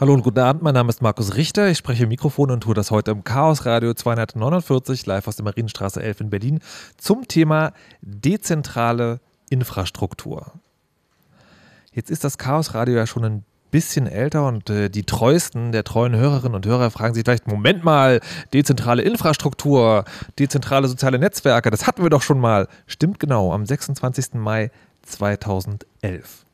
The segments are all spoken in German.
Hallo und guten Abend, mein Name ist Markus Richter. Ich spreche im Mikrofon und tue das heute im Chaos Radio 249 live aus der Marienstraße 11 in Berlin zum Thema dezentrale Infrastruktur. Jetzt ist das Chaos Radio ja schon ein bisschen älter und äh, die treuesten der treuen Hörerinnen und Hörer fragen sich vielleicht, Moment mal, dezentrale Infrastruktur, dezentrale soziale Netzwerke, das hatten wir doch schon mal. Stimmt genau, am 26. Mai 2011.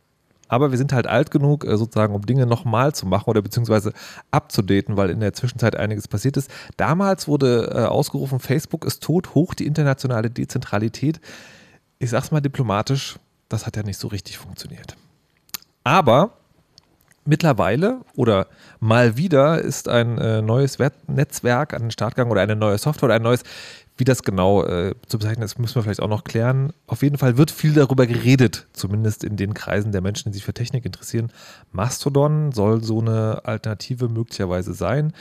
Aber wir sind halt alt genug, äh, sozusagen, um Dinge nochmal zu machen oder beziehungsweise abzudaten, weil in der Zwischenzeit einiges passiert ist. Damals wurde äh, ausgerufen, Facebook ist tot, hoch die internationale Dezentralität. Ich sag's mal diplomatisch, das hat ja nicht so richtig funktioniert. Aber mittlerweile oder mal wieder ist ein äh, neues Netzwerk an den Start gegangen oder eine neue Software oder ein neues wie das genau äh, zu bezeichnen ist, müssen wir vielleicht auch noch klären. Auf jeden Fall wird viel darüber geredet, zumindest in den Kreisen der Menschen, die sich für Technik interessieren. Mastodon soll so eine Alternative möglicherweise sein.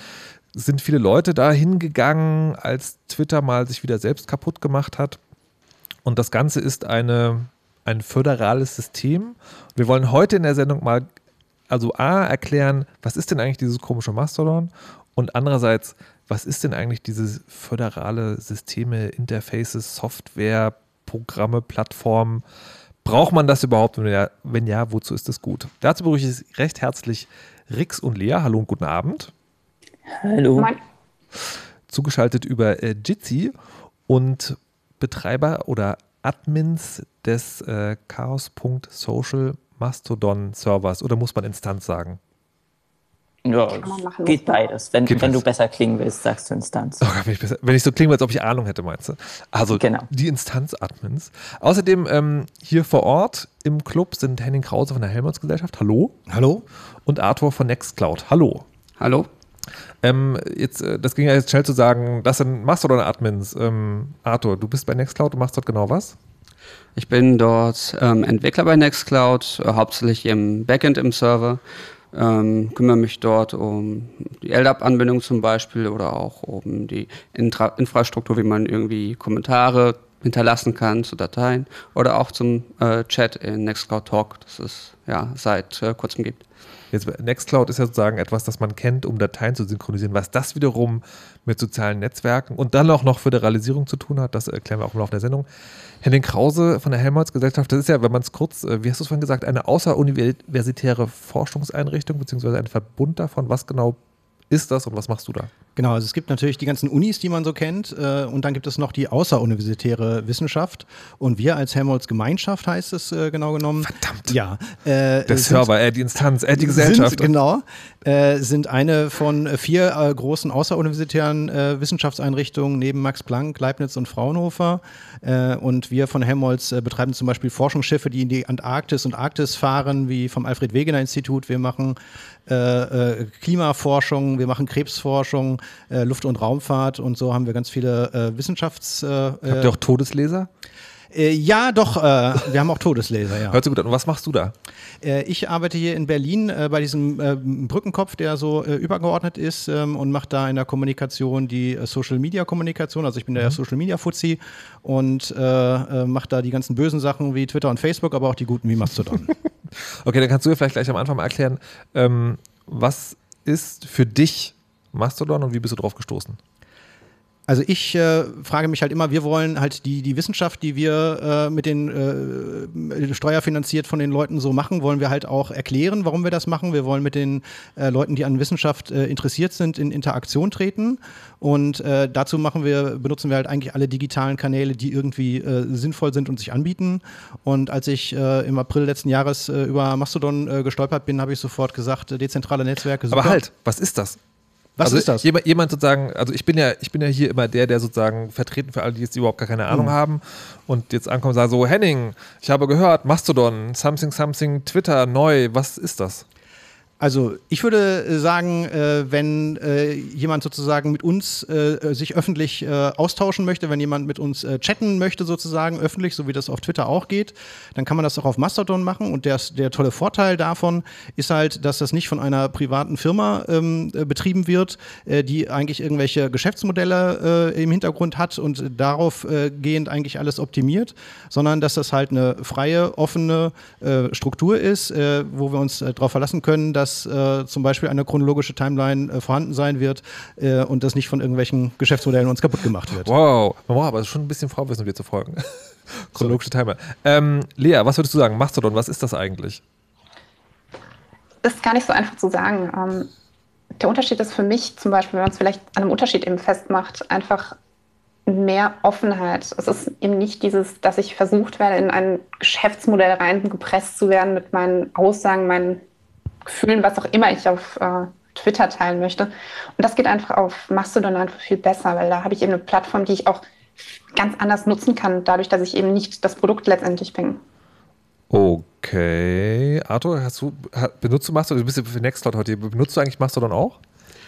Sind viele Leute da hingegangen, als Twitter mal sich wieder selbst kaputt gemacht hat. Und das Ganze ist eine, ein föderales System. Wir wollen heute in der Sendung mal, also A, erklären, was ist denn eigentlich dieses komische Mastodon? Und andererseits, was ist denn eigentlich diese föderale Systeme, Interfaces, Software, Programme, Plattformen? Braucht man das überhaupt? Wenn ja, wenn ja, wozu ist das gut? Dazu begrüße ich recht herzlich Rix und Lea. Hallo und guten Abend. Hallo. Moin. Zugeschaltet über äh, Jitsi und Betreiber oder Admins des äh, Chaos.social Mastodon Servers oder muss man Instanz sagen? Ja, machen, geht beides. Wenn, geht wenn du besser klingen willst, sagst du Instanz. Oh, wenn, ich besser, wenn, ich so klinge, als ob ich Ahnung hätte, meinst du? Also genau. die Instanz-Admins. Außerdem ähm, hier vor Ort im Club sind Henning Krause von der Helmholtz-Gesellschaft. Hallo. Hallo. Und Arthur von Nextcloud. Hallo. Hallo. Ähm, jetzt, äh, das ging ja jetzt schnell zu sagen, das sind Mastodon-Admins. Ähm, Arthur, du bist bei Nextcloud und machst dort genau was? Ich bin dort ähm, Entwickler bei Nextcloud, äh, hauptsächlich im Backend im Server ähm, kümmere mich dort um die LDAP-Anbindung zum Beispiel oder auch um die Intra Infrastruktur, wie man irgendwie Kommentare hinterlassen kann zu Dateien oder auch zum äh, Chat in Nextcloud Talk, das es ja seit äh, kurzem gibt. Jetzt, Nextcloud ist ja sozusagen etwas, das man kennt, um Dateien zu synchronisieren. Was das wiederum mit sozialen Netzwerken und dann auch noch Föderalisierung zu tun hat, das erklären wir auch im Laufe der Sendung. Henning Krause von der Helmholtz-Gesellschaft, das ist ja, wenn man es kurz, äh, wie hast du es vorhin gesagt, eine außeruniversitäre Forschungseinrichtung, beziehungsweise ein Verbund davon. Was genau ist das und was machst du da? Genau, also es gibt natürlich die ganzen Unis, die man so kennt, äh, und dann gibt es noch die außeruniversitäre Wissenschaft. Und wir als Helmholtz Gemeinschaft heißt es äh, genau genommen. Verdammt. Ja. Äh, Der Server, äh, die Instanz, äh, die Gesellschaft. Sind, genau. Äh, sind eine von vier äh, großen außeruniversitären äh, Wissenschaftseinrichtungen neben Max Planck, Leibniz und Fraunhofer. Und wir von Helmholtz betreiben zum Beispiel Forschungsschiffe, die in die Antarktis und Arktis fahren, wie vom Alfred Wegener Institut. Wir machen äh, Klimaforschung, wir machen Krebsforschung, Luft- und Raumfahrt und so haben wir ganz viele Wissenschafts. Habt ihr auch Todesleser? Äh, ja, doch, äh, wir haben auch Todesleser, ja. Hört sich gut an. Und was machst du da? Äh, ich arbeite hier in Berlin äh, bei diesem äh, Brückenkopf, der so äh, übergeordnet ist ähm, und mache da in der Kommunikation die Social Media Kommunikation. Also ich bin der mhm. Social Media Fuzzi und mache da die ganzen bösen Sachen wie Twitter und Facebook, aber auch die guten wie Mastodon. okay, dann kannst du mir vielleicht gleich am Anfang mal erklären, ähm, was ist für dich Mastodon und wie bist du drauf gestoßen? Also ich äh, frage mich halt immer, wir wollen halt die, die Wissenschaft, die wir äh, mit den äh, steuerfinanziert von den Leuten so machen, wollen wir halt auch erklären, warum wir das machen. Wir wollen mit den äh, Leuten, die an Wissenschaft äh, interessiert sind, in Interaktion treten. Und äh, dazu machen wir, benutzen wir halt eigentlich alle digitalen Kanäle, die irgendwie sinnvoll sind und sich anbieten. Und als ich im April letzten Jahres über Mastodon gestolpert bin, habe ich sofort gesagt, dezentrale Netzwerke. Super. Aber halt, was ist das? Was also ist das? Jemand, jemand, sozusagen, also ich bin ja, ich bin ja hier immer der, der sozusagen vertreten für alle, die jetzt überhaupt gar keine Ahnung mhm. haben und jetzt ankommen und sagen so, Henning, ich habe gehört, Mastodon, something, something, Twitter, neu, was ist das? Also ich würde äh, sagen, äh, wenn äh, jemand sozusagen mit uns äh, sich öffentlich äh, austauschen möchte, wenn jemand mit uns äh, chatten möchte sozusagen öffentlich, so wie das auf Twitter auch geht, dann kann man das auch auf Mastodon machen. Und der, der tolle Vorteil davon ist halt, dass das nicht von einer privaten Firma ähm, betrieben wird, die eigentlich irgendwelche Geschäftsmodelle im Hintergrund hat und darauf gehend eigentlich alles optimiert, sondern dass das halt eine freie, offene Struktur ist, wo wir uns darauf verlassen können, dass dass äh, zum Beispiel eine chronologische Timeline äh, vorhanden sein wird äh, und das nicht von irgendwelchen Geschäftsmodellen uns kaputt gemacht wird. Wow, wow aber es ist schon ein bisschen Vorwissen, wir zu folgen. chronologische Timeline. Ähm, Lea, was würdest du sagen? Mastodon, was ist das eigentlich? Das ist gar nicht so einfach zu sagen. Ähm, der Unterschied ist für mich zum Beispiel, wenn man es vielleicht an einem Unterschied eben festmacht, einfach mehr Offenheit. Es ist eben nicht dieses, dass ich versucht werde, in ein Geschäftsmodell reingepresst zu werden mit meinen Aussagen, meinen Gefühlen, was auch immer ich auf äh, Twitter teilen möchte. Und das geht einfach auf Mastodon einfach viel besser, weil da habe ich eben eine Plattform, die ich auch ganz anders nutzen kann, dadurch, dass ich eben nicht das Produkt letztendlich bin. Okay. Arthur, hast du, benutzt du Mastodon? Du bist ja für Nextcloud heute. Benutzt du eigentlich Mastodon auch?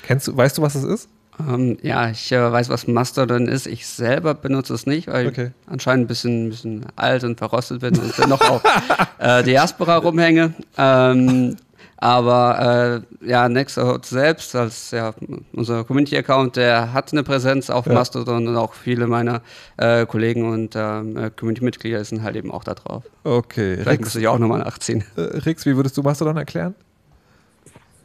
Kennst du, weißt du, was das ist? Ähm, ja, ich äh, weiß, was Mastodon ist. Ich selber benutze es nicht, weil okay. ich anscheinend ein bisschen, bisschen alt und verrostet bin und noch auf äh, Diaspora rumhänge. Ähm, aber äh, ja, Nextcloud selbst, als ja, unser Community-Account, der hat eine Präsenz auf ja. Mastodon und auch viele meiner äh, Kollegen und ähm, äh, Community-Mitglieder sind halt eben auch da drauf. Okay. Vielleicht Rix, müsste ich auch nochmal nachziehen. Äh, Rix, wie würdest du Mastodon erklären?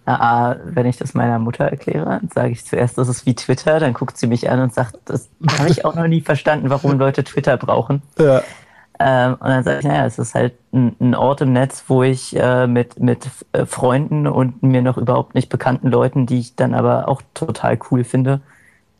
Na, wenn ich das meiner Mutter erkläre, sage ich zuerst, das ist wie Twitter, dann guckt sie mich an und sagt, das habe ich auch noch nie verstanden, warum Leute Twitter brauchen. Ja. Ähm, und dann sage ich, naja, es ist halt ein, ein Ort im Netz, wo ich äh, mit, mit äh, Freunden und mir noch überhaupt nicht bekannten Leuten, die ich dann aber auch total cool finde,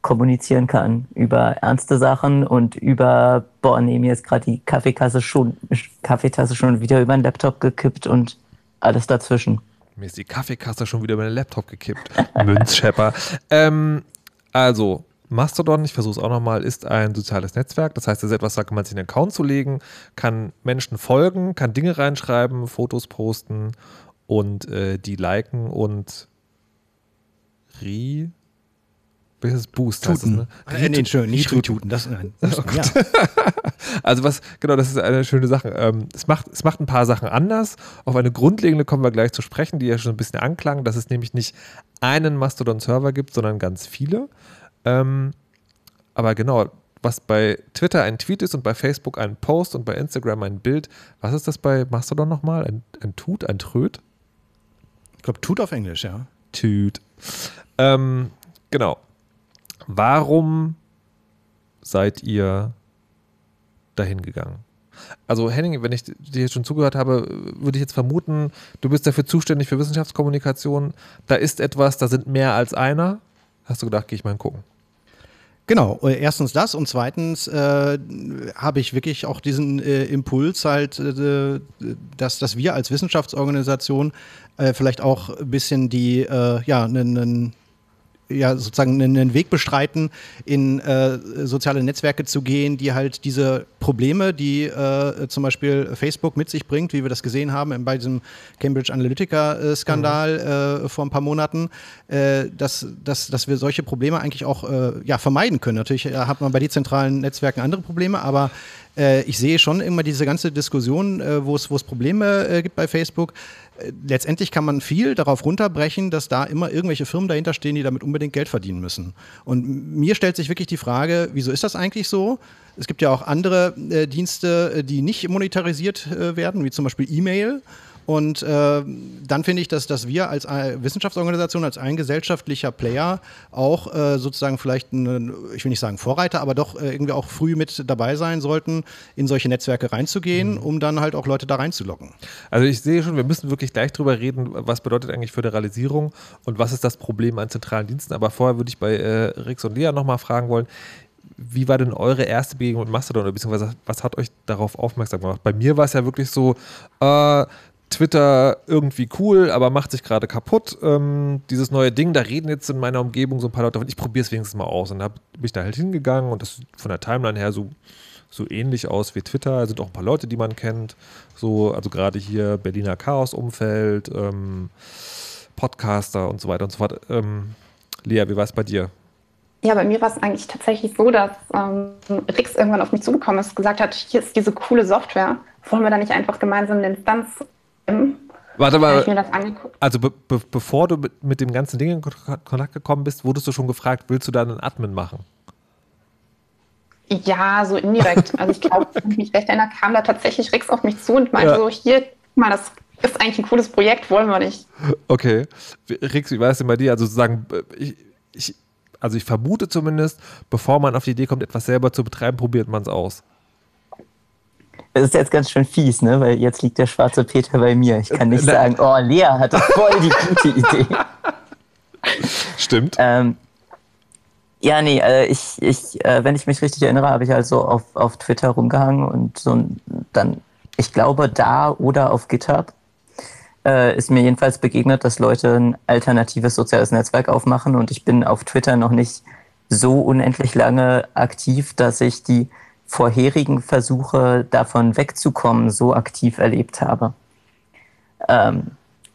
kommunizieren kann über ernste Sachen und über, boah, nee, mir ist gerade die Kaffeekasse schon, Kaffeetasse schon wieder über den Laptop gekippt und alles dazwischen. Mir ist die Kaffeekasse schon wieder über den Laptop gekippt. Münzschepper. ähm, also, Mastodon, ich versuche es auch nochmal, ist ein soziales Netzwerk. Das heißt, es ist etwas, da kann man sich einen Account zulegen, kann Menschen folgen, kann Dinge reinschreiben, Fotos posten und äh, die liken und re welches Boost Tuten. heißt das, ne? Nee, schön, nicht Retuten. Das, nein. Oh ja. also was, genau, das ist eine schöne Sache. Ähm, es, macht, es macht ein paar Sachen anders. Auf eine grundlegende kommen wir gleich zu sprechen, die ja schon ein bisschen anklang, dass es nämlich nicht einen Mastodon-Server gibt, sondern ganz viele. Ähm, aber genau, was bei Twitter ein Tweet ist und bei Facebook ein Post und bei Instagram ein Bild, was ist das bei Mastodon nochmal? Ein, ein Tut, ein Tröd? Ich glaube, Tut auf Englisch, ja. Tut. Ähm, genau. Warum seid ihr dahin gegangen? Also Henning, wenn ich dir jetzt schon zugehört habe, würde ich jetzt vermuten, du bist dafür zuständig für Wissenschaftskommunikation. Da ist etwas, da sind mehr als einer. Hast du gedacht, gehe ich mal gucken? Genau, äh, erstens das und zweitens äh, habe ich wirklich auch diesen äh, Impuls halt, äh, dass, dass wir als Wissenschaftsorganisation äh, vielleicht auch ein bisschen die, äh, ja, einen ja sozusagen einen Weg bestreiten, in äh, soziale Netzwerke zu gehen, die halt diese Probleme, die äh, zum Beispiel Facebook mit sich bringt, wie wir das gesehen haben bei diesem Cambridge Analytica-Skandal mhm. äh, vor ein paar Monaten, äh, dass, dass, dass wir solche Probleme eigentlich auch äh, ja, vermeiden können. Natürlich äh, hat man bei dezentralen Netzwerken andere Probleme, aber ich sehe schon immer diese ganze Diskussion, wo es Probleme gibt bei Facebook letztendlich kann man viel darauf runterbrechen, dass da immer irgendwelche Firmen dahinter stehen, die damit unbedingt Geld verdienen müssen. Und mir stellt sich wirklich die Frage, wieso ist das eigentlich so? Es gibt ja auch andere äh, Dienste, äh, die nicht monetarisiert äh, werden, wie zum Beispiel E-Mail. Und äh, dann finde ich, dass, dass wir als Wissenschaftsorganisation, als ein gesellschaftlicher Player auch äh, sozusagen vielleicht, eine, ich will nicht sagen Vorreiter, aber doch äh, irgendwie auch früh mit dabei sein sollten, in solche Netzwerke reinzugehen, mhm. um dann halt auch Leute da reinzulocken. Also ich sehe schon, wir müssen wirklich gleich drüber reden, was bedeutet eigentlich Föderalisierung und was ist das Problem an zentralen Diensten. Aber vorher würde ich bei äh, Rix und Lea nochmal fragen wollen, wie war denn eure erste Begegnung mit Mastodon oder beziehungsweise was hat euch darauf aufmerksam gemacht? Bei mir war es ja wirklich so, äh, Twitter irgendwie cool, aber macht sich gerade kaputt. Ähm, dieses neue Ding, da reden jetzt in meiner Umgebung so ein paar Leute davon. Ich probiere es wenigstens mal aus. Und dann bin ich da halt hingegangen und das sieht von der Timeline her so, so ähnlich aus wie Twitter. Da sind auch ein paar Leute, die man kennt. So, also gerade hier Berliner Chaos-Umfeld, ähm, Podcaster und so weiter und so fort. Ähm, Lea, wie war es bei dir? Ja, bei mir war es eigentlich tatsächlich so, dass ähm, Rix irgendwann auf mich zugekommen ist, gesagt hat, hier ist diese coole Software. Wollen wir da nicht einfach gemeinsam eine Instanz Warte mal. Also be be bevor du mit, dem ganzen Ding in Kontakt gekommen bist, wurdest du schon gefragt, willst du da einen Admin machen? Ja, so indirekt. Also ich glaube, wenn ich mich recht erinnere, kam da tatsächlich Rix auf mich zu und meinte ja. so, hier, mal, das ist eigentlich ein cooles Projekt, wollen wir nicht. Okay. Rix, wie war es denn bei dir? Also sozusagen, ich, ich, also ich vermute zumindest, bevor man auf die Idee kommt, etwas selber zu betreiben, probiert man es aus. Das ist jetzt ganz schön fies, ne? Weil jetzt liegt der schwarze Peter bei mir. Ich kann nicht sagen, oh, Lea hatte voll die gute Idee. Stimmt. Ähm, ja, nee, äh, ich, ich, äh, wenn ich mich richtig erinnere, habe ich also auf, auf Twitter rumgehangen und so dann, ich glaube, da oder auf GitHub äh, ist mir jedenfalls begegnet, dass Leute ein alternatives soziales Netzwerk aufmachen und ich bin auf Twitter noch nicht so unendlich lange aktiv, dass ich die vorherigen Versuche davon wegzukommen so aktiv erlebt habe. Ähm,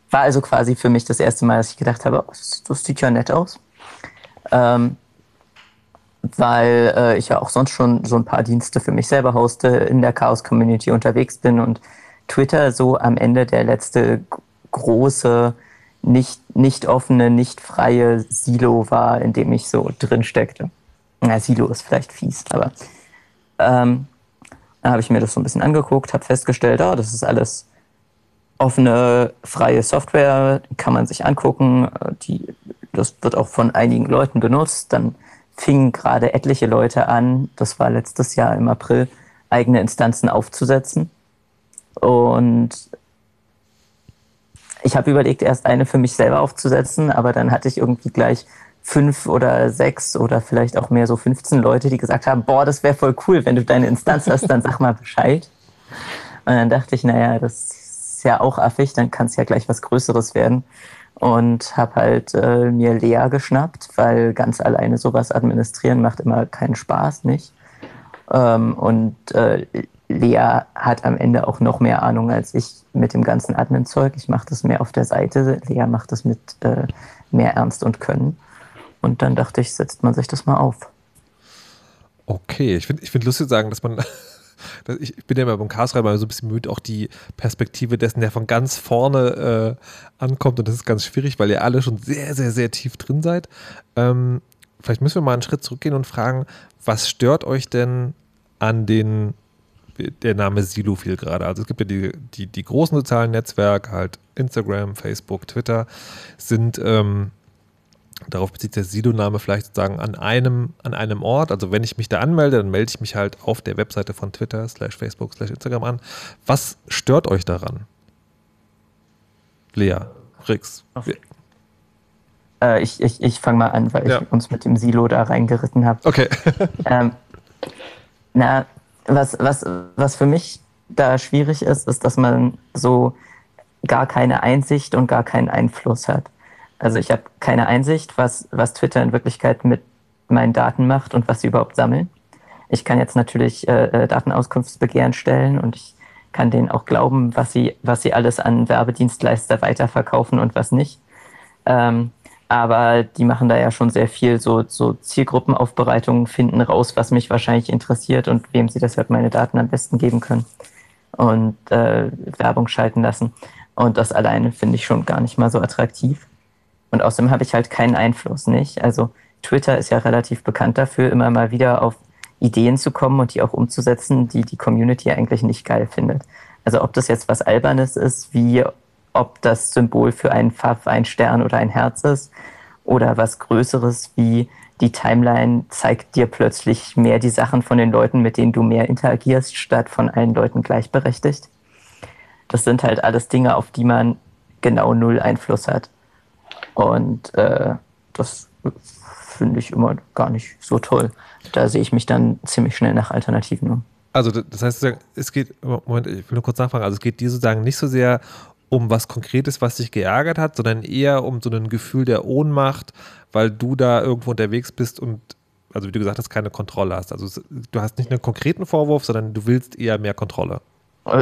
war also quasi für mich das erste Mal, dass ich gedacht habe, oh, das sieht ja nett aus. Ähm, weil äh, ich ja auch sonst schon so ein paar Dienste für mich selber hoste, in der Chaos-Community unterwegs bin und Twitter so am Ende der letzte große, nicht, nicht offene, nicht freie Silo war, in dem ich so drin steckte. Na, Silo ist vielleicht fies, aber ähm, dann habe ich mir das so ein bisschen angeguckt, habe festgestellt, oh, das ist alles offene, freie Software, kann man sich angucken. Die, das wird auch von einigen Leuten genutzt. Dann fingen gerade etliche Leute an, das war letztes Jahr im April, eigene Instanzen aufzusetzen. Und ich habe überlegt, erst eine für mich selber aufzusetzen, aber dann hatte ich irgendwie gleich fünf oder sechs oder vielleicht auch mehr so 15 Leute, die gesagt haben, boah, das wäre voll cool, wenn du deine Instanz hast, dann sag mal Bescheid. Und dann dachte ich, naja, das ist ja auch affig, dann kann es ja gleich was Größeres werden. Und habe halt äh, mir Lea geschnappt, weil ganz alleine sowas administrieren macht immer keinen Spaß, nicht? Ähm, und äh, Lea hat am Ende auch noch mehr Ahnung als ich mit dem ganzen Admin-Zeug. Ich mache das mehr auf der Seite, Lea macht das mit äh, mehr Ernst und Können. Und dann dachte ich, setzt man sich das mal auf. Okay, ich finde ich find lustig zu sagen, dass man, ich bin ja immer beim Chaosreiber so ein bisschen müde, auch die Perspektive dessen, der von ganz vorne äh, ankommt. Und das ist ganz schwierig, weil ihr alle schon sehr, sehr, sehr tief drin seid. Ähm, vielleicht müssen wir mal einen Schritt zurückgehen und fragen, was stört euch denn an den, der Name Silo fiel gerade. Also es gibt ja die, die, die großen sozialen Netzwerke, halt Instagram, Facebook, Twitter, sind ähm, Darauf bezieht der Sido-Name vielleicht sozusagen an einem, an einem Ort. Also wenn ich mich da anmelde, dann melde ich mich halt auf der Webseite von Twitter, slash Facebook, slash Instagram an. Was stört euch daran? Lea, Rix. Äh, ich ich, ich fange mal an, weil ja. ich uns mit dem Silo da reingeritten habe. Okay. ähm, na, was, was, was für mich da schwierig ist, ist, dass man so gar keine Einsicht und gar keinen Einfluss hat. Also ich habe keine Einsicht, was, was Twitter in Wirklichkeit mit meinen Daten macht und was sie überhaupt sammeln. Ich kann jetzt natürlich äh, äh, Datenauskunftsbegehren stellen und ich kann denen auch glauben, was sie, was sie alles an Werbedienstleister weiterverkaufen und was nicht. Ähm, aber die machen da ja schon sehr viel so, so Zielgruppenaufbereitungen, finden raus, was mich wahrscheinlich interessiert und wem sie deshalb meine Daten am besten geben können und äh, Werbung schalten lassen. Und das alleine finde ich schon gar nicht mal so attraktiv. Und außerdem habe ich halt keinen Einfluss, nicht? Also Twitter ist ja relativ bekannt dafür, immer mal wieder auf Ideen zu kommen und die auch umzusetzen, die die Community eigentlich nicht geil findet. Also ob das jetzt was Albernes ist, wie ob das Symbol für einen Pfaff ein Stern oder ein Herz ist, oder was Größeres wie die Timeline zeigt dir plötzlich mehr die Sachen von den Leuten, mit denen du mehr interagierst, statt von allen Leuten gleichberechtigt. Das sind halt alles Dinge, auf die man genau null Einfluss hat. Und äh, das finde ich immer gar nicht so toll. Da sehe ich mich dann ziemlich schnell nach Alternativen um. Also das heißt, es geht, Moment, ich will nur kurz nachfragen, also es geht dir sozusagen nicht so sehr um was Konkretes, was dich geärgert hat, sondern eher um so ein Gefühl der Ohnmacht, weil du da irgendwo unterwegs bist und, also wie du gesagt hast, keine Kontrolle hast. Also du hast nicht einen konkreten Vorwurf, sondern du willst eher mehr Kontrolle.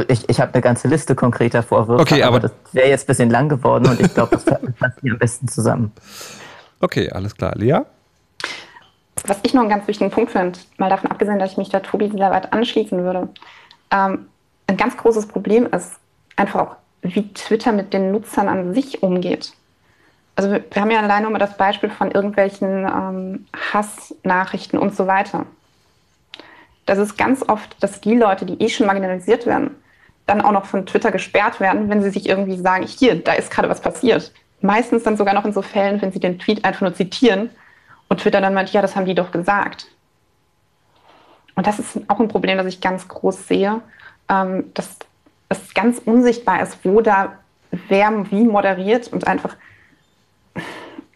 Ich, ich habe eine ganze Liste konkreter Vorwürfe, okay, aber, aber das wäre jetzt ein bisschen lang geworden und ich glaube, das passt hier am besten zusammen. Okay, alles klar. Lea? Was ich noch einen ganz wichtigen Punkt finde, mal davon abgesehen, dass ich mich da Tobi sehr weit anschließen würde, ähm, ein ganz großes Problem ist einfach auch, wie Twitter mit den Nutzern an sich umgeht. Also wir, wir haben ja alleine immer das Beispiel von irgendwelchen ähm, Hassnachrichten und so weiter das ist ganz oft, dass die Leute, die eh schon marginalisiert werden, dann auch noch von Twitter gesperrt werden, wenn sie sich irgendwie sagen, hier, da ist gerade was passiert. Meistens dann sogar noch in so Fällen, wenn sie den Tweet einfach nur zitieren und Twitter dann meint, ja, das haben die doch gesagt. Und das ist auch ein Problem, das ich ganz groß sehe, ähm, dass es ganz unsichtbar ist, wo da wer wie moderiert und einfach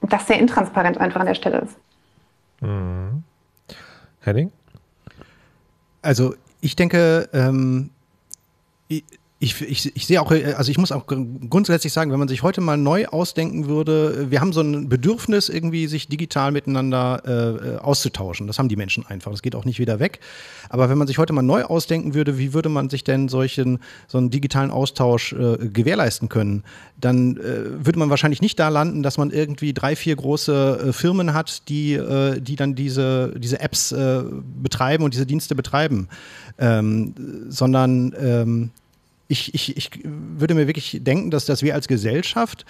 das sehr intransparent einfach an der Stelle ist. Mhm. Henning? Also ich denke, ähm, ich, ich, ich sehe auch, also ich muss auch grundsätzlich sagen, wenn man sich heute mal neu ausdenken würde, wir haben so ein Bedürfnis, irgendwie sich digital miteinander äh, auszutauschen. Das haben die Menschen einfach. Das geht auch nicht wieder weg. Aber wenn man sich heute mal neu ausdenken würde, wie würde man sich denn solchen, so einen digitalen Austausch äh, gewährleisten können, dann äh, würde man wahrscheinlich nicht da landen, dass man irgendwie drei, vier große äh, Firmen hat, die, äh, die dann diese, diese Apps äh, betreiben und diese Dienste betreiben. Ähm, sondern ähm, ich, ich, ich würde mir wirklich denken, dass, dass wir als Gesellschaft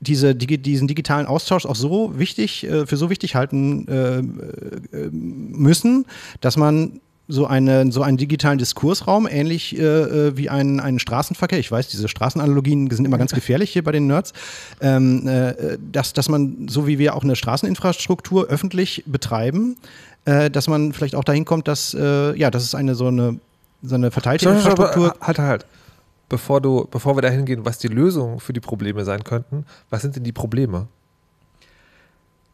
diese, diesen digitalen Austausch auch so wichtig, äh, für so wichtig halten äh, äh, müssen, dass man so, eine, so einen digitalen Diskursraum, ähnlich äh, wie einen, einen Straßenverkehr. Ich weiß, diese Straßenanalogien sind immer ganz gefährlich hier bei den Nerds. Ähm, äh, dass, dass man, so wie wir auch eine Straßeninfrastruktur öffentlich betreiben, äh, dass man vielleicht auch dahin kommt, dass, ja, dass es eine so eine so eine verteilte Infrastruktur. Halt, halt. Bevor, du, bevor wir da hingehen, was die Lösungen für die Probleme sein könnten, was sind denn die Probleme?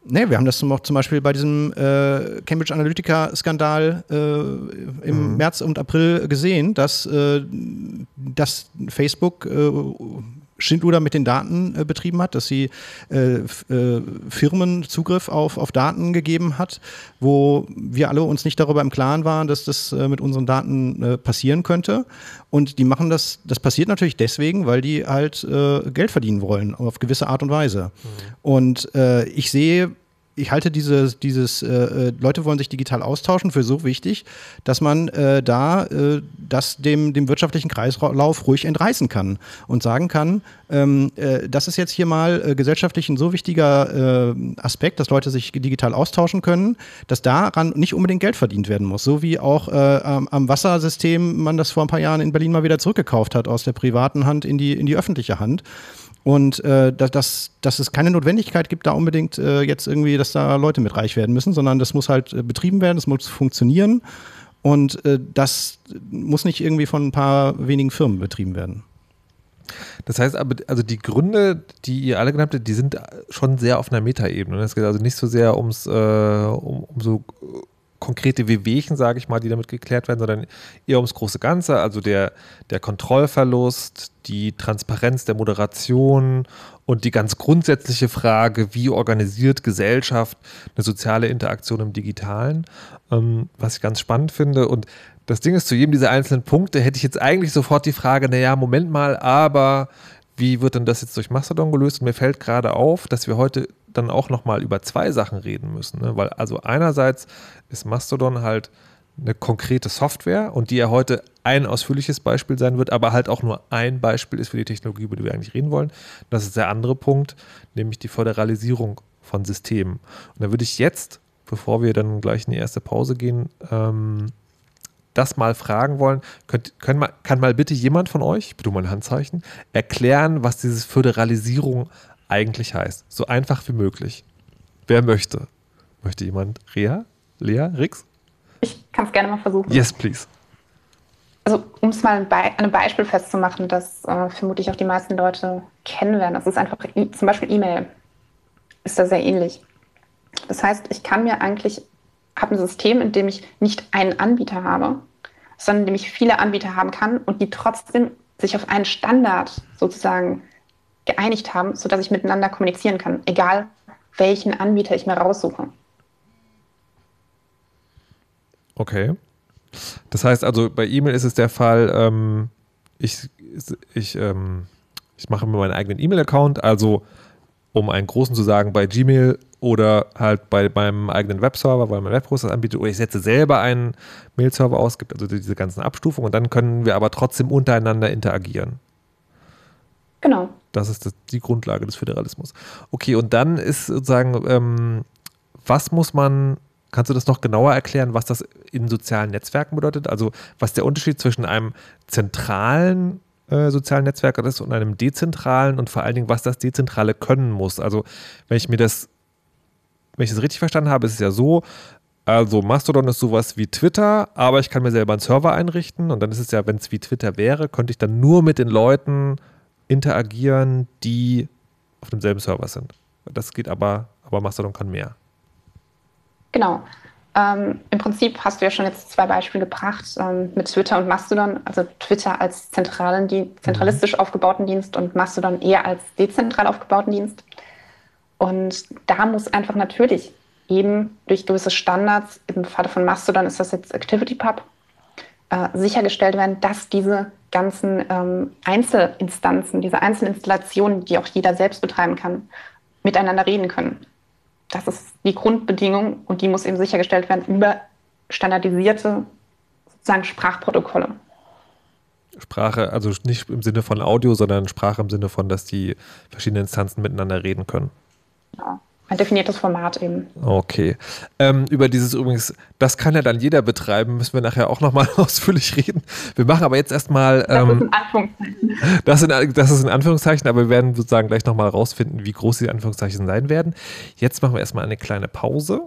Nee, wir haben das zum, Beispiel bei diesem äh, Cambridge Analytica-Skandal äh, im mhm. März und April gesehen, dass, äh, dass Facebook äh, Schindluder mit den Daten äh, betrieben hat, dass sie äh, äh, Firmen Zugriff auf, auf Daten gegeben hat, wo wir alle uns nicht darüber im Klaren waren, dass das äh, mit unseren Daten äh, passieren könnte. Und die machen das, das passiert natürlich deswegen, weil die halt äh, Geld verdienen wollen, auf gewisse Art und Weise. Mhm. Und ich sehe ich halte dieses, dieses äh, äh, Leute wollen sich digital austauschen für so wichtig, dass man äh, da äh, das dem, dem wirtschaftlichen Kreislauf ruhig entreißen kann und sagen kann, ähm, äh, das ist jetzt hier mal äh, gesellschaftlich ein so wichtiger äh, Aspekt, dass Leute sich digital austauschen können, dass daran nicht unbedingt Geld verdient werden muss. So wie auch äh, am Wassersystem man das vor ein paar Jahren in Berlin mal wieder zurückgekauft hat aus der privaten Hand in die, in die öffentliche Hand. Und äh, dass, dass es keine Notwendigkeit gibt, da unbedingt äh, jetzt irgendwie, dass da Leute mit reich werden müssen, sondern das muss halt äh, betrieben werden, das muss funktionieren. Und äh, das muss nicht irgendwie von ein paar wenigen Firmen betrieben werden. Das heißt aber, also die Gründe, die ihr alle genannt habt, die sind schon sehr auf einer Metaebene. Es geht also nicht so sehr ums, äh, um, um so konkrete Wehwehchen, sage ich mal, die damit geklärt werden, sondern eher ums große Ganze, also der, der Kontrollverlust, die Transparenz der Moderation und die ganz grundsätzliche Frage, wie organisiert Gesellschaft eine soziale Interaktion im Digitalen, ähm, was ich ganz spannend finde. Und das Ding ist, zu jedem dieser einzelnen Punkte hätte ich jetzt eigentlich sofort die Frage, naja, Moment mal, aber wie wird denn das jetzt durch Mastodon gelöst? Und mir fällt gerade auf, dass wir heute dann auch nochmal über zwei Sachen reden müssen. Ne? Weil also einerseits ist Mastodon halt eine konkrete Software und die ja heute ein ausführliches Beispiel sein wird, aber halt auch nur ein Beispiel ist für die Technologie, über die wir eigentlich reden wollen. Das ist der andere Punkt, nämlich die Föderalisierung von Systemen. Und da würde ich jetzt, bevor wir dann gleich in die erste Pause gehen, ähm, das mal fragen wollen. Könnt, können kann mal bitte jemand von euch, bitte mal ein Handzeichen, erklären, was diese Föderalisierung eigentlich heißt. So einfach wie möglich. Wer möchte? Möchte jemand? Rea? Lea? Rix? Ich kann es gerne mal versuchen. Yes, please. Also, um es mal an einem Beispiel festzumachen, das äh, vermutlich auch die meisten Leute kennen werden. Das ist einfach zum Beispiel E-Mail. Ist da sehr ähnlich. Das heißt, ich kann mir eigentlich, habe ein System, in dem ich nicht einen Anbieter habe, sondern in dem ich viele Anbieter haben kann und die trotzdem sich auf einen Standard sozusagen geeinigt haben, sodass ich miteinander kommunizieren kann, egal welchen Anbieter ich mir raussuche. Okay. Das heißt also, bei E-Mail ist es der Fall, ähm, ich, ich, ähm, ich mache mir meinen eigenen E-Mail-Account, also um einen großen zu sagen, bei Gmail oder halt bei meinem eigenen Webserver, weil mein Webhoster das anbietet, oder ich setze selber einen Mail-Server aus, gibt also diese ganzen Abstufungen und dann können wir aber trotzdem untereinander interagieren. Genau. Das ist das, die Grundlage des Föderalismus. Okay, und dann ist sozusagen, ähm, was muss man Kannst du das noch genauer erklären, was das in sozialen Netzwerken bedeutet? Also was der Unterschied zwischen einem zentralen äh, sozialen Netzwerk ist und einem dezentralen und vor allen Dingen, was das dezentrale können muss. Also wenn ich mir das, wenn ich das richtig verstanden habe, ist es ja so, also Mastodon ist sowas wie Twitter, aber ich kann mir selber einen Server einrichten und dann ist es ja, wenn es wie Twitter wäre, könnte ich dann nur mit den Leuten interagieren, die auf demselben Server sind. Das geht aber, aber Mastodon kann mehr. Genau. Ähm, Im Prinzip hast du ja schon jetzt zwei Beispiele gebracht ähm, mit Twitter und Mastodon. Also Twitter als zentralen, zentralistisch mhm. aufgebauten Dienst und Mastodon eher als dezentral aufgebauten Dienst. Und da muss einfach natürlich eben durch gewisse Standards, im Falle von Mastodon ist das jetzt ActivityPub, äh, sichergestellt werden, dass diese ganzen ähm, Einzelinstanzen, diese Einzelinstallationen, die auch jeder selbst betreiben kann, miteinander reden können. Das ist die Grundbedingung und die muss eben sichergestellt werden über standardisierte sozusagen Sprachprotokolle. Sprache, also nicht im Sinne von Audio, sondern Sprache im Sinne von, dass die verschiedenen Instanzen miteinander reden können. Ja ein definiertes Format eben. Okay. Ähm, über dieses übrigens, das kann ja dann jeder betreiben, müssen wir nachher auch nochmal ausführlich reden. Wir machen aber jetzt erstmal. Ähm, das, ist in Anführungszeichen. Das, in, das ist in Anführungszeichen, aber wir werden sozusagen gleich nochmal rausfinden, wie groß die Anführungszeichen sein werden. Jetzt machen wir erstmal eine kleine Pause.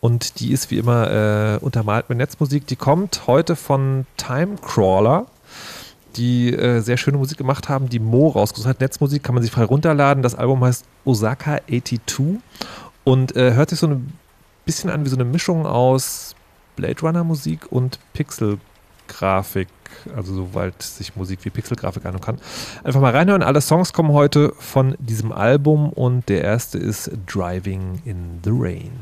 Und die ist wie immer äh, untermalt mit Netzmusik. Die kommt heute von Timecrawler die äh, sehr schöne Musik gemacht haben, die Mo rausgesucht hat. Netzmusik kann man sich frei runterladen. Das Album heißt Osaka 82 und äh, hört sich so ein bisschen an wie so eine Mischung aus Blade Runner Musik und Pixel-Grafik. Also soweit sich Musik wie Pixelgrafik anhören kann. Einfach mal reinhören. Alle Songs kommen heute von diesem Album und der erste ist Driving in the Rain.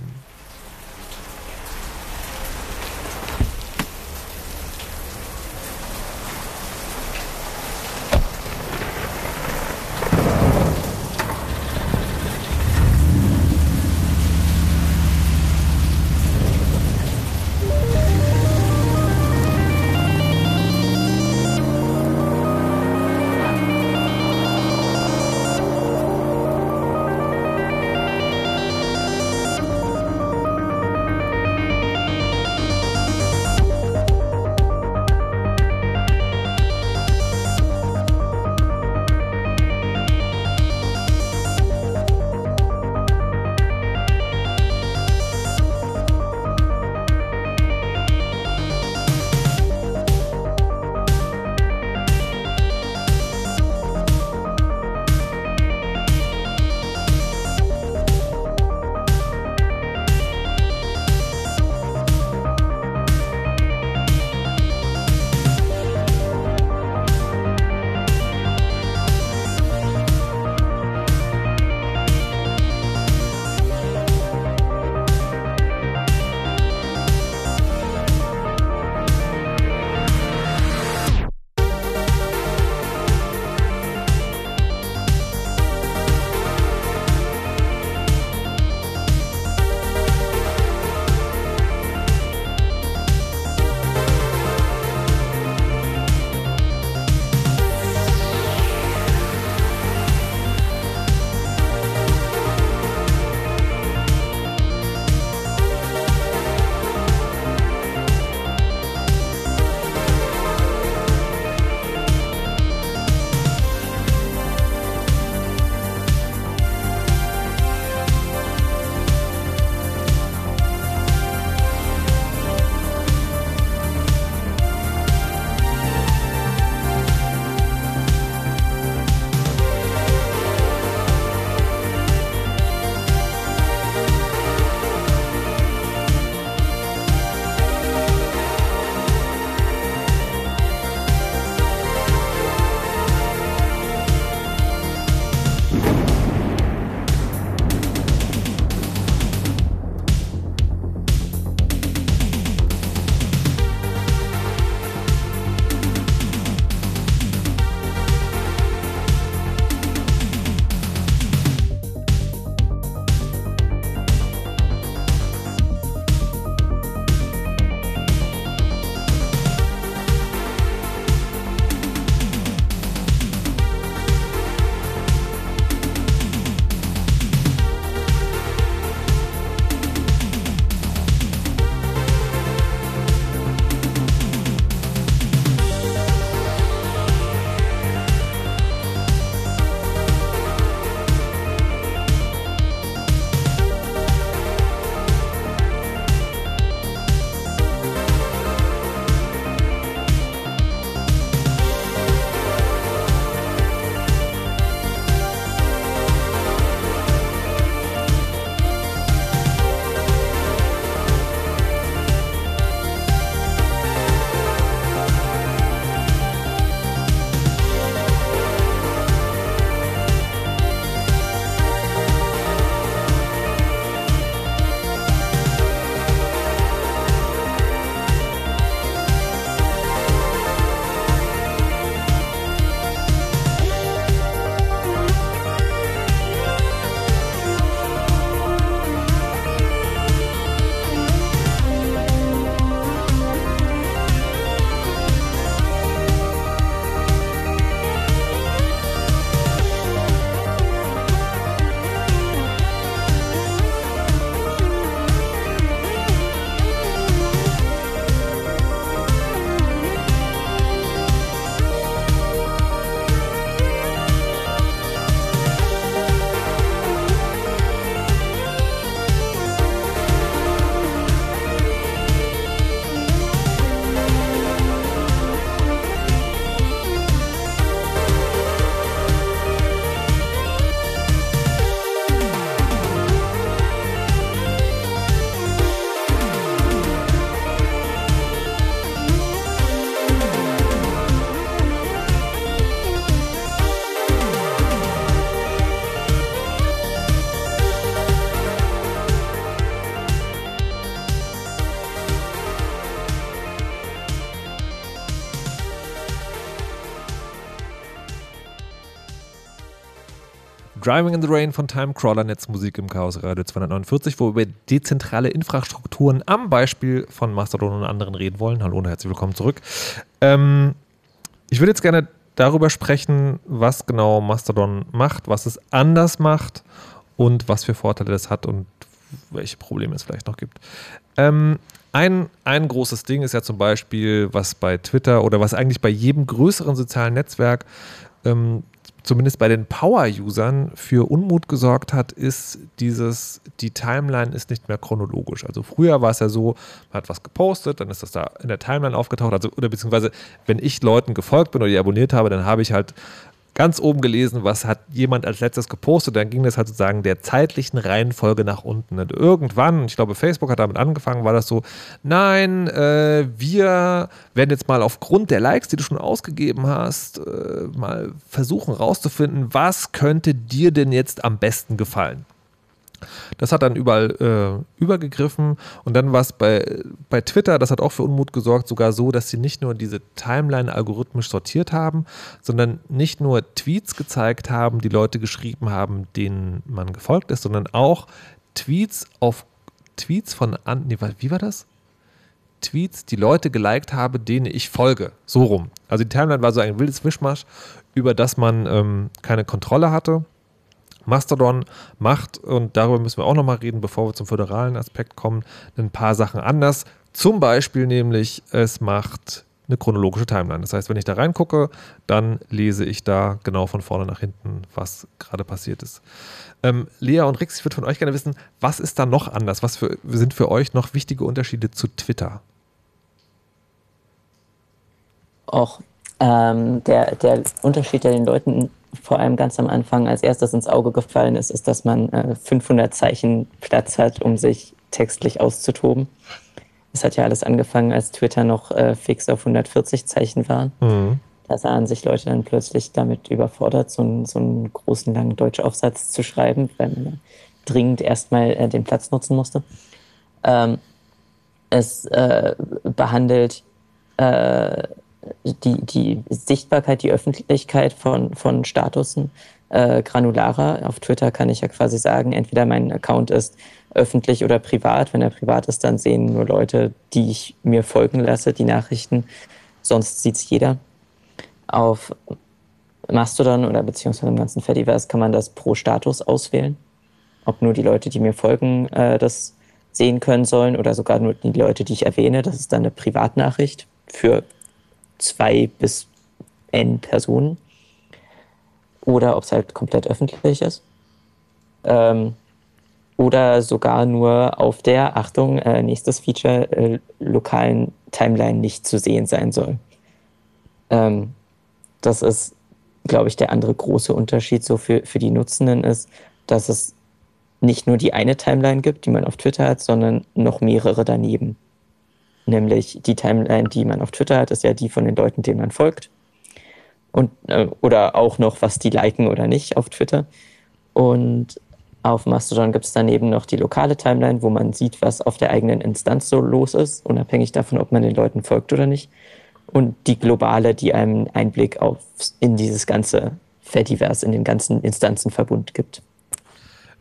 Driving in the Rain von Timecrawler Netzmusik im Chaos Radio 249, wo wir über dezentrale Infrastrukturen am Beispiel von Mastodon und anderen reden wollen. Hallo und herzlich willkommen zurück. Ähm, ich würde jetzt gerne darüber sprechen, was genau Mastodon macht, was es anders macht und was für Vorteile das hat und welche Probleme es vielleicht noch gibt. Ähm, ein, ein großes Ding ist ja zum Beispiel, was bei Twitter oder was eigentlich bei jedem größeren sozialen Netzwerk ähm, zumindest bei den Power-Usern für Unmut gesorgt hat, ist dieses, die Timeline ist nicht mehr chronologisch. Also früher war es ja so, man hat was gepostet, dann ist das da in der Timeline aufgetaucht, also oder beziehungsweise wenn ich Leuten gefolgt bin oder die abonniert habe, dann habe ich halt ganz oben gelesen, was hat jemand als letztes gepostet. Dann ging das halt sozusagen der zeitlichen Reihenfolge nach unten. Und irgendwann, ich glaube, Facebook hat damit angefangen, war das so, nein, äh, wir werden jetzt mal aufgrund der Likes, die du schon ausgegeben hast, äh, mal versuchen rauszufinden, was könnte dir denn jetzt am besten gefallen. Das hat dann überall äh, übergegriffen und dann war es bei, bei Twitter, das hat auch für Unmut gesorgt, sogar so, dass sie nicht nur diese Timeline algorithmisch sortiert haben, sondern nicht nur Tweets gezeigt haben, die Leute geschrieben haben, denen man gefolgt ist, sondern auch Tweets auf Tweets von an, nee, wie war das? Tweets, die Leute geliked habe, denen ich folge. So rum. Also die Timeline war so ein wildes Wischmasch, über das man ähm, keine Kontrolle hatte. Mastodon macht, und darüber müssen wir auch nochmal reden, bevor wir zum föderalen Aspekt kommen, ein paar Sachen anders. Zum Beispiel nämlich, es macht eine chronologische Timeline. Das heißt, wenn ich da reingucke, dann lese ich da genau von vorne nach hinten, was gerade passiert ist. Ähm, Lea und Rix, ich würde von euch gerne wissen, was ist da noch anders? Was für, sind für euch noch wichtige Unterschiede zu Twitter? Auch ähm, der, der Unterschied, der den Leuten vor allem ganz am Anfang als erstes ins Auge gefallen ist, ist, dass man äh, 500 Zeichen Platz hat, um sich textlich auszutoben. Es hat ja alles angefangen, als Twitter noch äh, fix auf 140 Zeichen war. Mhm. Da sahen sich Leute dann plötzlich damit überfordert, so einen, so einen großen, langen Deutschaufsatz zu schreiben, weil man dringend erstmal äh, den Platz nutzen musste. Ähm, es äh, behandelt äh, die, die Sichtbarkeit, die Öffentlichkeit von, von Statusen äh, granularer. Auf Twitter kann ich ja quasi sagen, entweder mein Account ist öffentlich oder privat. Wenn er privat ist, dann sehen nur Leute, die ich mir folgen lasse, die Nachrichten. Sonst sieht es jeder. Auf Mastodon oder beziehungsweise im ganzen Fediverse kann man das pro Status auswählen. Ob nur die Leute, die mir folgen, äh, das sehen können sollen oder sogar nur die Leute, die ich erwähne. Das ist dann eine Privatnachricht für zwei bis n Personen oder ob es halt komplett öffentlich ist. Ähm, oder sogar nur auf der, Achtung, äh, nächstes Feature, äh, lokalen Timeline nicht zu sehen sein soll. Ähm, das ist, glaube ich, der andere große Unterschied so für, für die Nutzenden ist, dass es nicht nur die eine Timeline gibt, die man auf Twitter hat, sondern noch mehrere daneben. Nämlich die Timeline, die man auf Twitter hat, ist ja die von den Leuten, denen man folgt. Und, äh, oder auch noch, was die liken oder nicht auf Twitter. Und auf Mastodon gibt es daneben noch die lokale Timeline, wo man sieht, was auf der eigenen Instanz so los ist, unabhängig davon, ob man den Leuten folgt oder nicht. Und die globale, die einem Einblick auf, in dieses ganze Fediverse, in den ganzen Instanzenverbund gibt.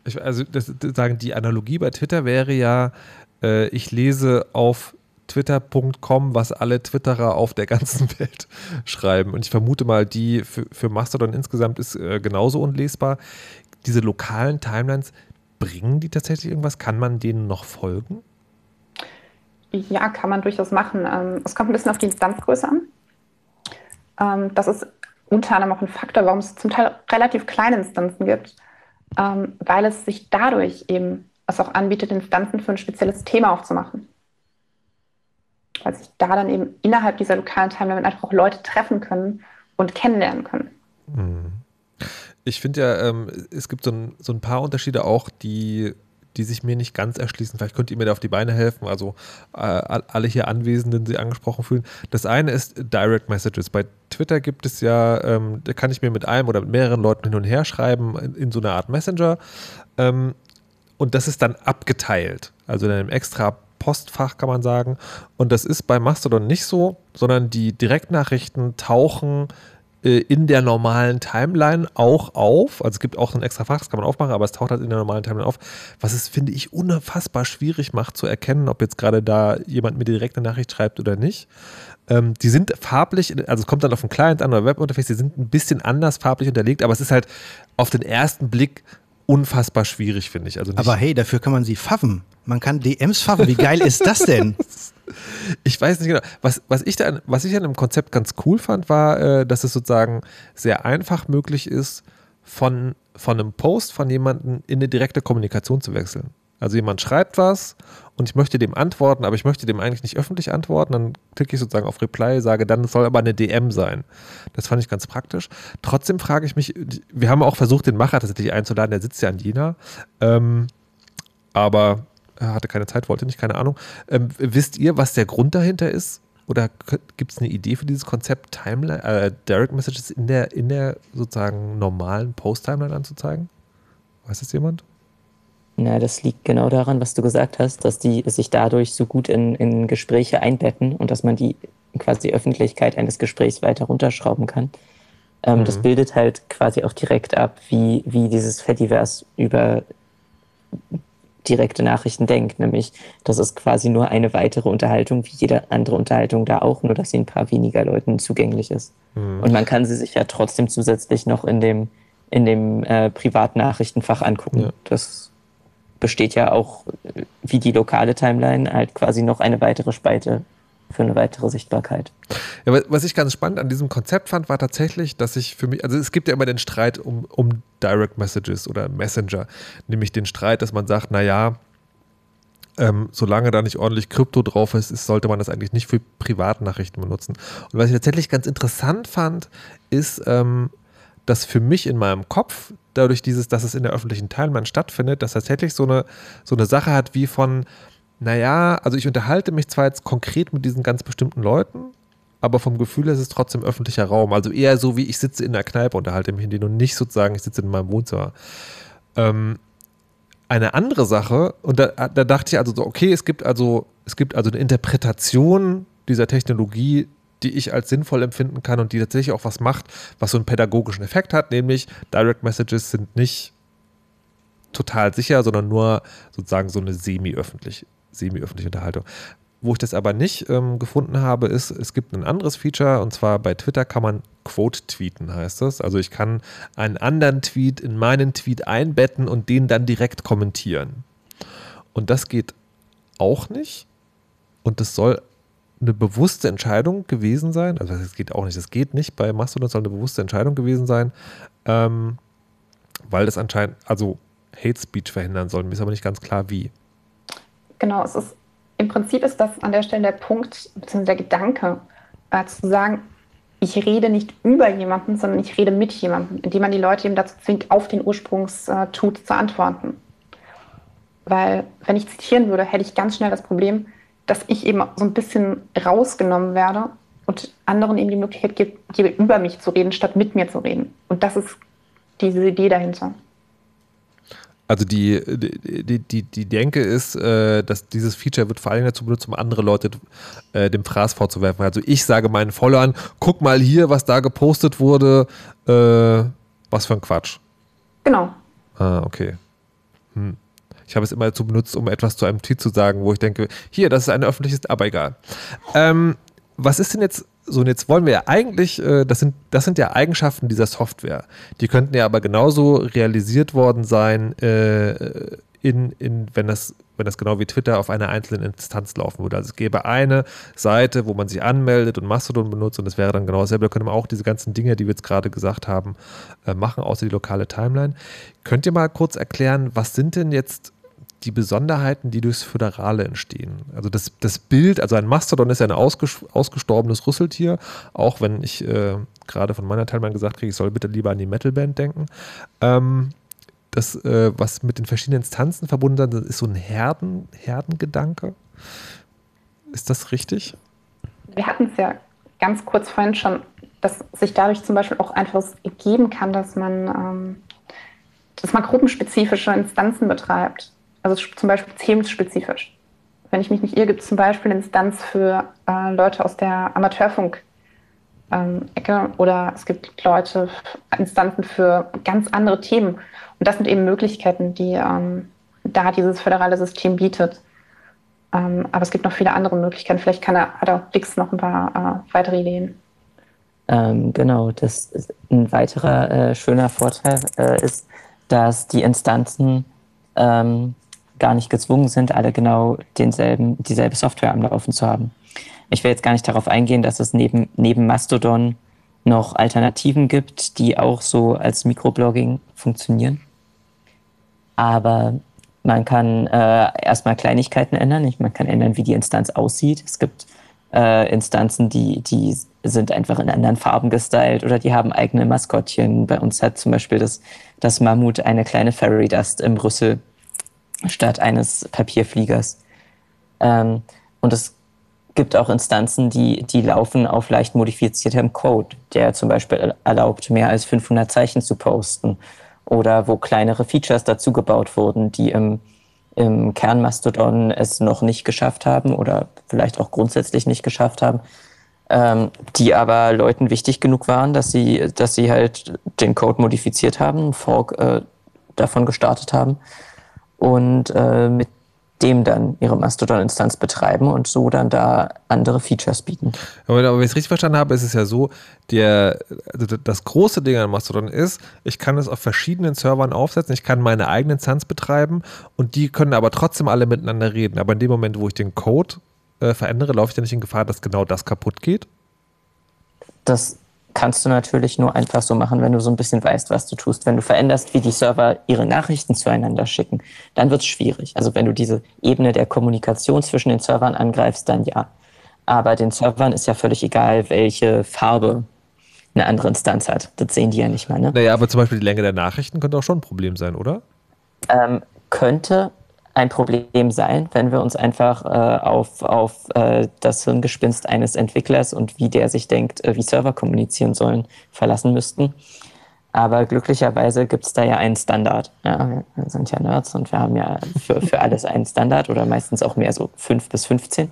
Ich, also das, sagen, die Analogie bei Twitter wäre ja, äh, ich lese auf twitter.com, was alle Twitterer auf der ganzen Welt schreiben. Und ich vermute mal, die für, für Mastodon insgesamt ist äh, genauso unlesbar. Diese lokalen Timelines, bringen die tatsächlich irgendwas? Kann man denen noch folgen? Ja, kann man durchaus machen. Ähm, es kommt ein bisschen auf die Instanzgröße an. Ähm, das ist unter anderem auch ein Faktor, warum es zum Teil relativ kleine Instanzen gibt, ähm, weil es sich dadurch eben es auch anbietet, Instanzen für ein spezielles Thema aufzumachen weil sich da dann eben innerhalb dieser lokalen Timeline einfach auch Leute treffen können und kennenlernen können. Mhm. Ich finde ja, ähm, es gibt so ein, so ein paar Unterschiede auch, die, die sich mir nicht ganz erschließen. Vielleicht könnt ihr mir da auf die Beine helfen, also äh, alle hier Anwesenden, die angesprochen fühlen. Das eine ist Direct Messages. Bei Twitter gibt es ja, ähm, da kann ich mir mit einem oder mit mehreren Leuten hin und her schreiben in, in so einer Art Messenger. Ähm, und das ist dann abgeteilt. Also in einem extra Postfach, kann man sagen. Und das ist bei Mastodon nicht so, sondern die Direktnachrichten tauchen äh, in der normalen Timeline auch auf. Also es gibt auch ein extra Fach, das kann man aufmachen, aber es taucht halt in der normalen Timeline auf. Was es, finde ich, unfassbar schwierig macht zu erkennen, ob jetzt gerade da jemand mir direkt eine Nachricht schreibt oder nicht. Ähm, die sind farblich, also es kommt dann auf den Client an oder Webinterface, die sind ein bisschen anders farblich unterlegt, aber es ist halt auf den ersten Blick unfassbar schwierig, finde ich. Also aber hey, dafür kann man sie faffen. Man kann DMs faffen. Wie geil ist das denn? Ich weiß nicht genau. Was, was, ich, da, was ich an dem Konzept ganz cool fand, war, äh, dass es sozusagen sehr einfach möglich ist, von, von einem Post von jemandem in eine direkte Kommunikation zu wechseln. Also jemand schreibt was und ich möchte dem antworten, aber ich möchte dem eigentlich nicht öffentlich antworten. Dann klicke ich sozusagen auf Reply, sage dann, soll aber eine DM sein. Das fand ich ganz praktisch. Trotzdem frage ich mich, wir haben auch versucht, den Macher tatsächlich einzuladen, der sitzt ja in Jena. Ähm, aber er hatte keine Zeit, wollte nicht, keine Ahnung. Ähm, wisst ihr, was der Grund dahinter ist? Oder gibt es eine Idee für dieses Konzept, Timeline, äh, Direct Messages in der, in der sozusagen normalen Post-Timeline anzuzeigen? Weiß das jemand? Na, das liegt genau daran, was du gesagt hast, dass die sich dadurch so gut in, in Gespräche einbetten und dass man die quasi Öffentlichkeit eines Gesprächs weiter runterschrauben kann. Ähm, mhm. Das bildet halt quasi auch direkt ab, wie, wie dieses Fediverse über direkte Nachrichten denkt, nämlich das ist quasi nur eine weitere Unterhaltung, wie jede andere Unterhaltung da auch, nur dass sie ein paar weniger Leuten zugänglich ist. Mhm. Und man kann sie sich ja trotzdem zusätzlich noch in dem, in dem äh, Privatnachrichtenfach angucken. Ja. Das besteht ja auch wie die lokale Timeline halt quasi noch eine weitere Spalte für eine weitere Sichtbarkeit. Ja, was ich ganz spannend an diesem Konzept fand, war tatsächlich, dass ich für mich, also es gibt ja immer den Streit um, um Direct Messages oder Messenger, nämlich den Streit, dass man sagt, naja, ähm, solange da nicht ordentlich Krypto drauf ist, ist, sollte man das eigentlich nicht für Privatnachrichten benutzen. Und was ich tatsächlich ganz interessant fand, ist, ähm, dass für mich in meinem Kopf, dadurch dieses, dass es in der öffentlichen Timeline stattfindet, dass tatsächlich so eine, so eine Sache hat wie von, naja, also ich unterhalte mich zwar jetzt konkret mit diesen ganz bestimmten Leuten, aber vom Gefühl her ist es trotzdem öffentlicher Raum. Also eher so, wie ich sitze in der Kneipe, unterhalte mich in denen und nicht sozusagen, ich sitze in meinem Wohnzimmer. Ähm, eine andere Sache, und da, da dachte ich also so, okay, es gibt also, es gibt also eine Interpretation dieser Technologie, die ich als sinnvoll empfinden kann und die tatsächlich auch was macht, was so einen pädagogischen Effekt hat, nämlich Direct Messages sind nicht total sicher, sondern nur sozusagen so eine semi-öffentlich, semi-öffentliche Unterhaltung. Wo ich das aber nicht ähm, gefunden habe, ist, es gibt ein anderes Feature und zwar bei Twitter kann man Quote tweeten, heißt das. Also ich kann einen anderen Tweet in meinen Tweet einbetten und den dann direkt kommentieren. Und das geht auch nicht. Und das soll eine bewusste Entscheidung gewesen sein. Also es geht auch nicht, das geht nicht bei Mastodon, soll eine bewusste Entscheidung gewesen sein, ähm, weil das anscheinend, also Hate Speech verhindern soll. Mir ist aber nicht ganz klar, wie. Genau, es ist im Prinzip ist das an der Stelle der Punkt, beziehungsweise der Gedanke, äh, zu sagen, ich rede nicht über jemanden, sondern ich rede mit jemandem, indem man die Leute eben dazu zwingt, auf den Ursprungstut zu antworten. Weil, wenn ich zitieren würde, hätte ich ganz schnell das Problem, dass ich eben so ein bisschen rausgenommen werde und anderen eben die Möglichkeit gebe, über mich zu reden, statt mit mir zu reden. Und das ist diese Idee dahinter. Also die, die, die, die Denke ist, äh, dass dieses Feature wird vor allem dazu benutzt, um andere Leute äh, dem Fraß vorzuwerfen. Also ich sage meinen Followern, guck mal hier, was da gepostet wurde, äh, was für ein Quatsch. Genau. Ah, okay. Hm. Ich habe es immer dazu benutzt, um etwas zu einem Tweet zu sagen, wo ich denke, hier, das ist ein öffentliches, aber egal. Ähm, was ist denn jetzt so, und jetzt wollen wir ja eigentlich, äh, das, sind, das sind ja Eigenschaften dieser Software. Die könnten ja aber genauso realisiert worden sein, äh, in, in, wenn, das, wenn das genau wie Twitter auf einer einzelnen Instanz laufen würde. Also es gäbe eine Seite, wo man sich anmeldet und Mastodon benutzt und das wäre dann genau dasselbe. Da könnte man auch diese ganzen Dinge, die wir jetzt gerade gesagt haben, äh, machen, außer die lokale Timeline. Könnt ihr mal kurz erklären, was sind denn jetzt die Besonderheiten, die durchs Föderale entstehen. Also das, das Bild, also ein Mastodon ist ja ein ausges ausgestorbenes Rüsseltier, auch wenn ich äh, gerade von meiner Teilnehmerin gesagt kriege, ich soll bitte lieber an die Metalband denken. Ähm, das, äh, was mit den verschiedenen Instanzen verbunden ist, ist so ein Herden, Herdengedanke. Ist das richtig? Wir hatten es ja ganz kurz vorhin schon, dass sich dadurch zum Beispiel auch einfach geben kann, dass man, ähm, dass man gruppenspezifische Instanzen betreibt. Also zum Beispiel themenspezifisch. Wenn ich mich nicht irre, gibt es zum Beispiel eine Instanz für äh, Leute aus der Amateurfunk, ähm, Ecke oder es gibt Leute, Instanzen für ganz andere Themen. Und das sind eben Möglichkeiten, die ähm, da dieses föderale System bietet. Ähm, aber es gibt noch viele andere Möglichkeiten. Vielleicht kann er, hat auch Dix noch ein paar äh, weitere Ideen. Ähm, genau, das ist ein weiterer äh, schöner Vorteil äh, ist, dass die Instanzen ähm, gar nicht gezwungen sind, alle genau denselben, dieselbe Software am Laufen zu haben. Ich will jetzt gar nicht darauf eingehen, dass es neben, neben Mastodon noch Alternativen gibt, die auch so als Mikroblogging funktionieren. Aber man kann äh, erstmal Kleinigkeiten ändern. Man kann ändern, wie die Instanz aussieht. Es gibt äh, Instanzen, die, die sind einfach in anderen Farben gestylt oder die haben eigene Maskottchen. Bei uns hat zum Beispiel das, das Mammut eine kleine Fairy Dust im Rüssel statt eines Papierfliegers. Ähm, und es gibt auch Instanzen, die, die laufen auf leicht modifiziertem Code, der zum Beispiel erlaubt, mehr als 500 Zeichen zu posten oder wo kleinere Features dazu gebaut wurden, die im, im Kernmastodon es noch nicht geschafft haben oder vielleicht auch grundsätzlich nicht geschafft haben, ähm, die aber Leuten wichtig genug waren, dass sie, dass sie halt den Code modifiziert haben, Fork äh, davon gestartet haben und äh, mit dem dann ihre Mastodon-Instanz betreiben und so dann da andere Features bieten. Aber, aber wenn ich es richtig verstanden habe, ist es ja so, der, also das große Ding an Mastodon ist, ich kann es auf verschiedenen Servern aufsetzen, ich kann meine eigene Instanz betreiben und die können aber trotzdem alle miteinander reden. Aber in dem Moment, wo ich den Code äh, verändere, laufe ich dann nicht in Gefahr, dass genau das kaputt geht? Das kannst du natürlich nur einfach so machen, wenn du so ein bisschen weißt, was du tust. Wenn du veränderst, wie die Server ihre Nachrichten zueinander schicken, dann wird es schwierig. Also wenn du diese Ebene der Kommunikation zwischen den Servern angreifst, dann ja. Aber den Servern ist ja völlig egal, welche Farbe eine andere Instanz hat. Das sehen die ja nicht mehr. Ne? Naja, aber zum Beispiel die Länge der Nachrichten könnte auch schon ein Problem sein, oder? Ähm, könnte, ein Problem sein, wenn wir uns einfach äh, auf, auf äh, das Hirngespinst eines Entwicklers und wie der sich denkt, äh, wie Server kommunizieren sollen, verlassen müssten. Aber glücklicherweise gibt es da ja einen Standard. Ja, wir sind ja Nerds und wir haben ja für, für alles einen Standard oder meistens auch mehr so 5 bis 15.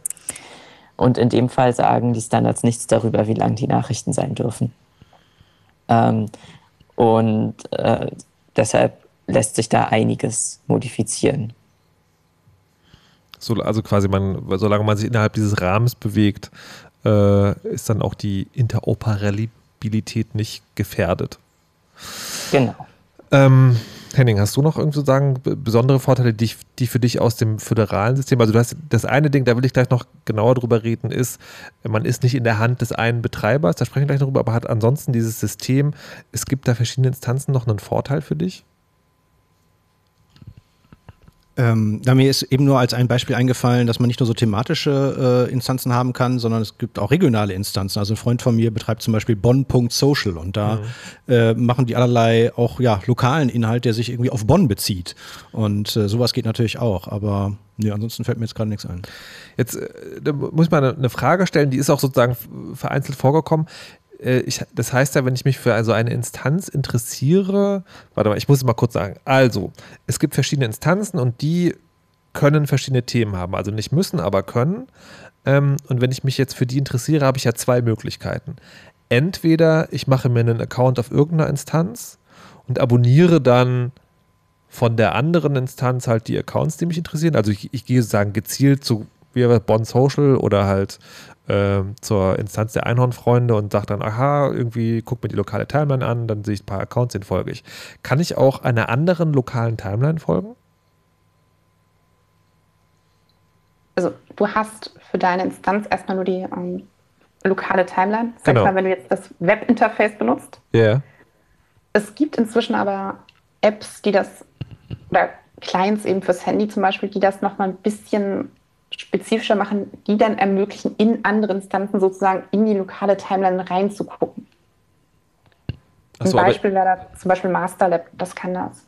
Und in dem Fall sagen die Standards nichts darüber, wie lang die Nachrichten sein dürfen. Ähm, und äh, deshalb lässt sich da einiges modifizieren. So, also quasi man, solange man sich innerhalb dieses Rahmens bewegt, äh, ist dann auch die Interoperabilität nicht gefährdet. Genau. Ähm, Henning, hast du noch irgendwie sagen besondere Vorteile, die, die für dich aus dem föderalen System? Also du hast das eine Ding, da will ich gleich noch genauer drüber reden, ist, man ist nicht in der Hand des einen Betreibers, da sprechen wir gleich drüber, aber hat ansonsten dieses System, es gibt da verschiedene Instanzen noch einen Vorteil für dich? Ähm, da mir ist eben nur als ein Beispiel eingefallen, dass man nicht nur so thematische äh, Instanzen haben kann, sondern es gibt auch regionale Instanzen. Also ein Freund von mir betreibt zum Beispiel Bonn.social und da mhm. äh, machen die allerlei auch ja lokalen Inhalt, der sich irgendwie auf Bonn bezieht. Und äh, sowas geht natürlich auch, aber nee, ansonsten fällt mir jetzt gerade nichts ein. Jetzt äh, muss ich mal eine, eine Frage stellen, die ist auch sozusagen vereinzelt vorgekommen. Äh, ich, das heißt ja, wenn ich mich für also eine Instanz interessiere, warte mal, ich muss es mal kurz sagen. Also, es gibt verschiedene Instanzen und die können verschiedene Themen haben. Also nicht müssen, aber können. Ähm, und wenn ich mich jetzt für die interessiere, habe ich ja zwei Möglichkeiten. Entweder ich mache mir einen Account auf irgendeiner Instanz und abonniere dann von der anderen Instanz halt die Accounts, die mich interessieren. Also ich, ich gehe sozusagen gezielt zu wie Bond Social oder halt äh, zur Instanz der Einhornfreunde und sage dann, aha, irgendwie guck mir die lokale Timeline an, dann sehe ich ein paar Accounts, den folge ich. Kann ich auch einer anderen lokalen Timeline folgen? Also du hast für deine Instanz erstmal nur die ähm, lokale Timeline. Sag genau. mal, wenn du jetzt das Webinterface benutzt. Ja. Yeah. Es gibt inzwischen aber Apps, die das, oder Clients eben fürs Handy zum Beispiel, die das nochmal ein bisschen spezifischer machen, die dann ermöglichen, in andere Instanzen sozusagen in die lokale Timeline reinzugucken. Ein so, Beispiel wäre da zum Beispiel MasterLab, das kann das.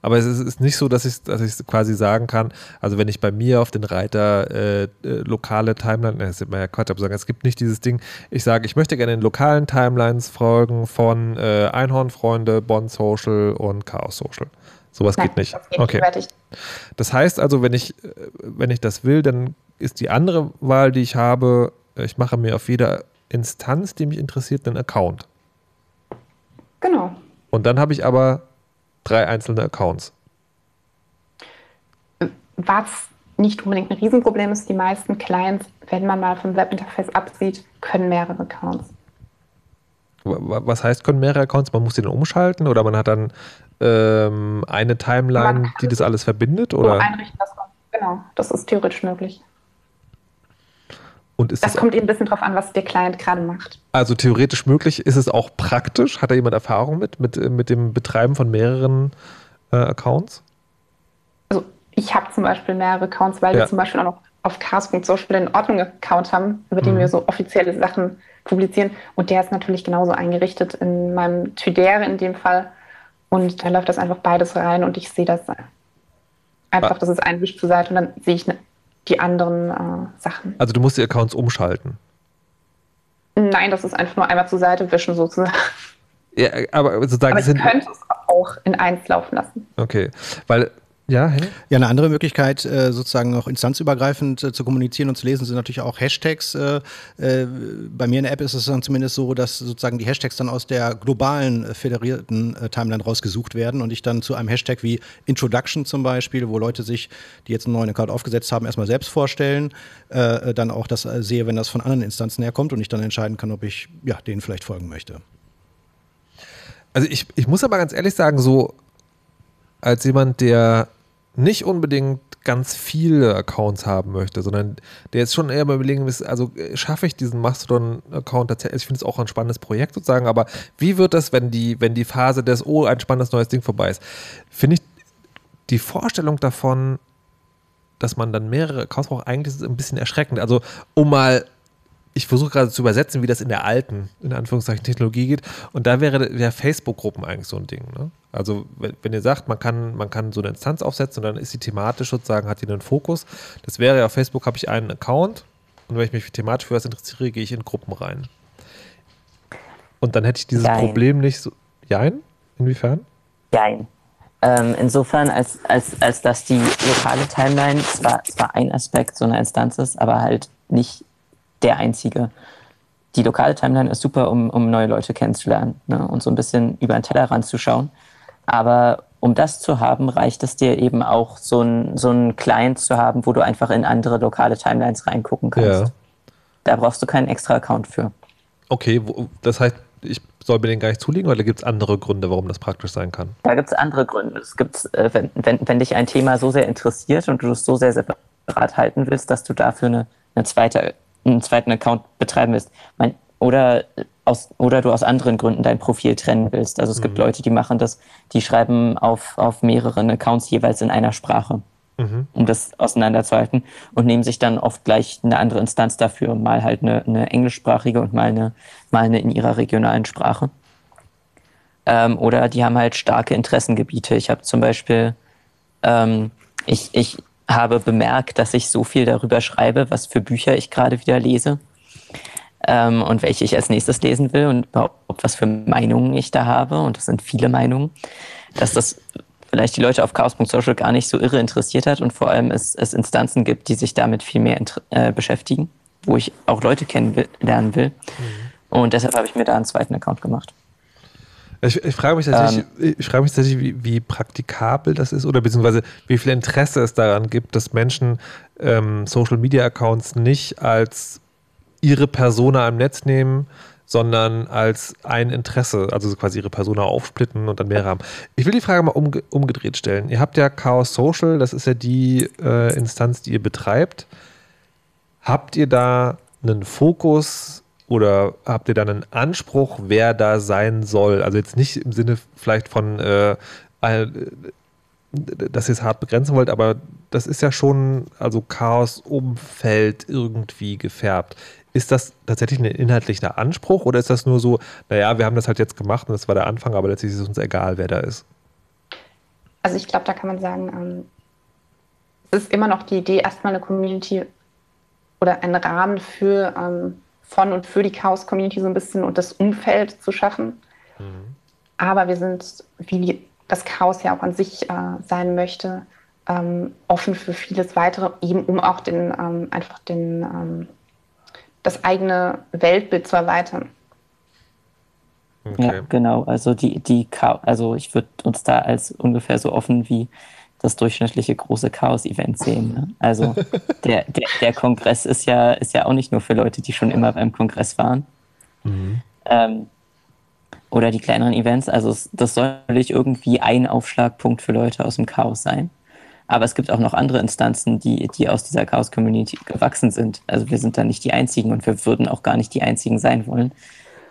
Aber es ist nicht so, dass ich, dass ich quasi sagen kann, also wenn ich bei mir auf den Reiter äh, äh, lokale Timeline, das ist immer ja Quatsch, aber sagen, es gibt nicht dieses Ding, ich sage, ich möchte gerne in lokalen Timelines folgen von äh, Einhornfreunde, Bond Social und Chaos Social. Sowas Nein, geht nicht. Das geht okay. Nicht das heißt also, wenn ich, wenn ich das will, dann ist die andere Wahl, die ich habe, ich mache mir auf jeder Instanz, die mich interessiert, einen Account. Genau. Und dann habe ich aber drei einzelne Accounts. Was nicht unbedingt ein Riesenproblem ist, die meisten Clients, wenn man mal vom Webinterface absieht, können mehrere Accounts. Was heißt, können mehrere Accounts? Man muss die dann umschalten oder man hat dann ähm, eine Timeline, die das alles verbindet? Oder? So einrichten, dass man, genau, das ist theoretisch möglich. Und ist das, das kommt eben ein bisschen drauf an, was der Client gerade macht. Also theoretisch möglich, ist es auch praktisch? Hat da jemand Erfahrung mit, mit, mit dem Betreiben von mehreren äh, Accounts? Also ich habe zum Beispiel mehrere Accounts, weil ja. wir zum Beispiel auch noch auf cars.social einen Ordnung-Account haben, über den mhm. wir so offizielle Sachen publizieren. Und der ist natürlich genauso eingerichtet in meinem Twitter in dem Fall. Und da läuft das einfach beides rein und ich sehe das einfach, ah. das ist ein Wisch zur Seite und dann sehe ich die anderen äh, Sachen. Also du musst die Accounts umschalten? Nein, das ist einfach nur einmal zur Seite wischen sozusagen. Ja, aber sozusagen aber ich könnte es auch in eins laufen lassen. Okay, weil ja, hey. ja, eine andere Möglichkeit, äh, sozusagen noch instanzübergreifend äh, zu kommunizieren und zu lesen, sind natürlich auch Hashtags. Äh, bei mir in der App ist es dann zumindest so, dass sozusagen die Hashtags dann aus der globalen föderierten Timeline rausgesucht werden und ich dann zu einem Hashtag wie Introduction zum Beispiel, wo Leute sich, die jetzt einen neuen Account aufgesetzt haben, erstmal selbst vorstellen, dann auch das sehe, wenn das von anderen Instanzen herkommt und ich dann entscheiden kann, ob ich ja, denen vielleicht folgen möchte. Also ich, ich muss aber ganz ehrlich sagen, so als jemand, der nicht unbedingt ganz viele Accounts haben möchte, sondern der jetzt schon eher mal überlegen ist, also äh, schaffe ich diesen Mastodon-Account tatsächlich, ich finde es auch ein spannendes Projekt sozusagen, aber wie wird das, wenn die, wenn die Phase des, oh, ein spannendes neues Ding vorbei ist? Finde ich die Vorstellung davon, dass man dann mehrere Accounts braucht, eigentlich ist es ein bisschen erschreckend. Also, um mal ich versuche gerade zu übersetzen, wie das in der alten, in Anführungszeichen, Technologie geht. Und da wäre der Facebook-Gruppen eigentlich so ein Ding. Ne? Also, wenn, wenn, ihr sagt, man kann, man kann so eine Instanz aufsetzen und dann ist sie thematisch sozusagen, hat die einen Fokus. Das wäre ja auf Facebook habe ich einen Account und wenn ich mich thematisch für was interessiere, gehe ich in Gruppen rein. Und dann hätte ich dieses Jein. Problem nicht so. Jein? Inwiefern? Jein. Ähm, insofern, als, als, als dass die lokale Timeline zwar, zwar ein Aspekt so einer Instanz ist, aber halt nicht der einzige. Die lokale Timeline ist super, um, um neue Leute kennenzulernen ne? und so ein bisschen über den Tellerrand zu schauen. Aber um das zu haben, reicht es dir eben auch, so ein, so einen Client zu haben, wo du einfach in andere lokale Timelines reingucken kannst. Ja. Da brauchst du keinen extra Account für. Okay, wo, das heißt, ich soll mir den gar nicht zulegen oder gibt es andere Gründe, warum das praktisch sein kann? Da gibt es andere Gründe. Es gibt, äh, wenn, wenn, wenn dich ein Thema so sehr interessiert und du es so sehr separat halten willst, dass du dafür eine, eine zweite einen zweiten Account betreiben willst. Mein, oder, aus, oder du aus anderen Gründen dein Profil trennen willst. Also es mhm. gibt Leute, die machen das, die schreiben auf, auf mehreren Accounts jeweils in einer Sprache, mhm. um das auseinanderzuhalten und nehmen sich dann oft gleich eine andere Instanz dafür, mal halt eine, eine englischsprachige und mal eine, mal eine in ihrer regionalen Sprache. Ähm, oder die haben halt starke Interessengebiete. Ich habe zum Beispiel, ähm, ich, ich, habe bemerkt, dass ich so viel darüber schreibe, was für Bücher ich gerade wieder lese ähm, und welche ich als nächstes lesen will und überhaupt was für Meinungen ich da habe. Und das sind viele Meinungen, dass das vielleicht die Leute auf chaos.social gar nicht so irre interessiert hat und vor allem es, es Instanzen gibt, die sich damit viel mehr äh, beschäftigen, wo ich auch Leute kennenlernen will. Mhm. Und deshalb habe ich mir da einen zweiten Account gemacht. Ich, ich frage mich tatsächlich, ähm, ich frage mich tatsächlich wie, wie, praktikabel das ist oder beziehungsweise wie viel Interesse es daran gibt, dass Menschen ähm, Social Media Accounts nicht als ihre Persona im Netz nehmen, sondern als ein Interesse, also quasi ihre Persona aufsplitten und dann mehrere haben. Ich will die Frage mal umge umgedreht stellen. Ihr habt ja Chaos Social, das ist ja die äh, Instanz, die ihr betreibt. Habt ihr da einen Fokus oder habt ihr dann einen Anspruch, wer da sein soll? Also jetzt nicht im Sinne vielleicht von, äh, dass ihr es hart begrenzen wollt, aber das ist ja schon, also Chaos-Umfeld irgendwie gefärbt. Ist das tatsächlich ein inhaltlicher Anspruch oder ist das nur so, naja, wir haben das halt jetzt gemacht und das war der Anfang, aber letztlich ist es uns egal, wer da ist? Also ich glaube, da kann man sagen, ähm, es ist immer noch die Idee, erstmal eine Community oder einen Rahmen für ähm, von und für die Chaos-Community so ein bisschen und das Umfeld zu schaffen. Mhm. Aber wir sind, wie das Chaos ja auch an sich äh, sein möchte, ähm, offen für vieles weitere, eben um auch den, ähm, einfach den, ähm, das eigene Weltbild zu erweitern. Okay. Ja, genau. Also die, die also ich würde uns da als ungefähr so offen wie das durchschnittliche große Chaos-Event sehen. Ne? Also der, der, der, Kongress ist ja, ist ja auch nicht nur für Leute, die schon immer beim Kongress waren. Mhm. Ähm, oder die kleineren Events. Also das soll nicht irgendwie ein Aufschlagpunkt für Leute aus dem Chaos sein. Aber es gibt auch noch andere Instanzen, die, die aus dieser Chaos-Community gewachsen sind. Also wir sind da nicht die Einzigen und wir würden auch gar nicht die Einzigen sein wollen.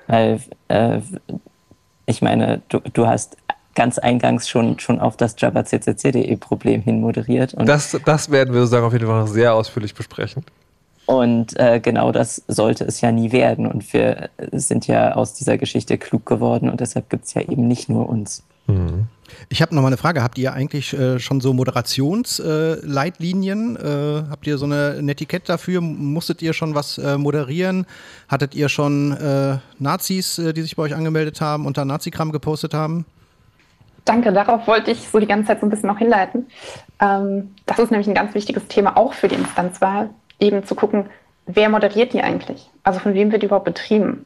Weil äh, ich meine, du, du hast ganz eingangs schon, schon auf das javaccc.de-Problem hin moderiert. Und das, das werden wir sozusagen auf jeden Fall noch sehr ausführlich besprechen. Und äh, genau das sollte es ja nie werden. Und wir sind ja aus dieser Geschichte klug geworden und deshalb gibt es ja eben nicht nur uns. Mhm. Ich habe noch mal eine Frage. Habt ihr eigentlich äh, schon so Moderationsleitlinien? Äh, äh, habt ihr so eine, Netiquette dafür? Musstet ihr schon was äh, moderieren? Hattet ihr schon äh, Nazis, äh, die sich bei euch angemeldet haben und da Nazikram gepostet haben? Danke, darauf wollte ich so die ganze Zeit so ein bisschen noch hinleiten. Ähm, das ist nämlich ein ganz wichtiges Thema auch für die Instanzwahl, eben zu gucken, wer moderiert die eigentlich? Also von wem wird überhaupt betrieben?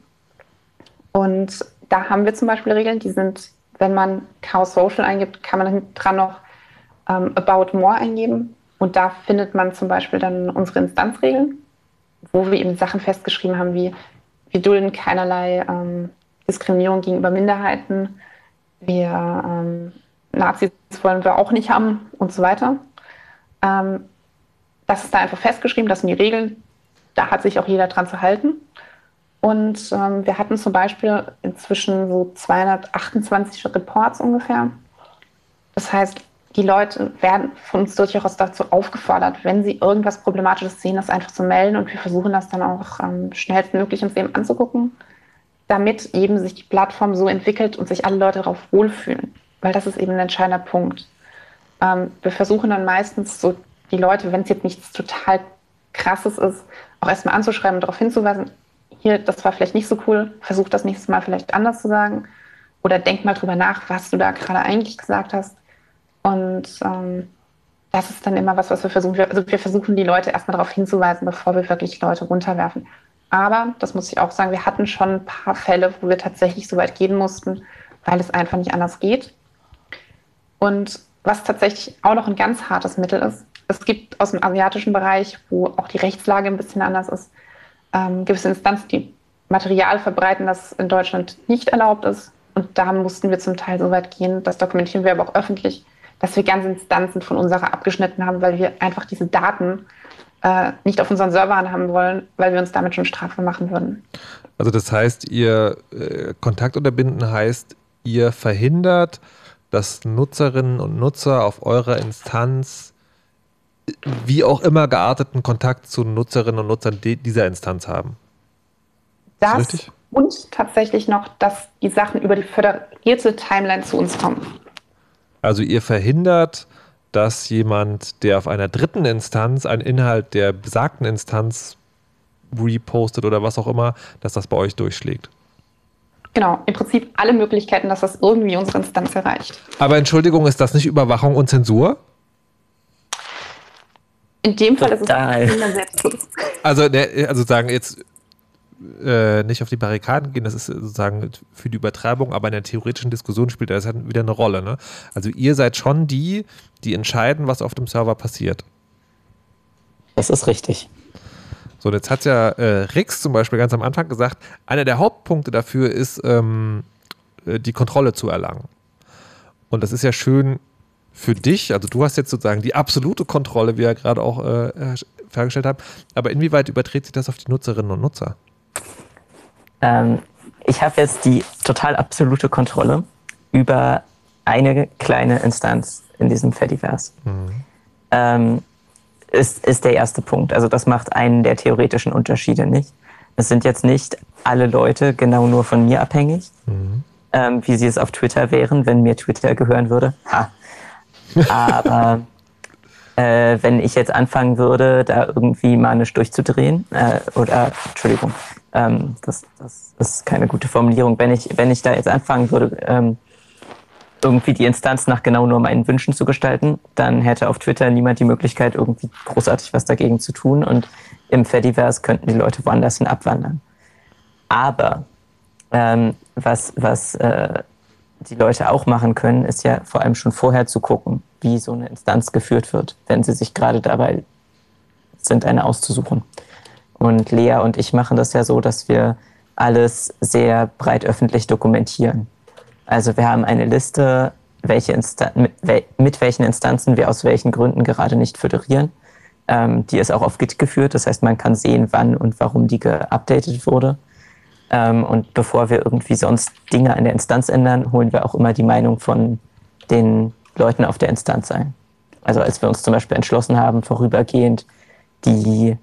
Und da haben wir zum Beispiel Regeln, die sind wenn man Chaos Social eingibt, kann man dran noch ähm, About More eingeben. Und da findet man zum Beispiel dann unsere Instanzregeln, wo wir eben Sachen festgeschrieben haben, wie wir dulden keinerlei ähm, Diskriminierung gegenüber Minderheiten, wir ähm, Nazis wollen wir auch nicht haben und so weiter. Ähm, das ist da einfach festgeschrieben, das sind die Regeln. Da hat sich auch jeder dran zu halten. Und ähm, wir hatten zum Beispiel inzwischen so 228 Reports ungefähr. Das heißt, die Leute werden von uns durchaus dazu aufgefordert, wenn sie irgendwas Problematisches sehen, das einfach zu melden. Und wir versuchen das dann auch ähm, schnellstmöglich uns eben anzugucken, damit eben sich die Plattform so entwickelt und sich alle Leute darauf wohlfühlen. Weil das ist eben ein entscheidender Punkt. Ähm, wir versuchen dann meistens so die Leute, wenn es jetzt nichts total Krasses ist, auch erstmal anzuschreiben und darauf hinzuweisen, hier, das war vielleicht nicht so cool, versuch das nächste Mal vielleicht anders zu sagen. Oder denk mal drüber nach, was du da gerade eigentlich gesagt hast. Und ähm, das ist dann immer was, was wir versuchen. Also wir versuchen die Leute erstmal darauf hinzuweisen, bevor wir wirklich Leute runterwerfen. Aber, das muss ich auch sagen, wir hatten schon ein paar Fälle, wo wir tatsächlich so weit gehen mussten, weil es einfach nicht anders geht. Und was tatsächlich auch noch ein ganz hartes Mittel ist, es gibt aus dem asiatischen Bereich, wo auch die Rechtslage ein bisschen anders ist, ähm, gewisse Instanzen, die Material verbreiten, das in Deutschland nicht erlaubt ist. Und da mussten wir zum Teil so weit gehen, das dokumentieren wir aber auch öffentlich, dass wir ganze Instanzen von unserer abgeschnitten haben, weil wir einfach diese Daten äh, nicht auf unseren Servern haben wollen, weil wir uns damit schon strafbar machen würden. Also das heißt, ihr äh, Kontakt unterbinden heißt, ihr verhindert, dass Nutzerinnen und Nutzer auf eurer Instanz wie auch immer gearteten Kontakt zu Nutzerinnen und Nutzern dieser Instanz haben. Das, das und tatsächlich noch, dass die Sachen über die föderierte Timeline zu uns kommen. Also ihr verhindert, dass jemand, der auf einer dritten Instanz einen Inhalt der besagten Instanz repostet oder was auch immer, dass das bei euch durchschlägt. Genau, im Prinzip alle Möglichkeiten, dass das irgendwie unsere Instanz erreicht. Aber Entschuldigung, ist das nicht Überwachung und Zensur? In dem Fall Total. ist es Selbstschutz. Also, ne, also sagen jetzt äh, nicht auf die Barrikaden gehen, das ist sozusagen für die Übertreibung, aber in der theoretischen Diskussion spielt das halt wieder eine Rolle. Ne? Also ihr seid schon die, die entscheiden, was auf dem Server passiert. Das ist richtig. So, jetzt hat ja äh, Rix zum Beispiel ganz am Anfang gesagt, einer der Hauptpunkte dafür ist, ähm, äh, die Kontrolle zu erlangen. Und das ist ja schön für dich, also du hast jetzt sozusagen die absolute Kontrolle, wie er gerade auch äh, dargestellt hat, aber inwieweit überträgt sich das auf die Nutzerinnen und Nutzer? Ähm, ich habe jetzt die total absolute Kontrolle über eine kleine Instanz in diesem Fediverse. Mhm. Ähm, ist, ist der erste Punkt. Also das macht einen der theoretischen Unterschiede nicht. Es sind jetzt nicht alle Leute genau nur von mir abhängig, mhm. ähm, wie sie es auf Twitter wären, wenn mir Twitter gehören würde. Ha, aber äh, wenn ich jetzt anfangen würde, da irgendwie manisch durchzudrehen, äh, oder Entschuldigung, ähm, das, das ist keine gute Formulierung, wenn ich, wenn ich da jetzt anfangen würde, ähm, irgendwie die Instanz nach genau nur meinen Wünschen zu gestalten, dann hätte auf Twitter niemand die Möglichkeit, irgendwie großartig was dagegen zu tun und im Fediverse könnten die Leute woanders hin abwandern. Aber ähm, was, was äh, die Leute auch machen können, ist ja vor allem schon vorher zu gucken, wie so eine Instanz geführt wird, wenn sie sich gerade dabei sind, eine auszusuchen. Und Lea und ich machen das ja so, dass wir alles sehr breit öffentlich dokumentieren. Also wir haben eine Liste, welche mit, mit, welchen Instanzen wir aus welchen Gründen gerade nicht föderieren. Ähm, die ist auch auf Git geführt, das heißt, man kann sehen, wann und warum die geupdatet wurde. Ähm, und bevor wir irgendwie sonst Dinge an der Instanz ändern, holen wir auch immer die Meinung von den Leuten auf der Instanz ein. Also als wir uns zum Beispiel entschlossen haben, vorübergehend die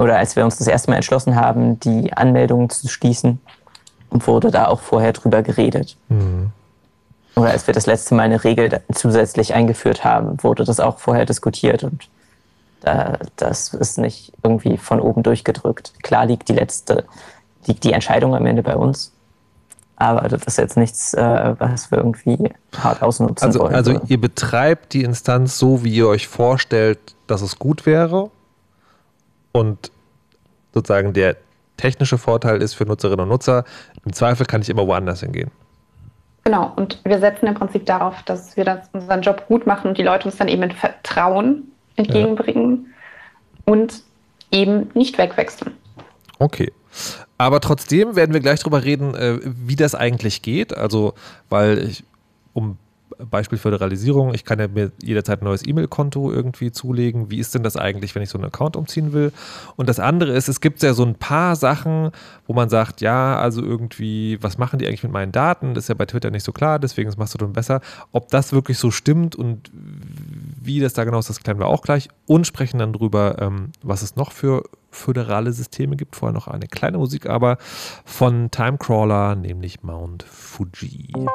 oder als wir uns das erste Mal entschlossen haben, die Anmeldungen zu schließen, wurde da auch vorher drüber geredet. Mhm. Oder als wir das letzte Mal eine Regel zusätzlich eingeführt haben, wurde das auch vorher diskutiert und da, das ist nicht irgendwie von oben durchgedrückt. Klar liegt die letzte, liegt die Entscheidung am Ende bei uns. Aber das ist jetzt nichts, äh, was wir irgendwie hart ausnutzen also, wollen. Also ihr betreibt die Instanz so, wie ihr euch vorstellt, dass es gut wäre und sozusagen der technische Vorteil ist für Nutzerinnen und Nutzer, im Zweifel kann ich immer woanders hingehen. Genau, und wir setzen im Prinzip darauf, dass wir das, unseren Job gut machen und die Leute uns dann eben mit Vertrauen entgegenbringen ja. und eben nicht wegwechseln. Okay. Aber trotzdem werden wir gleich darüber reden, äh, wie das eigentlich geht. Also, weil ich, um Beispiel Föderalisierung, ich kann ja mir jederzeit ein neues E-Mail-Konto irgendwie zulegen. Wie ist denn das eigentlich, wenn ich so einen Account umziehen will? Und das andere ist, es gibt ja so ein paar Sachen, wo man sagt, ja, also irgendwie, was machen die eigentlich mit meinen Daten? Das ist ja bei Twitter nicht so klar, deswegen ist Mastodon besser. Ob das wirklich so stimmt und wie das da genau ist, das klären wir auch gleich und sprechen dann drüber, ähm, was es noch für föderale Systeme gibt. Vorher noch eine kleine Musik, aber von Timecrawler, nämlich Mount Fuji. Musik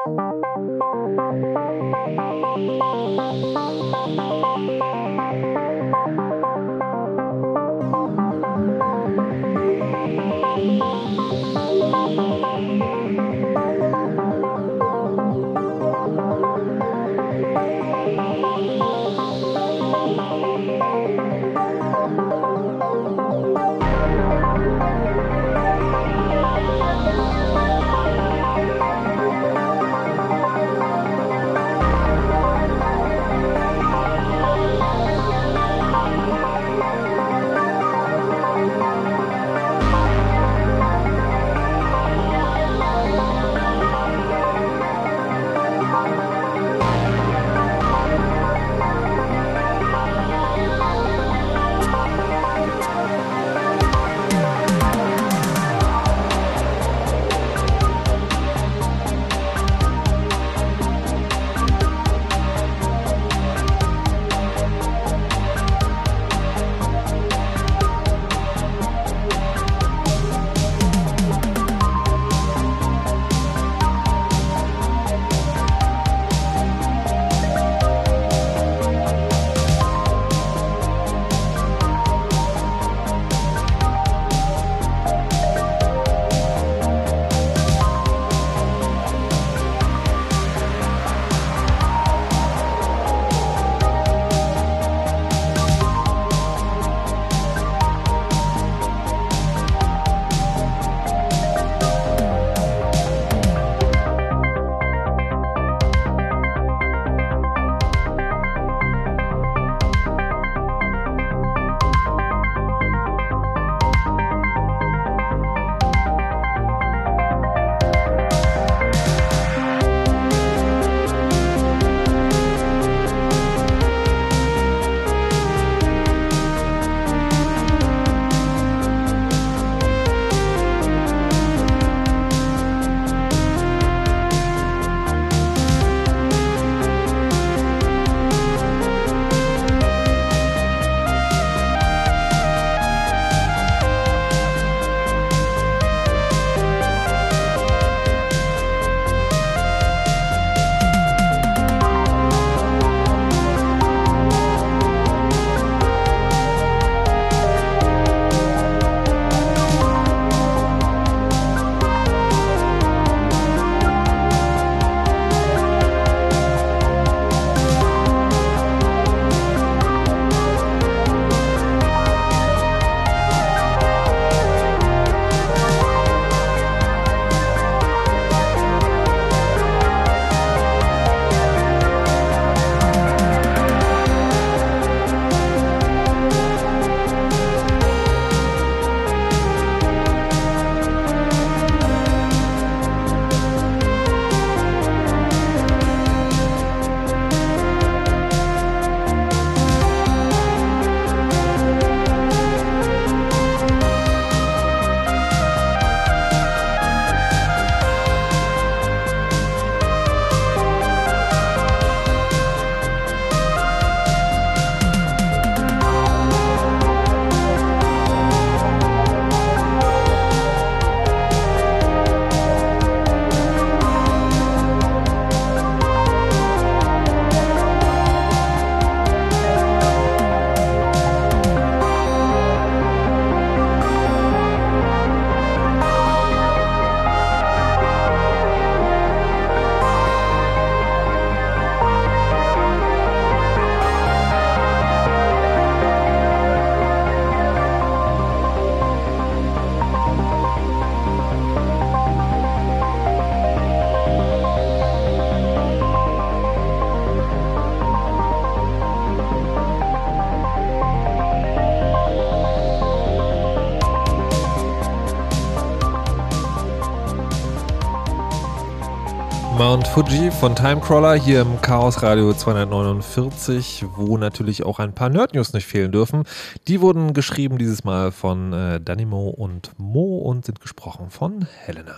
Fuji von Timecrawler hier im Chaos Radio 249, wo natürlich auch ein paar Nerd News nicht fehlen dürfen. Die wurden geschrieben dieses Mal von äh, Danimo und Mo und sind gesprochen von Helena.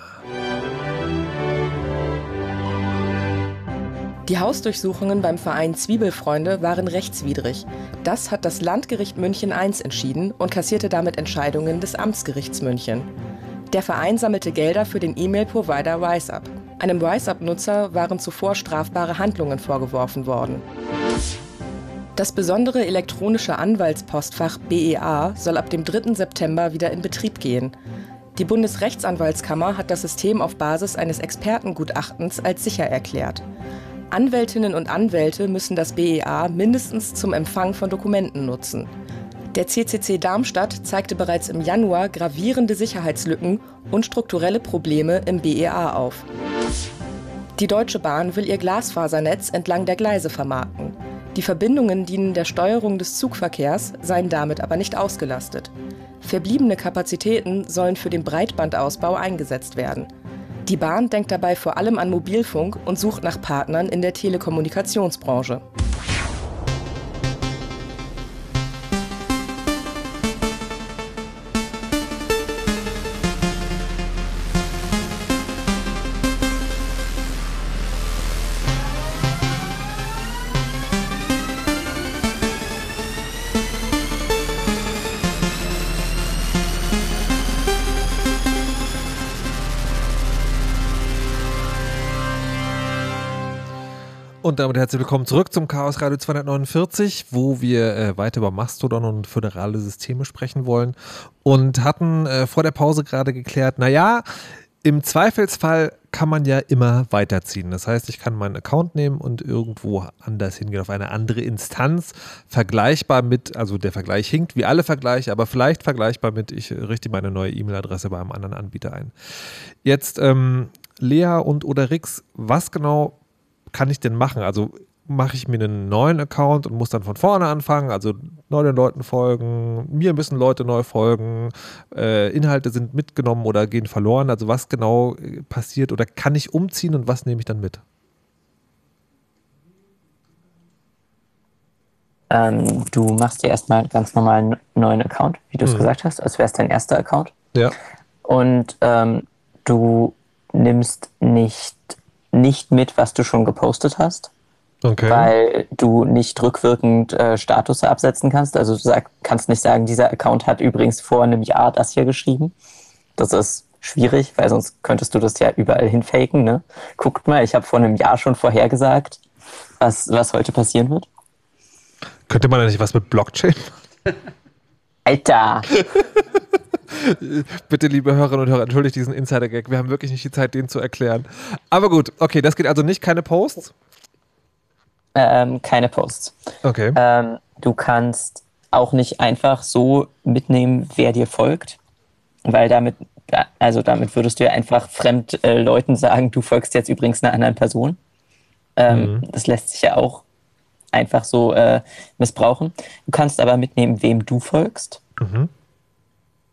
Die Hausdurchsuchungen beim Verein Zwiebelfreunde waren rechtswidrig. Das hat das Landgericht München I entschieden und kassierte damit Entscheidungen des Amtsgerichts München. Der Verein sammelte Gelder für den E-Mail-Provider RiseUp. Einem RiseUp-Nutzer waren zuvor strafbare Handlungen vorgeworfen worden. Das besondere elektronische Anwaltspostfach BEA soll ab dem 3. September wieder in Betrieb gehen. Die Bundesrechtsanwaltskammer hat das System auf Basis eines Expertengutachtens als sicher erklärt. Anwältinnen und Anwälte müssen das BEA mindestens zum Empfang von Dokumenten nutzen. Der CCC Darmstadt zeigte bereits im Januar gravierende Sicherheitslücken und strukturelle Probleme im BEA auf. Die Deutsche Bahn will ihr Glasfasernetz entlang der Gleise vermarkten. Die Verbindungen dienen der Steuerung des Zugverkehrs, seien damit aber nicht ausgelastet. Verbliebene Kapazitäten sollen für den Breitbandausbau eingesetzt werden. Die Bahn denkt dabei vor allem an Mobilfunk und sucht nach Partnern in der Telekommunikationsbranche. Und damit herzlich willkommen zurück zum Chaos Radio 249, wo wir äh, weiter über Mastodon und föderale Systeme sprechen wollen und hatten äh, vor der Pause gerade geklärt, naja, im Zweifelsfall kann man ja immer weiterziehen. Das heißt, ich kann meinen Account nehmen und irgendwo anders hingehen, auf eine andere Instanz, vergleichbar mit, also der Vergleich hinkt wie alle Vergleiche, aber vielleicht vergleichbar mit, ich richte meine neue E-Mail-Adresse bei einem anderen Anbieter ein. Jetzt, ähm, Lea und oder Rix, was genau kann ich denn machen? Also mache ich mir einen neuen Account und muss dann von vorne anfangen, also neuen Leuten folgen, mir müssen Leute neu folgen, äh, Inhalte sind mitgenommen oder gehen verloren. Also was genau äh, passiert oder kann ich umziehen und was nehme ich dann mit? Ähm, du machst dir erstmal ganz normal einen neuen Account, wie du es hm. gesagt hast, als wäre es dein erster Account. Ja. Und ähm, du nimmst nicht nicht mit, was du schon gepostet hast. Okay. Weil du nicht rückwirkend äh, Status absetzen kannst. Also du sag, kannst nicht sagen, dieser Account hat übrigens vor einem Jahr das hier geschrieben. Das ist schwierig, weil sonst könntest du das ja überall hinfaken. Ne? Guckt mal, ich habe vor einem Jahr schon vorhergesagt, was, was heute passieren wird. Könnte man da nicht was mit Blockchain? Alter! Bitte, liebe Hörerinnen und Hörer, entschuldigt diesen Insider-Gag. Wir haben wirklich nicht die Zeit, den zu erklären. Aber gut, okay, das geht also nicht. Keine Posts? Ähm, keine Posts. Okay. Ähm, du kannst auch nicht einfach so mitnehmen, wer dir folgt, weil damit, also damit würdest du ja einfach fremd äh, Leuten sagen, du folgst jetzt übrigens einer anderen Person. Ähm, mhm. Das lässt sich ja auch einfach so äh, missbrauchen. Du kannst aber mitnehmen, wem du folgst. Mhm.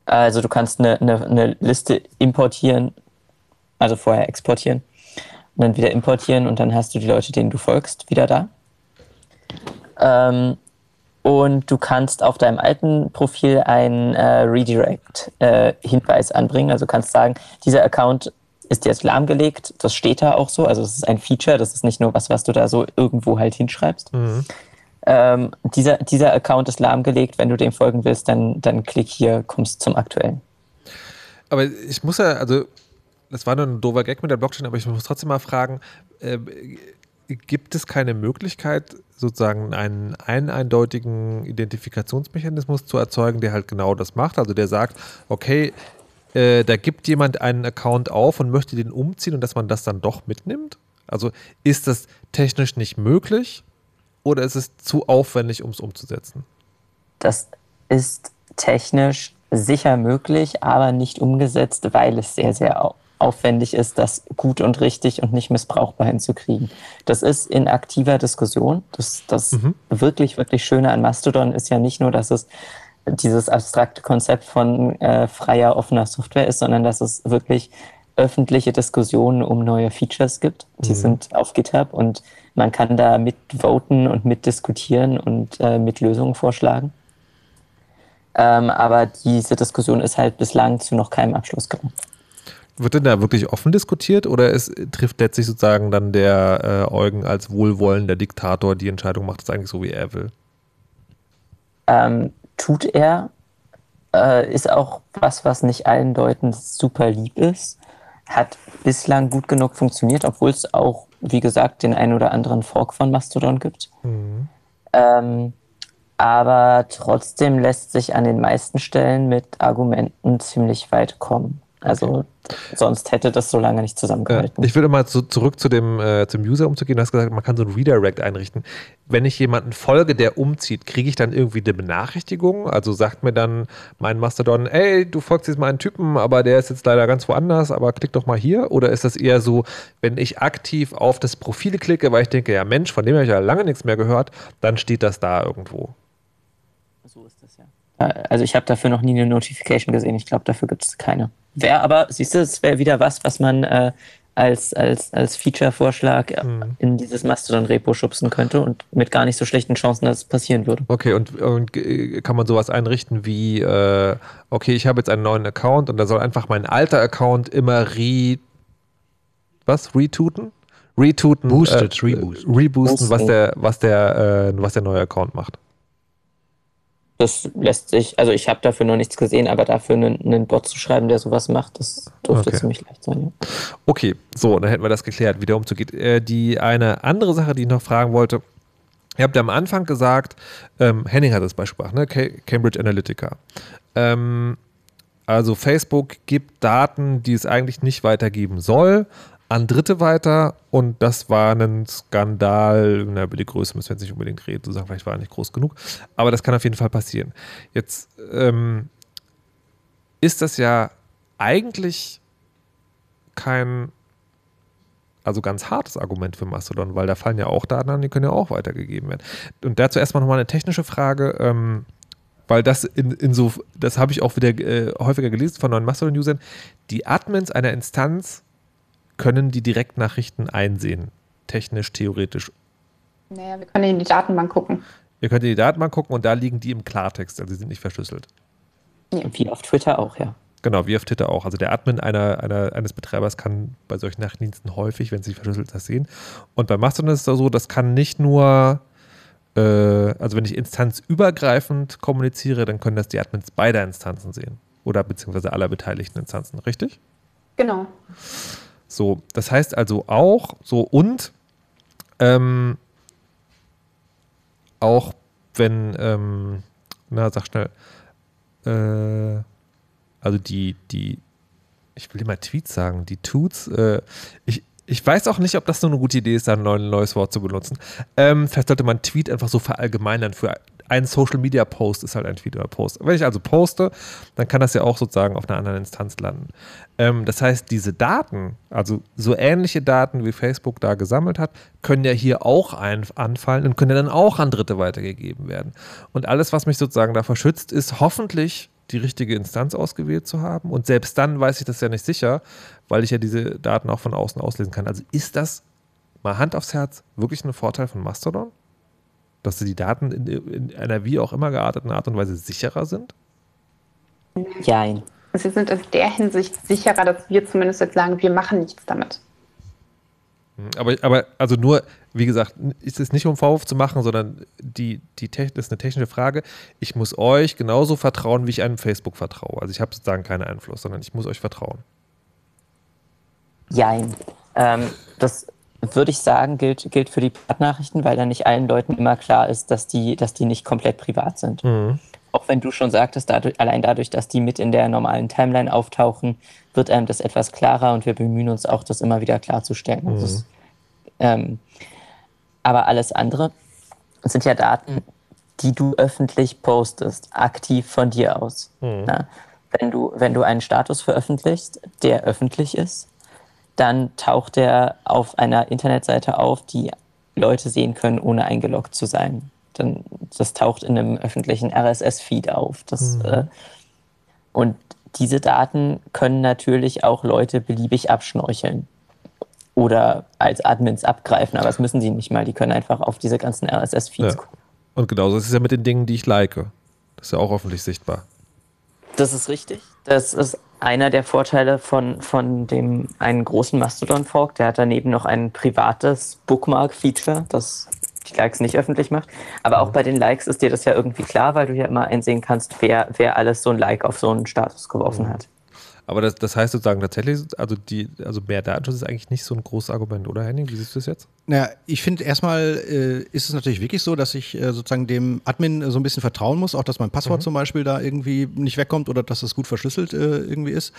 Also du kannst eine, eine, eine Liste importieren, also vorher exportieren und dann wieder importieren und dann hast du die Leute, denen du folgst, wieder da. Ähm, und du kannst auf deinem alten Profil einen äh, Redirect-Hinweis äh, anbringen. Also kannst sagen, dieser Account ist jetzt lahmgelegt. Das steht da auch so. Also es ist ein Feature. Das ist nicht nur was, was du da so irgendwo halt hinschreibst. Mhm ähm, dieser, dieser Account ist lahmgelegt, wenn du dem folgen willst, dann, dann klick hier, kommst zum aktuellen. Aber ich muss ja, also das war nur ein doofer Gag mit der Blockchain, aber ich muss trotzdem mal fragen, äh, gibt es keine Möglichkeit, sozusagen einen, einen eindeutigen Identifikationsmechanismus zu erzeugen, der halt genau das macht? Also der sagt, okay, äh, da gibt jemand einen Account auf und möchte den umziehen und dass man das dann doch mitnimmt? Also ist das technisch nicht möglich? Oder ist es zu aufwendig, um es umzusetzen? Das ist technisch sicher möglich, aber nicht umgesetzt, weil es sehr, sehr aufwendig ist, das gut und richtig und nicht missbrauchbar hinzukriegen. Das ist in aktiver Diskussion. Das, das mhm. wirklich, wirklich Schöne an Mastodon ist ja nicht nur, dass es dieses abstrakte Konzept von äh, freier, offener Software ist, sondern dass es wirklich öffentliche Diskussionen um neue Features gibt. Die mhm. sind auf GitHub und man kann da mitvoten und mitdiskutieren und äh, mit Lösungen vorschlagen. Ähm, aber diese Diskussion ist halt bislang zu noch keinem Abschluss gekommen. Wird denn da wirklich offen diskutiert oder es trifft letztlich sozusagen dann der äh, Eugen als wohlwollender Diktator die Entscheidung, macht es eigentlich so, wie er will? Ähm, tut er, äh, ist auch was, was nicht allen Leuten super lieb ist, hat bislang gut genug funktioniert, obwohl es auch, wie gesagt, den einen oder anderen Fork von Mastodon gibt. Mhm. Ähm, aber trotzdem lässt sich an den meisten Stellen mit Argumenten ziemlich weit kommen. Also okay. sonst hätte das so lange nicht zusammengehalten. ich würde mal zu, zurück zu dem, äh, zum User umzugehen. Du hast gesagt, man kann so ein Redirect einrichten. Wenn ich jemanden folge, der umzieht, kriege ich dann irgendwie eine Benachrichtigung? Also sagt mir dann mein Mastodon, ey, du folgst jetzt mal einen Typen, aber der ist jetzt leider ganz woanders, aber klick doch mal hier. Oder ist das eher so, wenn ich aktiv auf das Profil klicke, weil ich denke, ja Mensch, von dem habe ich ja lange nichts mehr gehört, dann steht das da irgendwo? So ist das ja. Also ich habe dafür noch nie eine Notification gesehen. Ich glaube, dafür gibt es keine. Wäre aber, siehst du, es wäre wieder was, was man äh, als, als, als Feature-Vorschlag mhm. in dieses Mastodon-Repo schubsen könnte und mit gar nicht so schlechten Chancen, dass es passieren würde. Okay, und, und kann man sowas einrichten wie, äh, okay, ich habe jetzt einen neuen Account und da soll einfach mein alter Account immer re... Was? Retooten? Retooten. Boosted, äh, reboost. Reboosten, was der, was, der, äh, was der neue Account macht. Das lässt sich, also ich habe dafür noch nichts gesehen, aber dafür einen, einen, Bot zu schreiben, der sowas macht, das dürfte okay. ziemlich leicht sein. Ja. Okay, so, dann hätten wir das geklärt, wie der Umzug geht. Äh, die eine andere Sache, die ich noch fragen wollte, ihr habt ja am Anfang gesagt, ähm, Henning hat das Beispiel ne? Cambridge Analytica. Ähm, also Facebook gibt Daten, die es eigentlich nicht weitergeben soll, an Dritte weiter und das war ein Skandal. Na, über die Größe müssen wir jetzt nicht unbedingt reden, zu sagen, vielleicht war er nicht groß genug, aber das kann auf jeden Fall passieren. Jetzt ähm, ist das ja eigentlich kein, also ganz hartes Argument für Mastodon, weil da fallen ja auch Daten an, die können ja auch weitergegeben werden. Und dazu erstmal nochmal eine technische Frage. Ähm, weil das in, in so, das habe ich auch wieder äh, häufiger gelesen von neuen Mastodon-Usern, die Admins einer Instanz können die Direktnachrichten einsehen? Technisch, theoretisch? Naja, wir können in die Datenbank gucken. Ihr könnt in die Datenbank gucken und da liegen die im Klartext, also sie sind nicht verschlüsselt. Ja, wie auf Twitter auch, ja. Genau, wie auf Twitter auch. Also der Admin einer, einer, eines Betreibers kann bei solchen Nachrichtendiensten häufig, wenn sie verschlüsselt das sehen. Und bei Mastodon ist es so, das kann nicht nur, äh, also wenn ich instanzübergreifend kommuniziere, dann können das die Admins beider Instanzen sehen. Oder beziehungsweise aller beteiligten Instanzen, richtig? Genau. So, das heißt also auch, so und ähm, auch wenn, ähm, na, sag schnell, äh, also die, die, ich will immer Tweets sagen, die Toots, äh, ich, ich weiß auch nicht, ob das so eine gute Idee ist, da ein neues Wort zu benutzen. Ähm, vielleicht sollte man Tweet einfach so verallgemeinern für ein Social Media Post ist halt ein Tweet oder Post. Wenn ich also poste, dann kann das ja auch sozusagen auf einer anderen Instanz landen. Ähm, das heißt, diese Daten, also so ähnliche Daten wie Facebook da gesammelt hat, können ja hier auch ein, anfallen und können ja dann auch an Dritte weitergegeben werden. Und alles, was mich sozusagen davor schützt, ist hoffentlich die richtige Instanz ausgewählt zu haben. Und selbst dann weiß ich das ja nicht sicher, weil ich ja diese Daten auch von außen auslesen kann. Also ist das mal Hand aufs Herz wirklich ein Vorteil von Mastodon? Dass die Daten in, in, einer wie auch immer gearteten Art und Weise sicherer sind? Nein. Sie sind in der Hinsicht sicherer, dass wir zumindest jetzt sagen, wir machen nichts damit. Hm, aber, aber also nur, wie gesagt, ist es nicht um Vorwurf zu machen, sondern die, die das ist eine technische Frage. Ich muss euch genauso vertrauen, wie ich einem Facebook vertraue. Also ich habe sozusagen keinen Einfluss, sondern ich muss euch vertrauen. Jein. Ähm, das würde ich sagen, gilt, gilt für die Privatnachrichten, weil dann nicht allen Leuten immer klar ist, dass die, dass die nicht komplett privat sind. Mhm. Auch wenn du schon sagtest, dadurch, allein dadurch, dass die mit in der normalen Timeline auftauchen, wird einem das etwas klarer und wir bemühen uns auch, das immer wieder klarzustellen. Mhm. Ist, ähm, aber alles andere sind ja Daten, die du öffentlich postest, aktiv von dir aus. Mhm. Wenn, du, wenn du einen Status veröffentlichst, der öffentlich ist, dann taucht er auf einer Internetseite auf, die Leute sehen können, ohne eingeloggt zu sein. Dann, das taucht in einem öffentlichen RSS-Feed auf. Das, mhm. äh, und diese Daten können natürlich auch Leute beliebig abschnorcheln oder als Admins abgreifen, aber das müssen sie nicht mal. Die können einfach auf diese ganzen RSS-Feeds ja. gucken. Und genauso ist es ja mit den Dingen, die ich like. Das ist ja auch öffentlich sichtbar. Das ist richtig. Das ist einer der Vorteile von, von dem einen großen Mastodon-Fork. Der hat daneben noch ein privates Bookmark-Feature, das die Likes nicht öffentlich macht. Aber auch bei den Likes ist dir das ja irgendwie klar, weil du ja immer einsehen kannst, wer, wer alles so ein Like auf so einen Status geworfen hat. Aber das, das heißt sozusagen tatsächlich, also die, also mehr Datenschutz ist eigentlich nicht so ein großes Argument, oder Henning? Wie siehst du das jetzt? Naja, ich finde erstmal äh, ist es natürlich wirklich so, dass ich äh, sozusagen dem Admin äh, so ein bisschen vertrauen muss, auch dass mein Passwort mhm. zum Beispiel da irgendwie nicht wegkommt oder dass es gut verschlüsselt äh, irgendwie ist.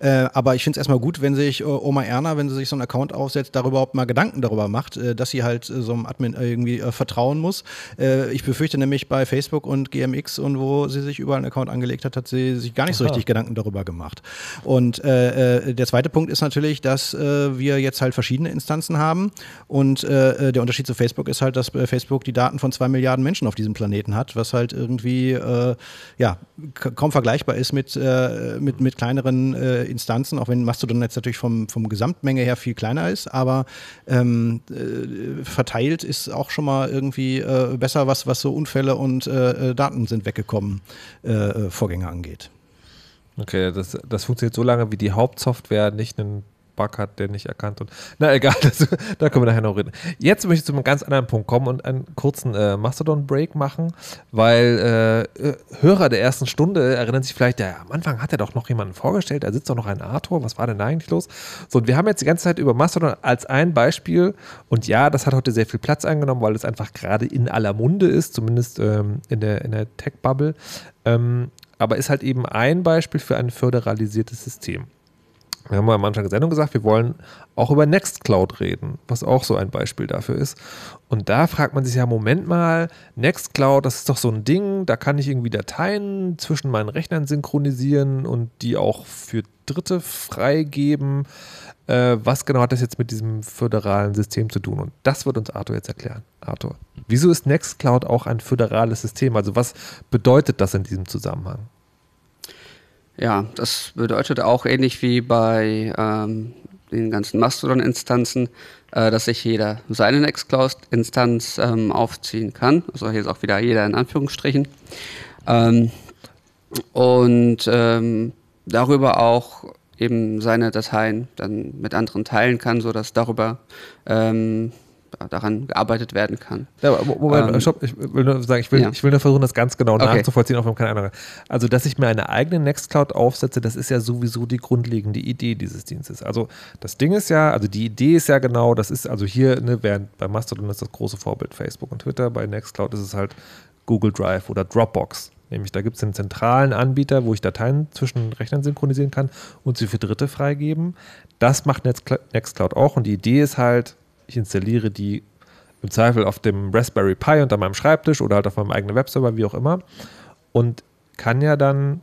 Äh, aber ich finde es erstmal gut, wenn sich äh, Oma Erna, wenn sie sich so einen Account aufsetzt, darüber überhaupt mal Gedanken darüber macht, dass sie halt so einem Admin irgendwie vertrauen muss. ich befürchte nämlich bei Facebook und GMX und wo sie sich überall einen Account angelegt hat, hat sie sich gar nicht Aha. so richtig Gedanken darüber gemacht. Und der zweite Punkt ist natürlich, dass wir jetzt halt verschiedene Instanzen haben und und äh, äh, der Unterschied zu Facebook ist halt, dass äh, Facebook die Daten von zwei Milliarden Menschen auf diesem Planeten hat, was halt irgendwie äh, ja, kaum vergleichbar ist mit, äh, mit, mit kleineren äh, Instanzen, auch wenn Mastodon jetzt natürlich vom, vom Gesamtmenge her viel kleiner ist, aber ähm, verteilt ist auch schon mal irgendwie besser, was, was so Unfälle und Daten sind weggekommen Vorgänge angeht. Okay, das, das funktioniert so lange, wie die Hauptsoftware nicht einen Bug hat, der nicht erkannt und na egal, das, da können wir nachher noch reden. Jetzt möchte ich zu einem ganz anderen Punkt kommen und einen kurzen äh, Mastodon-Break machen, weil äh, äh, Hörer der ersten Stunde erinnern sich vielleicht, ja, am Anfang hat er doch noch jemanden vorgestellt, da sitzt doch noch ein Arthur, was war denn da eigentlich los? So, und wir haben jetzt die ganze Zeit über Mastodon als ein Beispiel und ja, das hat heute sehr viel Platz eingenommen, weil es einfach gerade in aller Munde ist, zumindest ähm, in der, in der Tech-Bubble, ähm, aber ist halt eben ein Beispiel für ein föderalisiertes System. Wir haben am Anfang der Sendung gesagt, wir wollen auch über Nextcloud reden, was auch so ein Beispiel dafür ist. Und da fragt man sich ja, Moment mal, Nextcloud, das ist doch so ein Ding, da kann ich irgendwie Dateien zwischen meinen Rechnern synchronisieren und die auch für Dritte freigeben. Äh, was genau hat das jetzt mit diesem föderalen System zu tun? Und das wird uns Arthur jetzt erklären. Arthur, wieso ist Nextcloud auch ein föderales System? Also was bedeutet das in diesem Zusammenhang? Ja, das bedeutet auch ähnlich wie bei ähm, den ganzen Mastodon-Instanzen, äh, dass sich jeder seine Nextcloud-Instanz ähm, aufziehen kann. Also hier ist auch wieder jeder in Anführungsstrichen. Ähm, und ähm, darüber auch eben seine Dateien dann mit anderen teilen kann, sodass darüber ähm, daran gearbeitet werden kann. Ja, Moment, ähm, stopp, ich will nur sagen, ich will, ja. ich will nur versuchen, das ganz genau okay. nachzuvollziehen, auch wenn keine Ahnung Also, dass ich mir eine eigene Nextcloud aufsetze, das ist ja sowieso die grundlegende Idee dieses Dienstes. Also, das Ding ist ja, also die Idee ist ja genau, das ist also hier, ne, während bei Mastodon ist das große Vorbild Facebook und Twitter, bei Nextcloud ist es halt Google Drive oder Dropbox. Nämlich da gibt es einen zentralen Anbieter, wo ich Dateien zwischen Rechnern synchronisieren kann und sie für Dritte freigeben. Das macht Nextcloud auch und die Idee ist halt, ich installiere die im Zweifel auf dem Raspberry Pi unter meinem Schreibtisch oder halt auf meinem eigenen Webserver, wie auch immer. Und kann ja dann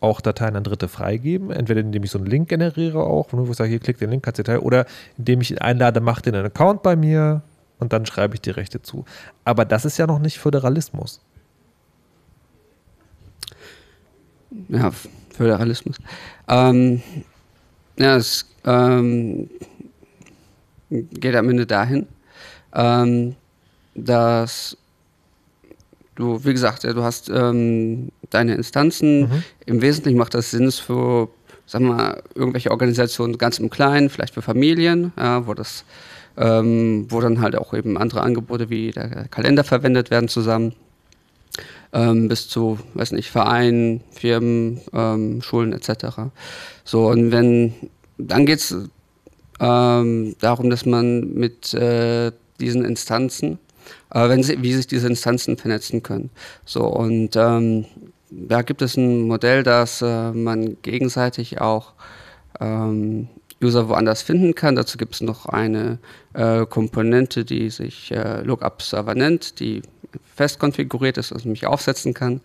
auch Dateien an Dritte freigeben. Entweder indem ich so einen Link generiere auch, wo ich sage, hier klick den Link, kannst du teilen, oder indem ich ihn einlade, mach den einen Account bei mir und dann schreibe ich die Rechte zu. Aber das ist ja noch nicht Föderalismus. Ja, Föderalismus. Ähm, ja, es ähm, geht am Ende dahin, ähm, dass du, wie gesagt, ja, du hast ähm, deine Instanzen. Mhm. Im Wesentlichen macht das Sinn für, sagen wir mal, irgendwelche Organisationen ganz im Kleinen, vielleicht für Familien, ja, wo das, ähm, wo dann halt auch eben andere Angebote wie der Kalender verwendet werden zusammen. Ähm, bis zu, weiß nicht, Vereinen, Firmen, ähm, Schulen etc. So, und wenn, dann geht es ähm, darum, dass man mit äh, diesen Instanzen, äh, wenn sie, wie sich diese Instanzen vernetzen können. So und ähm, da gibt es ein Modell, dass äh, man gegenseitig auch ähm, User woanders finden kann. Dazu gibt es noch eine äh, Komponente, die sich äh, Lookup Server nennt, die fest konfiguriert ist, also mich aufsetzen kann.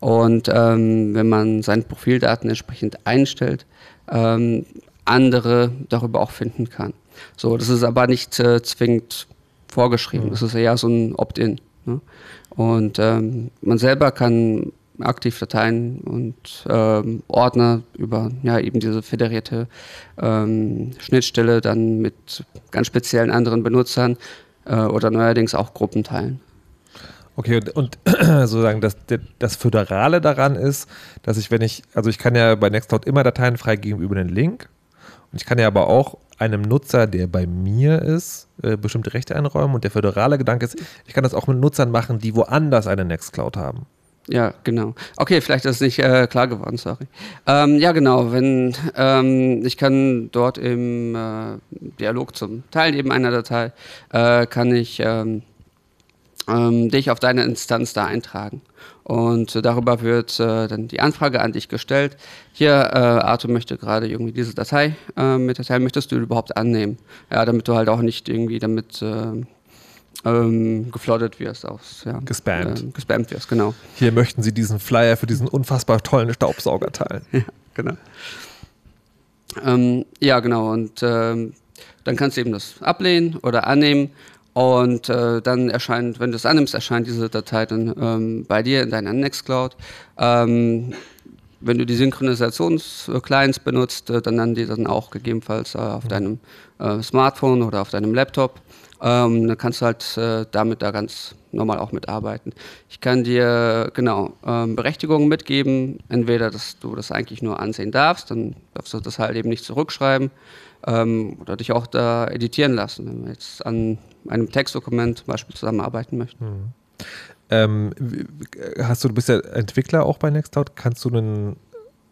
Und ähm, wenn man seine Profildaten entsprechend einstellt, ähm, andere darüber auch finden kann. So, das ist aber nicht äh, zwingend vorgeschrieben. Mhm. Das ist eher so ein Opt-in. Ne? Und ähm, man selber kann aktiv Dateien und ähm, Ordner über ja, eben diese föderierte ähm, Schnittstelle dann mit ganz speziellen anderen Benutzern äh, oder neuerdings auch Gruppen teilen. Okay, und, und sozusagen das, das Föderale daran ist, dass ich, wenn ich, also ich kann ja bei Nextcloud immer Dateien freigeben über den Link und ich kann ja aber auch einem Nutzer, der bei mir ist, äh, bestimmte Rechte einräumen und der föderale Gedanke ist, ich kann das auch mit Nutzern machen, die woanders eine Nextcloud haben. Ja, genau. Okay, vielleicht ist es nicht äh, klar geworden, sorry. Ähm, ja, genau. Wenn ähm, ich kann dort im äh, Dialog zum Teilnehmen einer Datei äh, kann ich ähm, ähm, dich auf deine Instanz da eintragen. Und äh, darüber wird äh, dann die Anfrage an dich gestellt. Hier, äh, Arthur möchte gerade irgendwie diese Datei äh, mit Datei, möchtest du überhaupt annehmen? Ja, damit du halt auch nicht irgendwie damit äh, ähm, geflottet wirst, aus, ja, gespammt. Äh, gespammt wirst, genau. Hier möchten sie diesen Flyer für diesen unfassbar tollen Staubsauger teilen. ja, genau. Ähm, ja, genau. Und ähm, dann kannst du eben das ablehnen oder annehmen. Und äh, dann erscheint, wenn du es annimmst, erscheint diese Datei dann ähm, bei dir in deiner Nextcloud. Ähm, wenn du die Synchronisations-Clients benutzt, äh, dann dann die dann auch gegebenenfalls äh, auf deinem äh, Smartphone oder auf deinem Laptop. Ähm, dann kannst du halt äh, damit da ganz normal auch mitarbeiten. Ich kann dir genau ähm, Berechtigungen mitgeben, entweder dass du das eigentlich nur ansehen darfst, dann darfst du das halt eben nicht zurückschreiben ähm, oder dich auch da editieren lassen, wenn wir jetzt an einem Textdokument zum Beispiel zusammenarbeiten möchten. Hm. Ähm, hast du, du bist ja Entwickler auch bei Nextcloud, kannst du einen,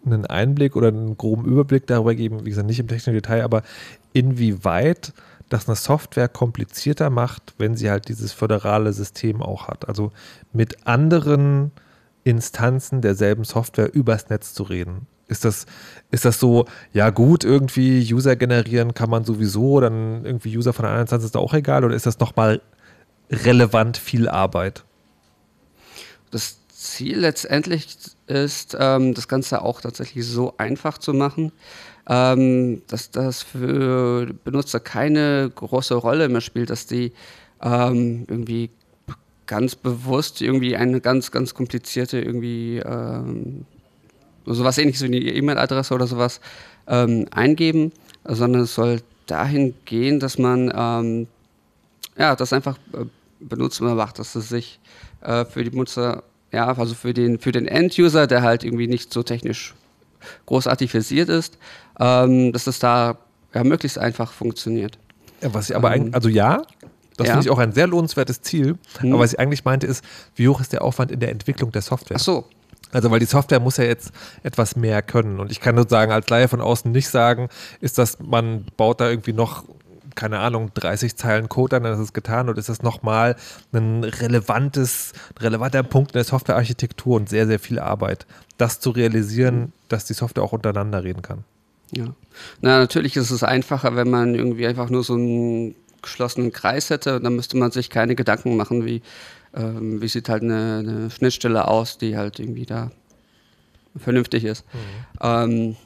einen Einblick oder einen groben Überblick darüber geben, wie gesagt, nicht im technischen Detail, aber inwieweit das eine Software komplizierter macht, wenn sie halt dieses föderale System auch hat. Also mit anderen Instanzen derselben Software übers Netz zu reden. Ist das, ist das so, ja gut, irgendwie User generieren kann man sowieso, dann irgendwie User von einer Instanz ist da auch egal oder ist das nochmal relevant viel Arbeit? Das Ziel letztendlich ist, ähm, das Ganze auch tatsächlich so einfach zu machen, ähm, dass das für Benutzer keine große Rolle mehr spielt, dass die ähm, irgendwie ganz bewusst irgendwie eine ganz, ganz komplizierte irgendwie ähm, sowas ähnliches wie eine E-Mail-Adresse oder sowas ähm, eingeben, sondern es soll dahin gehen, dass man ähm, ja, das einfach äh, benutzbar macht, dass es sich äh, für die Benutzer, ja, also für den, für den End-User, der halt irgendwie nicht so technisch großartig versiert ist, ähm, dass es da ja, möglichst einfach funktioniert. Ja, was ich aber ähm, eigentlich, also ja, das ja. finde ich auch ein sehr lohnenswertes Ziel. Hm. Aber was ich eigentlich meinte ist, wie hoch ist der Aufwand in der Entwicklung der Software? Ach so. Also, weil die Software muss ja jetzt etwas mehr können. Und ich kann nur sagen, als Laie von außen nicht sagen, ist das, man baut da irgendwie noch keine Ahnung, 30 Zeilen Code an, dann ist es getan oder ist das nochmal ein relevantes, relevanter Punkt in der Softwarearchitektur und sehr, sehr viel Arbeit, das zu realisieren, dass die Software auch untereinander reden kann. Ja. Na, natürlich ist es einfacher, wenn man irgendwie einfach nur so einen geschlossenen Kreis hätte. Dann müsste man sich keine Gedanken machen, wie, ähm, wie sieht halt eine, eine, Schnittstelle aus, die halt irgendwie da vernünftig ist. Mhm. Ähm,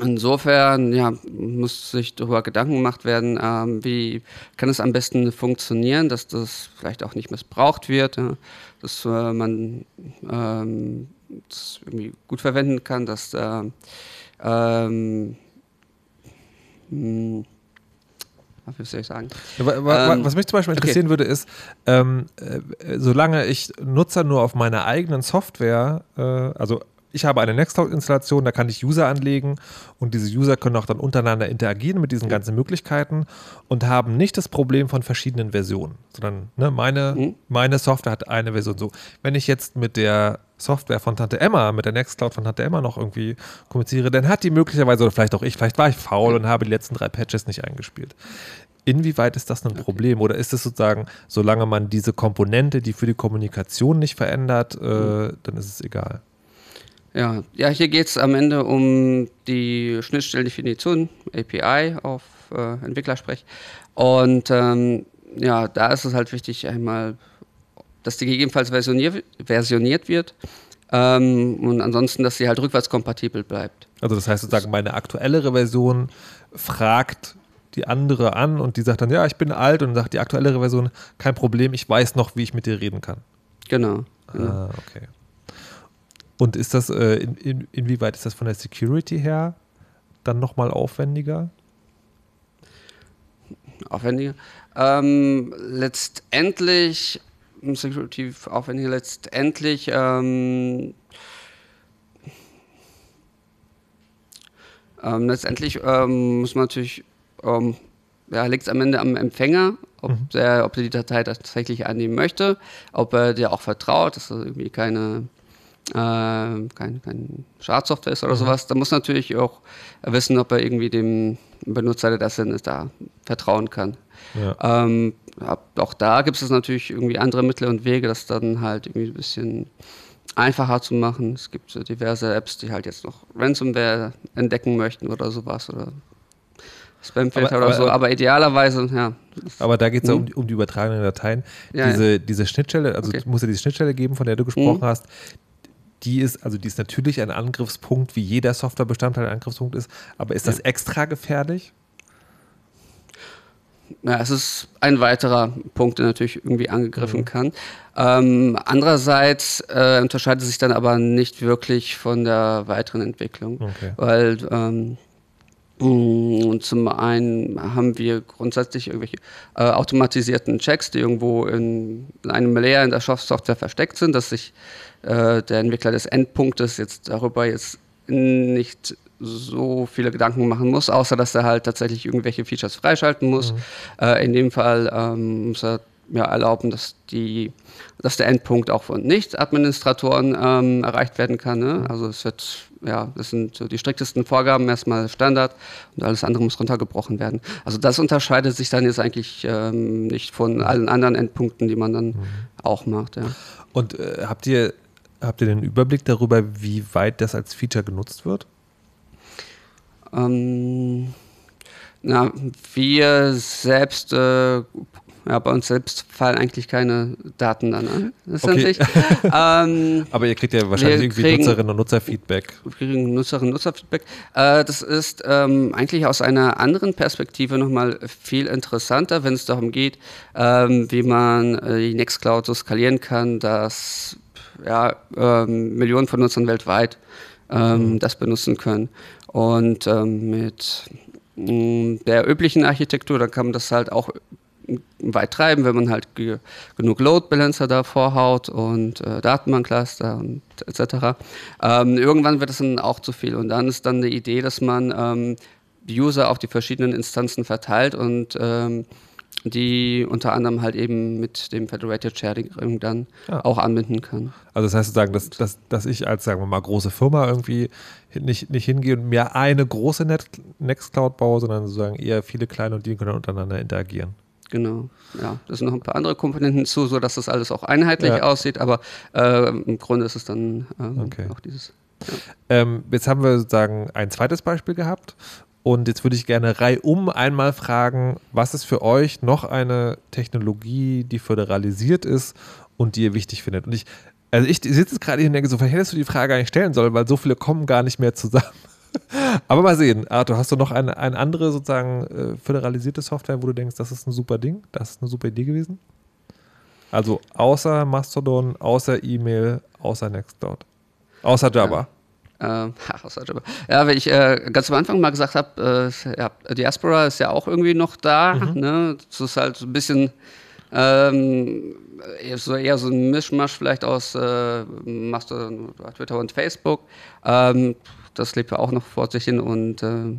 insofern ja, muss sich darüber Gedanken gemacht werden, ähm, wie kann es am besten funktionieren, dass das vielleicht auch nicht missbraucht wird, ja, dass äh, man ähm, das irgendwie gut verwenden kann, dass äh, ähm, hm, wie soll ich sagen? Ähm, was mich zum Beispiel interessieren okay. würde, ist, ähm, äh, solange ich Nutzer nur auf meiner eigenen Software, äh, also ich habe eine Nextcloud-Installation, da kann ich User anlegen und diese User können auch dann untereinander interagieren mit diesen ganzen Möglichkeiten und haben nicht das Problem von verschiedenen Versionen, sondern ne, meine, mhm. meine Software hat eine Version so. Wenn ich jetzt mit der Software von Tante Emma, mit der Nextcloud von Tante Emma noch irgendwie kommuniziere, dann hat die möglicherweise, oder vielleicht auch ich, vielleicht war ich faul und habe die letzten drei Patches nicht eingespielt. Inwieweit ist das ein Problem? Oder ist es sozusagen, solange man diese Komponente, die für die Kommunikation nicht verändert, äh, mhm. dann ist es egal? Ja, ja hier geht es am Ende um die Schnittstellendefinition, API auf äh, Entwicklersprech. Und ähm, ja, da ist es halt wichtig, einmal, dass die gegebenenfalls versionier versioniert wird. Ähm, und ansonsten, dass sie halt rückwärtskompatibel bleibt. Also das heißt sozusagen, meine aktuellere Version fragt die andere an und die sagt dann, ja, ich bin alt und sagt die aktuellere Version, kein Problem, ich weiß noch, wie ich mit dir reden kann. Genau. genau. Ah, okay. Und ist das, äh, in, in, inwieweit ist das von der Security her dann nochmal aufwendiger? Aufwendiger? Ähm, letztendlich, Security aufwendiger, letztendlich ähm, ähm, letztendlich ähm, muss man natürlich, ähm, ja, liegt es am Ende am Empfänger, ob, mhm. der, ob er die Datei tatsächlich annehmen möchte, ob er dir auch vertraut, dass das irgendwie keine kein, kein Schadsoftware ist oder mhm. sowas, da muss natürlich auch wissen, ob er irgendwie dem Benutzer, der das ist, da vertrauen kann. Ja. Ähm, auch da gibt es natürlich irgendwie andere Mittel und Wege, das dann halt irgendwie ein bisschen einfacher zu machen. Es gibt so diverse Apps, die halt jetzt noch Ransomware entdecken möchten oder sowas oder Spamfilter oder aber, so, aber idealerweise, ja. Aber da geht es ja um, um, die übertragenen Dateien. Ja, diese, ja. diese Schnittstelle, also okay. es muss ja diese Schnittstelle geben, von der du gesprochen mhm. hast, die ist, also die ist natürlich ein Angriffspunkt, wie jeder Softwarebestandteil ein Angriffspunkt ist, aber ist das ja. extra gefährlich? Ja, es ist ein weiterer Punkt, der natürlich irgendwie angegriffen mhm. kann. Ähm, andererseits äh, unterscheidet sich dann aber nicht wirklich von der weiteren Entwicklung, okay. weil ähm, zum einen haben wir grundsätzlich irgendwelche äh, automatisierten Checks, die irgendwo in, in einem Layer in der Software versteckt sind, dass sich äh, der Entwickler des Endpunktes jetzt darüber jetzt nicht so viele Gedanken machen muss, außer dass er halt tatsächlich irgendwelche Features freischalten muss. Mhm. Äh, in dem Fall ähm, muss er ja, erlauben, dass, die, dass der Endpunkt auch von Nicht-Administratoren ähm, erreicht werden kann. Ne? Mhm. Also es wird, ja, das sind so die striktesten Vorgaben, erstmal Standard und alles andere muss runtergebrochen werden. Also das unterscheidet sich dann jetzt eigentlich ähm, nicht von allen anderen Endpunkten, die man dann mhm. auch macht. Ja. Und äh, habt ihr habt ihr den Überblick darüber, wie weit das als Feature genutzt wird? Ähm, na, wir selbst, äh, ja, bei uns selbst fallen eigentlich keine Daten dann an. Okay. ähm, Aber ihr kriegt ja wahrscheinlich irgendwie kriegen, Nutzerinnen und Nutzerfeedback. Wir kriegen Nutzerinnen und Nutzerfeedback. Äh, das ist ähm, eigentlich aus einer anderen Perspektive nochmal viel interessanter, wenn es darum geht, ähm, wie man äh, die Nextcloud so skalieren kann, dass ja, ähm, Millionen von Nutzern weltweit ähm, mhm. das benutzen können. Und ähm, mit mm, der üblichen Architektur, da kann man das halt auch weit treiben, wenn man halt ge genug Load Balancer da vorhaut und äh, Datenbankcluster und etc. Ähm, irgendwann wird es dann auch zu viel und dann ist dann die Idee, dass man ähm, die User auf die verschiedenen Instanzen verteilt und ähm, die unter anderem halt eben mit dem Federated Sharing dann ja. auch anbinden kann. Also das heißt sozusagen, dass, dass, dass ich als, sagen wir mal, große Firma irgendwie nicht, nicht hingehe und mir eine große Net Nextcloud baue, sondern sozusagen eher viele kleine und die können untereinander interagieren. Genau, ja. Da sind noch ein paar andere Komponenten zu, sodass das alles auch einheitlich ja. aussieht, aber äh, im Grunde ist es dann äh, okay. auch dieses. Ja. Ähm, jetzt haben wir sozusagen ein zweites Beispiel gehabt und jetzt würde ich gerne reihum einmal fragen, was ist für euch noch eine Technologie, die föderalisiert ist und die ihr wichtig findet? Und ich, also ich sitze gerade hier und denke so, vielleicht hättest du die Frage eigentlich stellen sollen, weil so viele kommen gar nicht mehr zusammen. Aber mal sehen, Arthur, hast du noch eine, eine andere sozusagen äh, föderalisierte Software, wo du denkst, das ist ein super Ding, das ist eine super Idee gewesen? Also außer Mastodon, außer E-Mail, außer Nextcloud, außer Java. Ja. Ähm, ja, weil ich äh, ganz am Anfang mal gesagt habe, äh, ja, Diaspora ist ja auch irgendwie noch da. Mhm. Ne? Das ist halt so ein bisschen ähm, so eher so ein Mischmasch vielleicht aus äh, Mastodon, Twitter und Facebook. Ähm, das lebt ja auch noch vor sich hin und äh,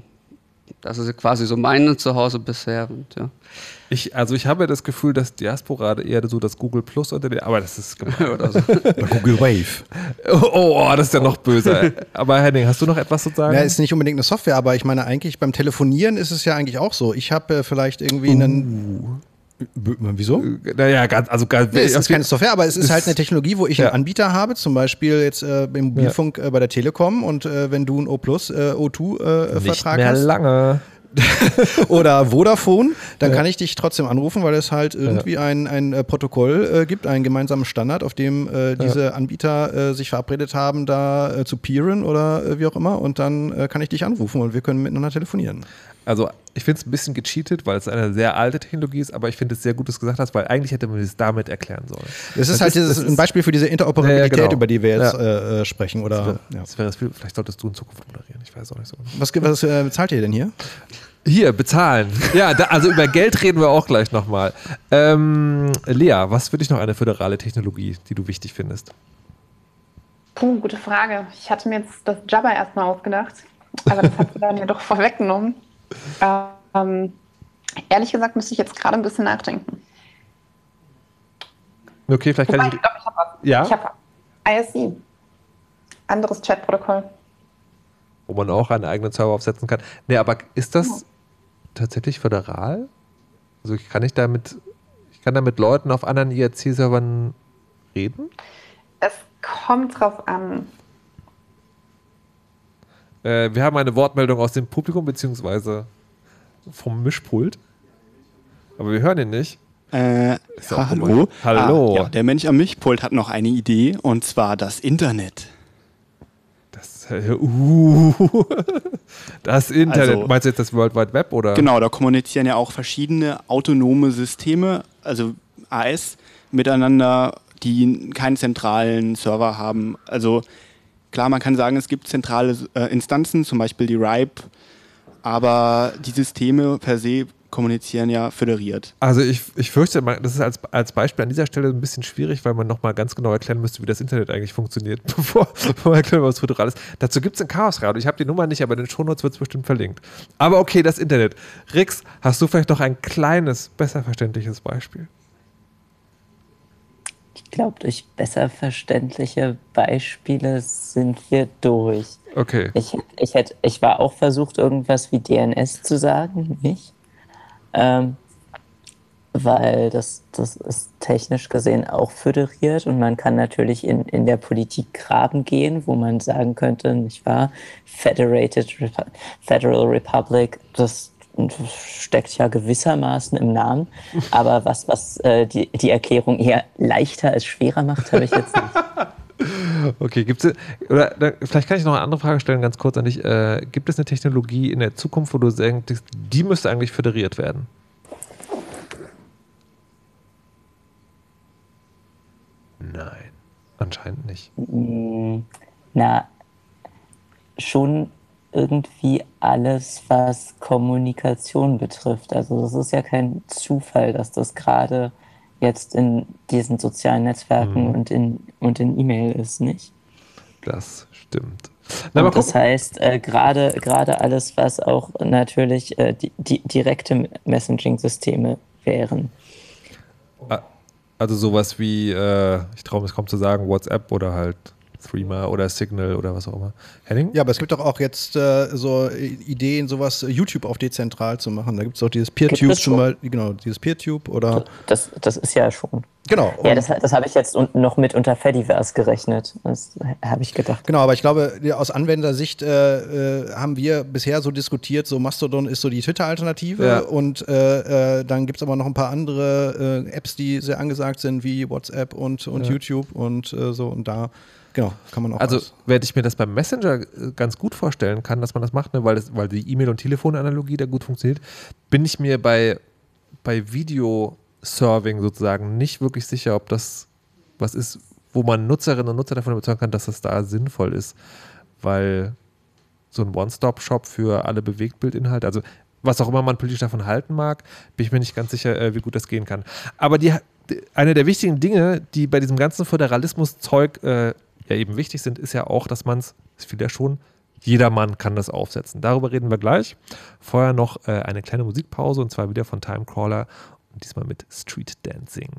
das ist quasi so mein Zuhause bisher. Und, ja. Ich, also ich habe das Gefühl, dass Diaspora eher so das Google Plus unter der, aber das ist oder so. oder Google Wave. Oh, oh, das ist ja noch böser. aber Henning, hast du noch etwas zu sagen? Ja, ist nicht unbedingt eine Software, aber ich meine eigentlich beim Telefonieren ist es ja eigentlich auch so. Ich habe äh, vielleicht irgendwie uh. einen Wieso? Naja, ganz, also ganz, nee, es ist keine Software, aber es ist halt eine Technologie, wo ich ja. einen Anbieter habe, zum Beispiel jetzt äh, im Mobilfunk ja. äh, bei der Telekom und äh, wenn du ein O Plus, äh, O2 äh, hast. lange. oder Vodafone, dann ja. kann ich dich trotzdem anrufen, weil es halt irgendwie ja. ein, ein äh, Protokoll äh, gibt, einen gemeinsamen Standard, auf dem äh, diese ja. Anbieter äh, sich verabredet haben, da äh, zu peeren oder äh, wie auch immer. Und dann kann ich dich anrufen und wir können miteinander telefonieren. Also ich finde es ein bisschen gecheatet, weil es eine sehr alte Technologie ist, aber ich finde es sehr gut, dass du gesagt hast, weil eigentlich hätte man es damit erklären sollen. Das, ist halt dieses, ein Beispiel für diese Interoperabilität, ja, genau. über die wir jetzt ja. äh, äh sprechen. Oder, das wäre, ja. das wäre das viel, vielleicht solltest du in Zukunft moderieren, ich weiß auch nicht so. Was, was äh, zahlt ihr denn hier? Hier, bezahlen. Ja, da, also über Geld reden wir auch gleich nochmal. Ähm, Lea, was für dich noch eine föderale Technologie, die du wichtig findest? Puh, gute Frage. Ich hatte mir jetzt das Jabba erstmal ausgedacht, aber das hat sie dann ja doch vorweggenommen. Ähm, ehrlich gesagt müsste ich jetzt gerade ein bisschen nachdenken. Okay, vielleicht kann ich. Ich glaube, ich habe was. Ja? Ich habe ISC. Anderes Chatprotokoll. Wo man auch einen eigenen Server aufsetzen kann. Nee, aber ist das ja. tatsächlich föderal? Also kann ich damit, ich kann da mit Leuten auf anderen IRC-Servern reden? Es kommt drauf an. Äh, wir haben eine Wortmeldung aus dem Publikum, beziehungsweise vom Mischpult. Aber wir hören ihn nicht. Äh, ja, hallo. Hallo. Ah, ja, der Mensch am Mischpult hat noch eine Idee und zwar das Internet. Das, äh, uh, das Internet. Also, Meinst du jetzt das World Wide Web oder? Genau, da kommunizieren ja auch verschiedene autonome Systeme, also AS, miteinander die keinen zentralen Server haben. Also klar, man kann sagen, es gibt zentrale äh, Instanzen, zum Beispiel die RIPE, aber die Systeme per se kommunizieren ja föderiert. Also ich, ich fürchte, das ist als, als Beispiel an dieser Stelle ein bisschen schwierig, weil man nochmal ganz genau erklären müsste, wie das Internet eigentlich funktioniert, bevor, bevor man erklärt, was föderal ist. Dazu gibt es ein Chaosradio. Ich habe die Nummer nicht, aber in den Shownotes wird es bestimmt verlinkt. Aber okay, das Internet. Rix, hast du vielleicht noch ein kleines, besser verständliches Beispiel? Glaube, durch besser verständliche Beispiele sind wir durch. Okay. Ich, ich, hätte, ich war auch versucht, irgendwas wie DNS zu sagen, nicht? Ähm, weil das, das ist technisch gesehen auch föderiert und man kann natürlich in, in der Politik graben gehen, wo man sagen könnte, nicht wahr, Federated Repu Federal Republic, das steckt ja gewissermaßen im Namen. Aber was, was äh, die, die Erklärung eher leichter als schwerer macht, habe ich jetzt nicht. Okay, gibt es, oder vielleicht kann ich noch eine andere Frage stellen, ganz kurz an dich. Äh, gibt es eine Technologie in der Zukunft, wo du denkst, die müsste eigentlich föderiert werden? Nein, anscheinend nicht. Mm, na, schon irgendwie alles, was Kommunikation betrifft. Also es ist ja kein Zufall, dass das gerade jetzt in diesen sozialen Netzwerken mhm. und in und in E-Mail ist, nicht? Das stimmt. Na, das heißt, äh, gerade gerade alles, was auch natürlich äh, die, die direkte Messaging-Systeme wären. Also sowas wie, äh, ich traue mich kaum zu sagen, WhatsApp oder halt Threema oder Signal oder was auch immer. Henning? Ja, aber es gibt doch auch jetzt äh, so Ideen, sowas YouTube auf dezentral zu machen. Da gibt es auch dieses PeerTube zum Beispiel, genau, dieses PeerTube oder. Das, das ist ja schon. Genau. Ja, das, das habe ich jetzt noch mit unter Fediverse gerechnet. Das habe ich gedacht. Genau, aber ich glaube, aus Anwendersicht äh, äh, haben wir bisher so diskutiert, so Mastodon ist so die Twitter-Alternative ja. und äh, äh dann gibt es aber noch ein paar andere äh, Apps, die sehr angesagt sind, wie WhatsApp und, und ja. YouTube und äh, so und da Genau, kann man auch. Also, wenn ich mir das beim Messenger äh, ganz gut vorstellen kann, dass man das macht, ne, weil, das, weil die E-Mail- und Telefonanalogie da gut funktioniert, bin ich mir bei, bei Video-Serving sozusagen nicht wirklich sicher, ob das was ist, wo man Nutzerinnen und Nutzer davon überzeugen kann, dass das da sinnvoll ist. Weil so ein One-Stop-Shop für alle Bewegtbildinhalte, also was auch immer man politisch davon halten mag, bin ich mir nicht ganz sicher, äh, wie gut das gehen kann. Aber die, eine der wichtigen Dinge, die bei diesem ganzen Föderalismus-Zeug äh, ja eben wichtig sind, ist ja auch, dass man es, das fiel ja schon, jedermann kann das aufsetzen. Darüber reden wir gleich. Vorher noch äh, eine kleine Musikpause und zwar wieder von Timecrawler und diesmal mit Street Dancing.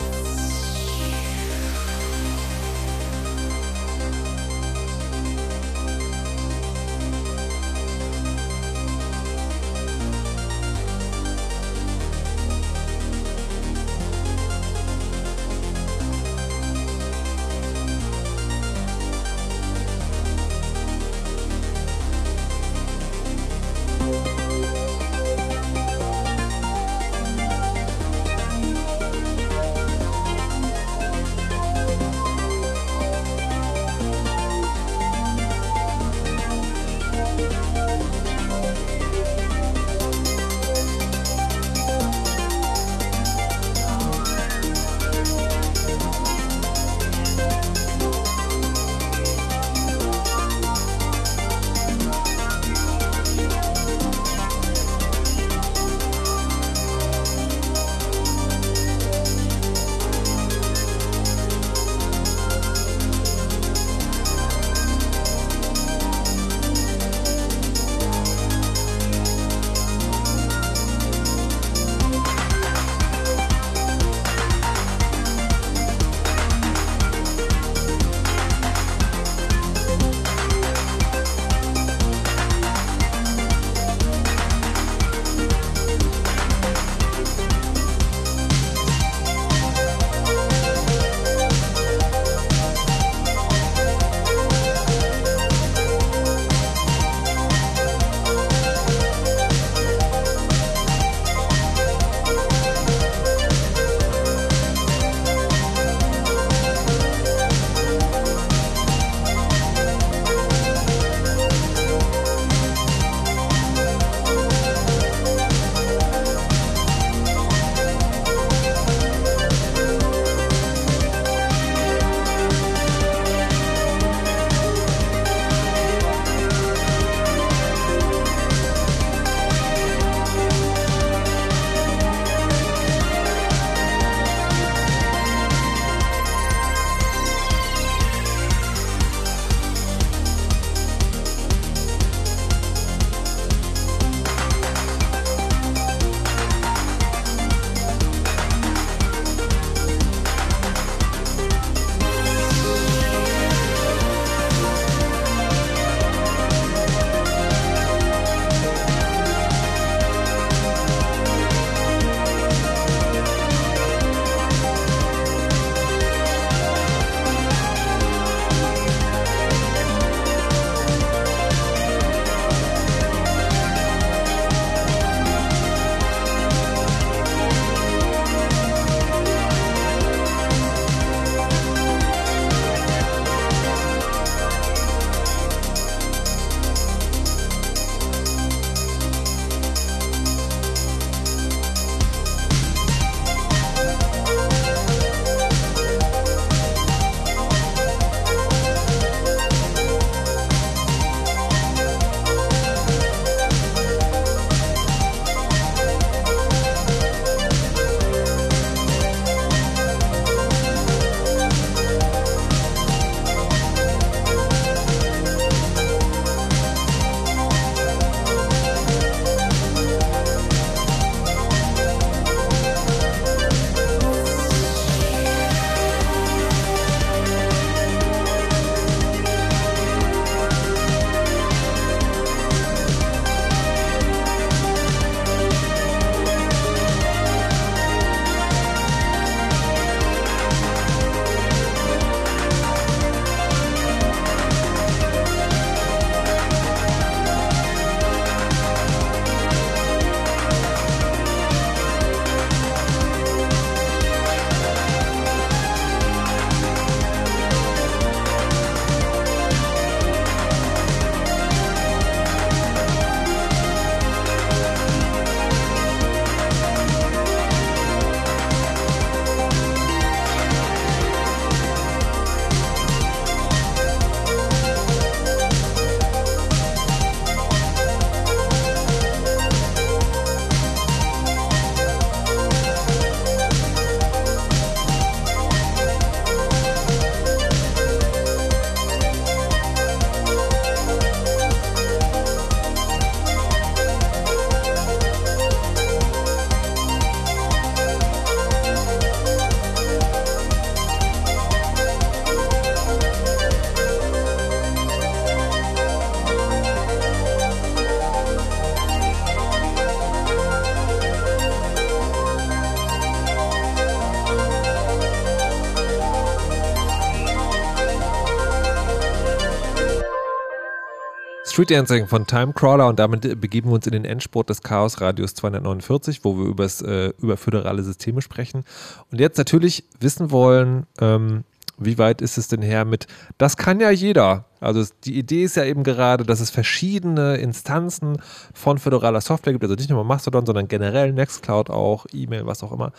Street Dancing von Timecrawler und damit begeben wir uns in den Endspurt des Chaos Radios 249, wo wir übers, äh, über föderale Systeme sprechen. Und jetzt natürlich wissen wollen, ähm, wie weit ist es denn her mit, das kann ja jeder. Also die Idee ist ja eben gerade, dass es verschiedene Instanzen von föderaler Software gibt, also nicht nur Mastodon, sondern generell Nextcloud auch, E-Mail, was auch immer.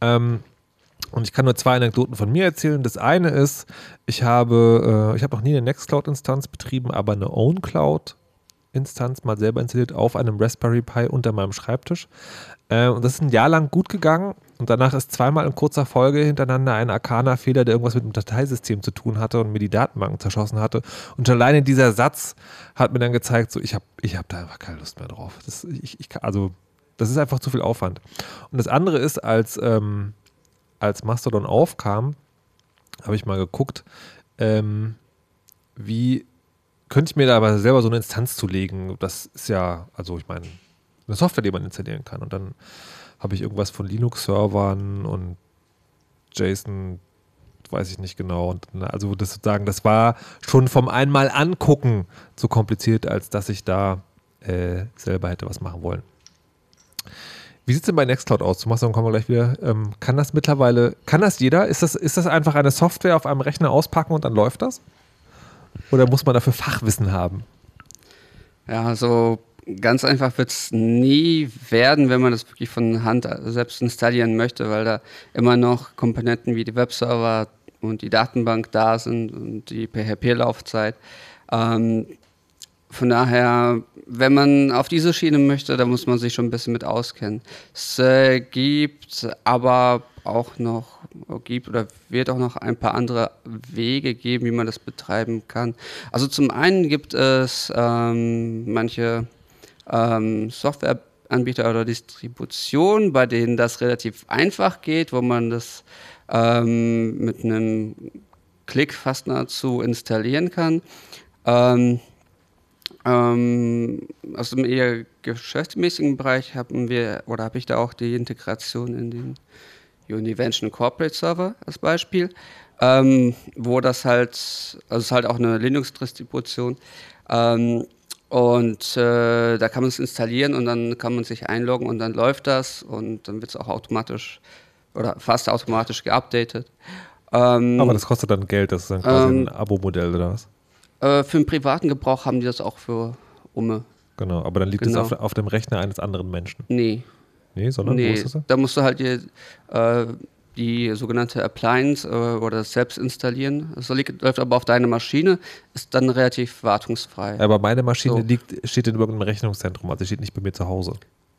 Ähm, und ich kann nur zwei Anekdoten von mir erzählen. Das eine ist, ich habe, äh, ich habe noch nie eine Nextcloud-Instanz betrieben, aber eine OwnCloud-Instanz mal selber installiert auf einem Raspberry Pi unter meinem Schreibtisch. Äh, und das ist ein Jahr lang gut gegangen. Und danach ist zweimal in kurzer Folge hintereinander ein Arcana-Fehler, der irgendwas mit dem Dateisystem zu tun hatte und mir die Datenbanken zerschossen hatte. Und alleine dieser Satz hat mir dann gezeigt, so ich habe ich hab da einfach keine Lust mehr drauf. Das, ich, ich, also, das ist einfach zu viel Aufwand. Und das andere ist, als ähm, als Mastodon aufkam, habe ich mal geguckt, ähm, wie könnte ich mir da aber selber so eine Instanz zulegen. Das ist ja, also ich meine, eine Software, die man installieren kann. Und dann habe ich irgendwas von Linux-Servern und JSON, weiß ich nicht genau. Und, also das sozusagen, das war schon vom einmal angucken so kompliziert, als dass ich da äh, selber hätte was machen wollen. Wie sieht es denn bei Nextcloud aus? Zu Mastodon kommen wir gleich wieder. Ähm, kann das mittlerweile, kann das jeder? Ist das, ist das einfach eine Software auf einem Rechner auspacken und dann läuft das? Oder muss man dafür Fachwissen haben? Ja, so ganz einfach wird es nie werden, wenn man das wirklich von Hand selbst installieren möchte, weil da immer noch Komponenten wie die Webserver und die Datenbank da sind und die PHP-Laufzeit. Ähm, von daher, wenn man auf diese Schiene möchte, da muss man sich schon ein bisschen mit auskennen. Es äh, gibt aber auch noch, gibt oder wird auch noch ein paar andere Wege geben, wie man das betreiben kann. Also zum einen gibt es ähm, manche ähm, Softwareanbieter oder Distributionen, bei denen das relativ einfach geht, wo man das ähm, mit einem Klick fast nahezu installieren kann. Ähm, ähm, aus dem eher geschäftsmäßigen Bereich haben wir oder habe ich da auch die Integration in den Univention Corporate Server als Beispiel, ähm, wo das halt, also es ist halt auch eine Linux-Distribution. Ähm, und äh, da kann man es installieren und dann kann man sich einloggen und dann läuft das und dann wird es auch automatisch oder fast automatisch geupdatet. Ähm, Aber das kostet dann Geld, das ist dann quasi ein ähm, Abo-Modell oder was? Äh, für den privaten Gebrauch haben die das auch für Umme. Genau, aber dann liegt es genau. auf, auf, dem Rechner eines anderen Menschen. Nee. Nee, sondern nee, wo ist das? Da musst du halt die, äh, die sogenannte Appliance äh, oder selbst installieren. Das liegt, läuft aber auf deine Maschine, ist dann relativ wartungsfrei. Aber meine Maschine so. liegt, steht in irgendeinem Rechnungszentrum, also steht nicht bei mir zu Hause.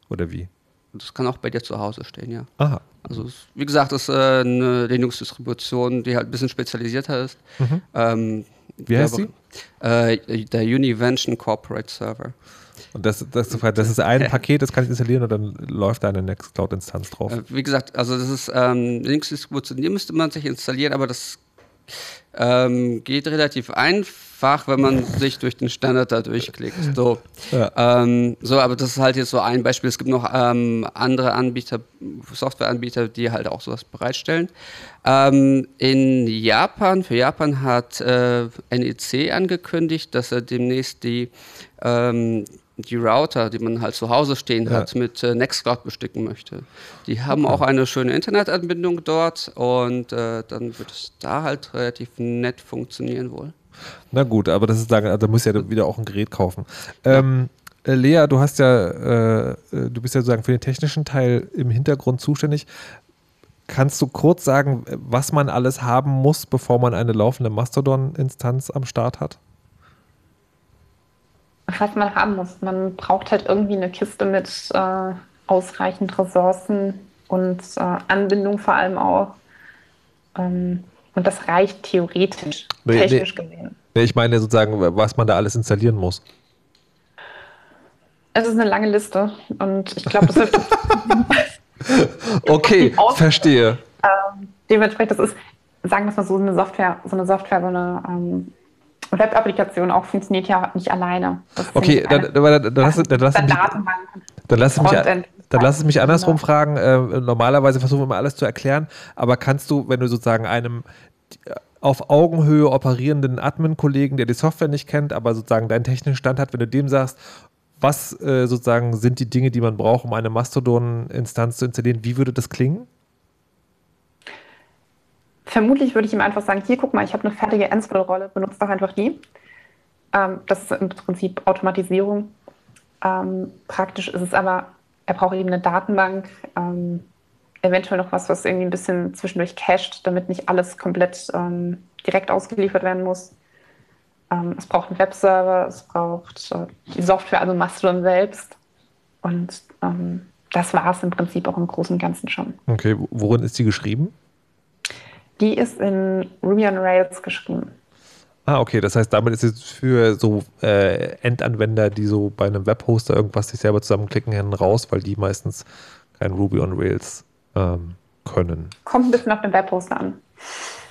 Oder wie? Das kann auch bei dir zu Hause stehen, ja. Aha. Also, wie gesagt, das ist äh, eine Linux-Distribution, die halt ein bisschen spezialisierter ist. Mhm. Ähm, wie heißt sie? Äh, der Univention Corporate Server. Und das, das, das ist ein Paket, das kann ich installieren und dann läuft da eine Nextcloud-Instanz drauf. Äh, wie gesagt, also das ist ähm, Linux-Distribution, die müsste man sich installieren, aber das ähm, geht relativ einfach, wenn man sich durch den Standard da durchklickt. So. Ja. Ähm, so, aber das ist halt jetzt so ein Beispiel. Es gibt noch ähm, andere Anbieter, Softwareanbieter, die halt auch sowas bereitstellen. Ähm, in Japan, für Japan hat äh, NEC angekündigt, dass er demnächst die ähm, die Router, die man halt zu Hause stehen ja. hat, mit äh, Nextcloud bestücken möchte. Die haben okay. auch eine schöne Internetanbindung dort und äh, dann wird es da halt relativ nett funktionieren wohl. Na gut, aber das ist also da muss ja wieder auch ein Gerät kaufen. Ähm, äh, Lea, du hast ja, äh, äh, du bist ja sozusagen für den technischen Teil im Hintergrund zuständig. Kannst du kurz sagen, was man alles haben muss, bevor man eine laufende Mastodon-Instanz am Start hat? Was man haben muss. Man braucht halt irgendwie eine Kiste mit äh, ausreichend Ressourcen und äh, Anbindung vor allem auch. Ähm, und das reicht theoretisch, nee, technisch nee, gesehen. Nee, ich meine sozusagen, was man da alles installieren muss. Es ist eine lange Liste und ich glaube, das hilft. okay, verstehe. Ähm, dementsprechend, das ist, sagen wir es mal so, eine Software, so eine Software, so eine ähm, Web-Applikation auch funktioniert ja nicht alleine. Okay, dann, dann, dann, dann, lass, dann, lass mich, dann lass mich, dann lass es mich andersrum fragen. Äh, normalerweise versuchen wir immer alles zu erklären, aber kannst du, wenn du sozusagen einem auf Augenhöhe operierenden Admin-Kollegen, der die Software nicht kennt, aber sozusagen deinen technischen Stand hat, wenn du dem sagst, was äh, sozusagen sind die Dinge, die man braucht, um eine Mastodon-Instanz zu installieren, wie würde das klingen? Vermutlich würde ich ihm einfach sagen, hier guck mal, ich habe eine fertige Ansible-Rolle, benutze doch einfach die. Ähm, das ist im Prinzip Automatisierung. Ähm, praktisch ist es aber, er braucht eben eine Datenbank, ähm, eventuell noch was, was irgendwie ein bisschen zwischendurch cached, damit nicht alles komplett ähm, direkt ausgeliefert werden muss. Ähm, es braucht einen Webserver, es braucht äh, die Software, also Mastodon selbst. Und ähm, das war es im Prinzip auch im Großen und Ganzen schon. Okay, worin ist die geschrieben? Die ist in Ruby on Rails geschrieben. Ah, okay. Das heißt, damit ist es für so äh, Endanwender, die so bei einem Webhoster irgendwas sich selber zusammenklicken, hin raus, weil die meistens kein Ruby on Rails ähm, können. Kommt ein bisschen auf den Webhoster an.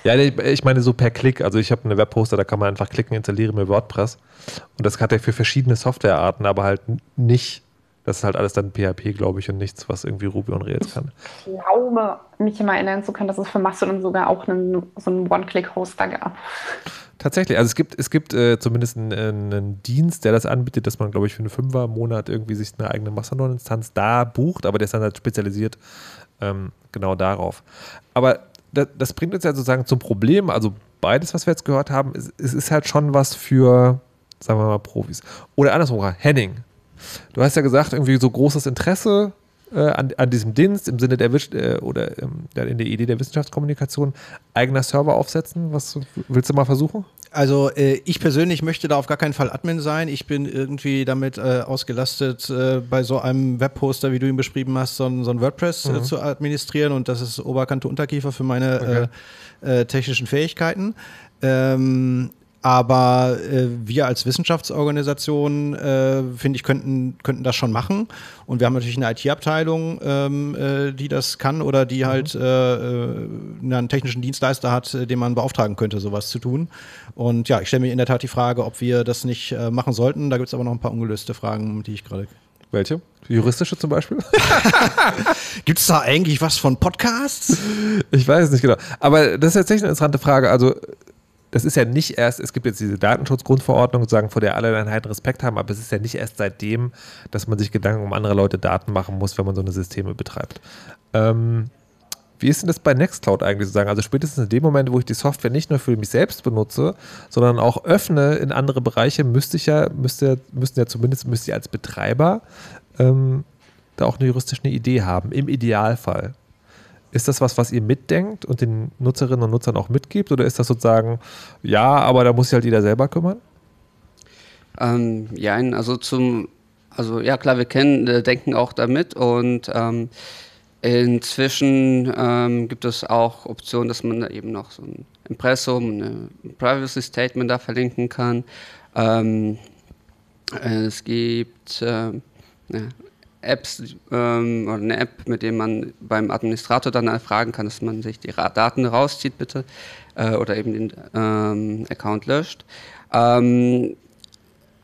Ja, ich meine so per Klick. Also ich habe eine Webhoster, da kann man einfach klicken, installiere mir WordPress. Und das hat er für verschiedene Softwarearten, aber halt nicht das ist halt alles dann PHP, glaube ich, und nichts, was irgendwie Ruby on Rails kann. Ich glaube, mich immer erinnern zu können, dass es für Mastodon sogar auch einen, so einen One-Click-Hoster gab. Tatsächlich, also es gibt, es gibt äh, zumindest einen, einen, Dienst, der das anbietet, dass man, glaube ich, für einen Fünfer Monat irgendwie sich eine eigene Mastodon-Instanz da bucht, aber der ist dann halt spezialisiert ähm, genau darauf. Aber das, das, bringt uns ja sozusagen zum Problem, also beides, was wir jetzt gehört haben, es, es ist halt schon was für, sagen wir mal, Profis. Oder andersrum, Henning, Du hast ja gesagt, irgendwie so großes Interesse äh, an, an, diesem Dienst im Sinne der äh, oder ähm, in der Idee der Wissenschaftskommunikation eigener Server aufsetzen. Was willst du mal versuchen? Also äh, ich persönlich möchte da auf gar keinen Fall Admin sein. Ich bin irgendwie damit äh, ausgelastet, äh, bei so einem Webposter, wie du ihn beschrieben hast, so, so ein WordPress äh, mhm. zu administrieren und das ist Oberkante Unterkiefer für meine okay. Technischen Fähigkeiten. Ähm, aber äh, wir als Wissenschaftsorganisation, äh, finde ich, könnten, könnten das schon machen. Und wir haben natürlich eine IT-Abteilung, ähm, äh, die das kann oder die mhm. halt äh, einen technischen Dienstleister hat, äh, den man beauftragen könnte, sowas zu tun. Und ja, ich stelle mir in der Tat die Frage, ob wir das nicht machen sollten. Da gibt es aber noch ein paar ungelöste Fragen, die ich gerade welche? Juristische zum Beispiel? Gibt es da eigentlich was von Podcasts? Ich weiß es nicht genau. Aber das ist tatsächlich eine interessante Frage. Also das ist ja nicht erst, es gibt jetzt diese Datenschutzgrundverordnung, sozusagen, vor der alle Einheiten Respekt haben, aber es ist ja nicht erst seitdem, dass man sich Gedanken um andere Leute Daten machen muss, wenn man so eine Systeme betreibt. Ähm, wie ist denn das bei Nextcloud eigentlich sozusagen? Also spätestens in dem Moment, wo ich die Software nicht nur für mich selbst benutze, sondern auch öffne in andere Bereiche, müsste ich ja, müsste, müssten ja zumindest müsste ich als Betreiber ähm, da auch eine juristische Idee haben, im Idealfall. Ist das was, was ihr mitdenkt und den Nutzerinnen und Nutzern auch mitgibt? Oder ist das sozusagen, ja, aber da muss sich halt jeder selber kümmern? Ähm, ja, also zum, also ja klar, wir kennen, äh, denken auch damit und ähm, inzwischen ähm, gibt es auch Optionen, dass man da eben noch so ein Impressum, ein Privacy Statement da verlinken kann. Ähm, es gibt äh, Apps ähm, oder eine App, mit der man beim Administrator dann erfragen kann, dass man sich die Daten rauszieht, bitte, äh, oder eben den ähm, Account löscht. Ähm,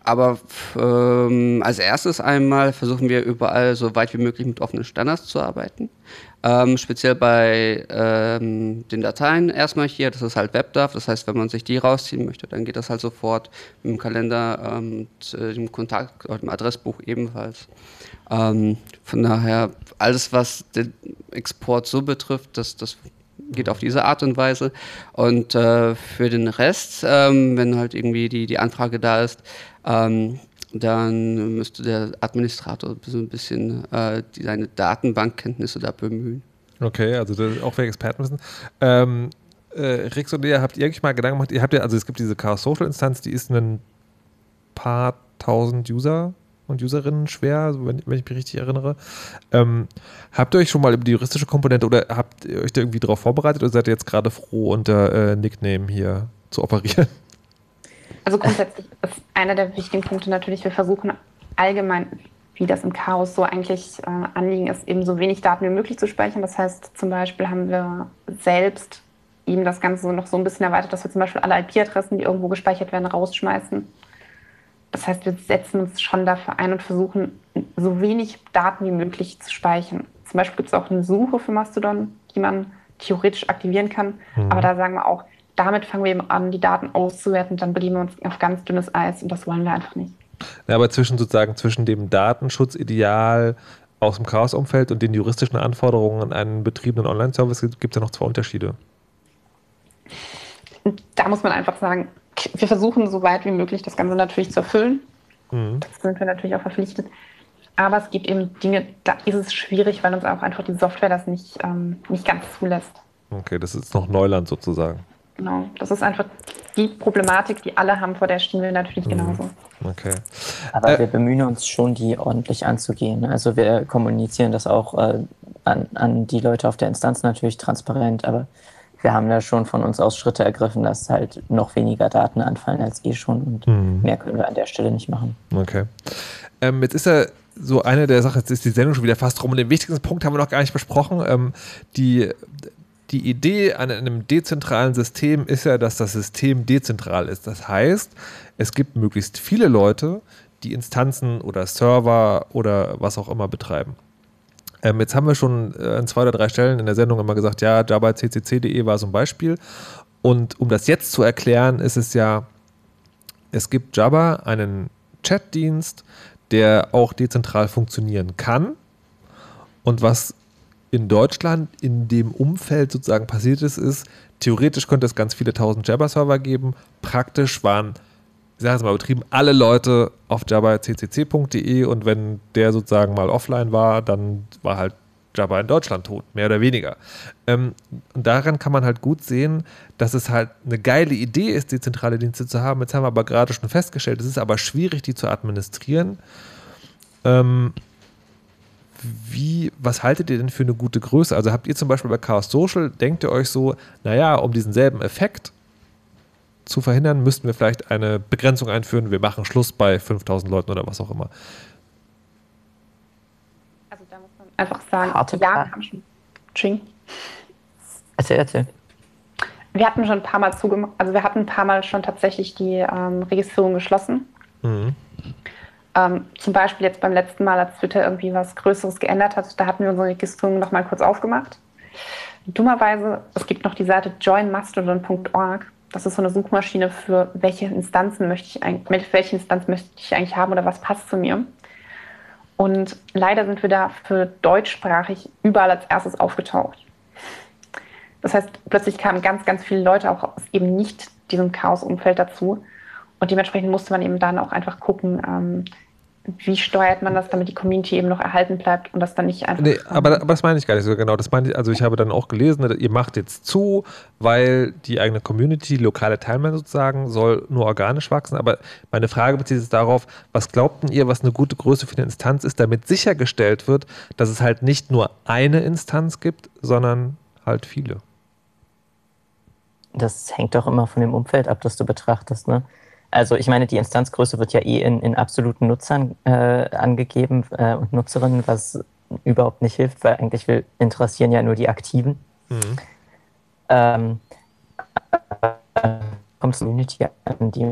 aber ähm, als erstes einmal versuchen wir überall so weit wie möglich mit offenen Standards zu arbeiten. Ähm, speziell bei ähm, den Dateien erstmal hier, das ist halt WebDAV, das heißt, wenn man sich die rausziehen möchte, dann geht das halt sofort dem Kalender ähm, äh, dem Kontakt oder dem Adressbuch ebenfalls. Ähm, von daher, alles, was den Export so betrifft, das, das geht auf diese Art und Weise. Und äh, für den Rest, ähm, wenn halt irgendwie die, die Anfrage da ist, ähm, dann müsste der Administrator so ein bisschen äh, die, seine Datenbankkenntnisse da bemühen. Okay, also auch wir Experten wissen. Ähm, äh, Rix und ihr habt ihr eigentlich mal Gedanken gemacht, ihr habt ja, also es gibt diese Chaos Social Instanz, die ist ein paar tausend User und Userinnen schwer, wenn, wenn ich mich richtig erinnere. Ähm, habt ihr euch schon mal über die juristische Komponente oder habt ihr euch da irgendwie darauf vorbereitet oder seid ihr jetzt gerade froh, unter äh, Nickname hier zu operieren? Also grundsätzlich ist einer der wichtigen Punkte natürlich, wir versuchen allgemein, wie das im Chaos so eigentlich äh, Anliegen ist, eben so wenig Daten wie möglich zu speichern. Das heißt, zum Beispiel haben wir selbst eben das Ganze noch so ein bisschen erweitert, dass wir zum Beispiel alle IP-Adressen, die irgendwo gespeichert werden, rausschmeißen. Das heißt, wir setzen uns schon dafür ein und versuchen, so wenig Daten wie möglich zu speichern. Zum Beispiel gibt es auch eine Suche für Mastodon, die man theoretisch aktivieren kann. Mhm. Aber da sagen wir auch, damit fangen wir eben an, die Daten auszuwerten. Dann begeben wir uns auf ganz dünnes Eis und das wollen wir einfach nicht. Ja, aber zwischen sozusagen zwischen dem Datenschutzideal aus dem Chaos-Umfeld und den juristischen Anforderungen an einen betriebenen Online-Service gibt es ja noch zwei Unterschiede. Da muss man einfach sagen, wir versuchen so weit wie möglich das Ganze natürlich zu erfüllen. Mhm. Das sind wir natürlich auch verpflichtet. Aber es gibt eben Dinge, da ist es schwierig, weil uns auch einfach die Software das nicht, ähm, nicht ganz zulässt. Okay, das ist noch Neuland sozusagen. Genau, das ist einfach die Problematik, die alle haben, vor der stehen wir natürlich mhm. genauso. Okay. Aber äh, wir bemühen uns schon, die ordentlich anzugehen. Also wir kommunizieren das auch äh, an, an die Leute auf der Instanz natürlich transparent, aber wir haben da schon von uns aus Schritte ergriffen, dass halt noch weniger Daten anfallen als eh schon und mhm. mehr können wir an der Stelle nicht machen. Okay. Ähm, jetzt ist ja so eine der Sachen, jetzt ist die Sendung schon wieder fast rum und den wichtigsten Punkt haben wir noch gar nicht besprochen. Ähm, die, die Idee an einem dezentralen System ist ja, dass das System dezentral ist. Das heißt, es gibt möglichst viele Leute, die Instanzen oder Server oder was auch immer betreiben. Ähm, jetzt haben wir schon äh, an zwei oder drei Stellen in der Sendung immer gesagt, ja, java.ccc.de war so ein Beispiel. Und um das jetzt zu erklären, ist es ja, es gibt Java einen Chatdienst, der auch dezentral funktionieren kann. Und was in Deutschland in dem Umfeld sozusagen passiert ist, ist, theoretisch könnte es ganz viele tausend Jabber-Server geben. Praktisch waren, ich sage es mal betrieben, alle Leute auf jabberccc.de und wenn der sozusagen mal offline war, dann war halt Jabber in Deutschland tot, mehr oder weniger. Ähm, und daran kann man halt gut sehen, dass es halt eine geile Idee ist, dezentrale Dienste zu haben. Jetzt haben wir aber gerade schon festgestellt, es ist aber schwierig, die zu administrieren. Ähm, wie, was haltet ihr denn für eine gute Größe? Also habt ihr zum Beispiel bei Chaos Social, denkt ihr euch so, naja, um diesen selben Effekt zu verhindern, müssten wir vielleicht eine Begrenzung einführen, wir machen Schluss bei 5000 Leuten oder was auch immer. Also da muss man einfach sagen, Harte ja, wir haben schon. Erzähl, erzähl. Wir hatten schon ein paar Mal zugemacht, also wir hatten ein paar Mal schon tatsächlich die ähm, Registrierung geschlossen. Mhm. Ähm, zum Beispiel jetzt beim letzten Mal, als Twitter irgendwie was Größeres geändert hat, da hatten wir unsere Registrierung noch mal kurz aufgemacht. Dummerweise, es gibt noch die Seite joinmastodon.org. Das ist so eine Suchmaschine für welche Instanzen möchte ich eigentlich, welche Instanz möchte ich eigentlich haben oder was passt zu mir. Und leider sind wir da für deutschsprachig überall als erstes aufgetaucht. Das heißt, plötzlich kamen ganz, ganz viele Leute auch aus eben nicht diesem Chaos-Umfeld dazu. Und dementsprechend musste man eben dann auch einfach gucken, ähm, wie steuert man das, damit die Community eben noch erhalten bleibt und das dann nicht einfach. Nee, aber, aber das meine ich gar nicht so genau. Das meine ich, also ich habe dann auch gelesen, ihr macht jetzt zu, weil die eigene Community, die lokale Teilnehmer sozusagen, soll nur organisch wachsen. Aber meine Frage bezieht sich darauf, was glaubten ihr, was eine gute Größe für eine Instanz ist, damit sichergestellt wird, dass es halt nicht nur eine Instanz gibt, sondern halt viele? Das hängt doch immer von dem Umfeld ab, das du betrachtest, ne? Also ich meine, die Instanzgröße wird ja eh in, in absoluten Nutzern äh, angegeben äh, und Nutzerinnen, was überhaupt nicht hilft, weil eigentlich will, interessieren ja nur die Aktiven. Mhm. Ähm, kommt Community an, die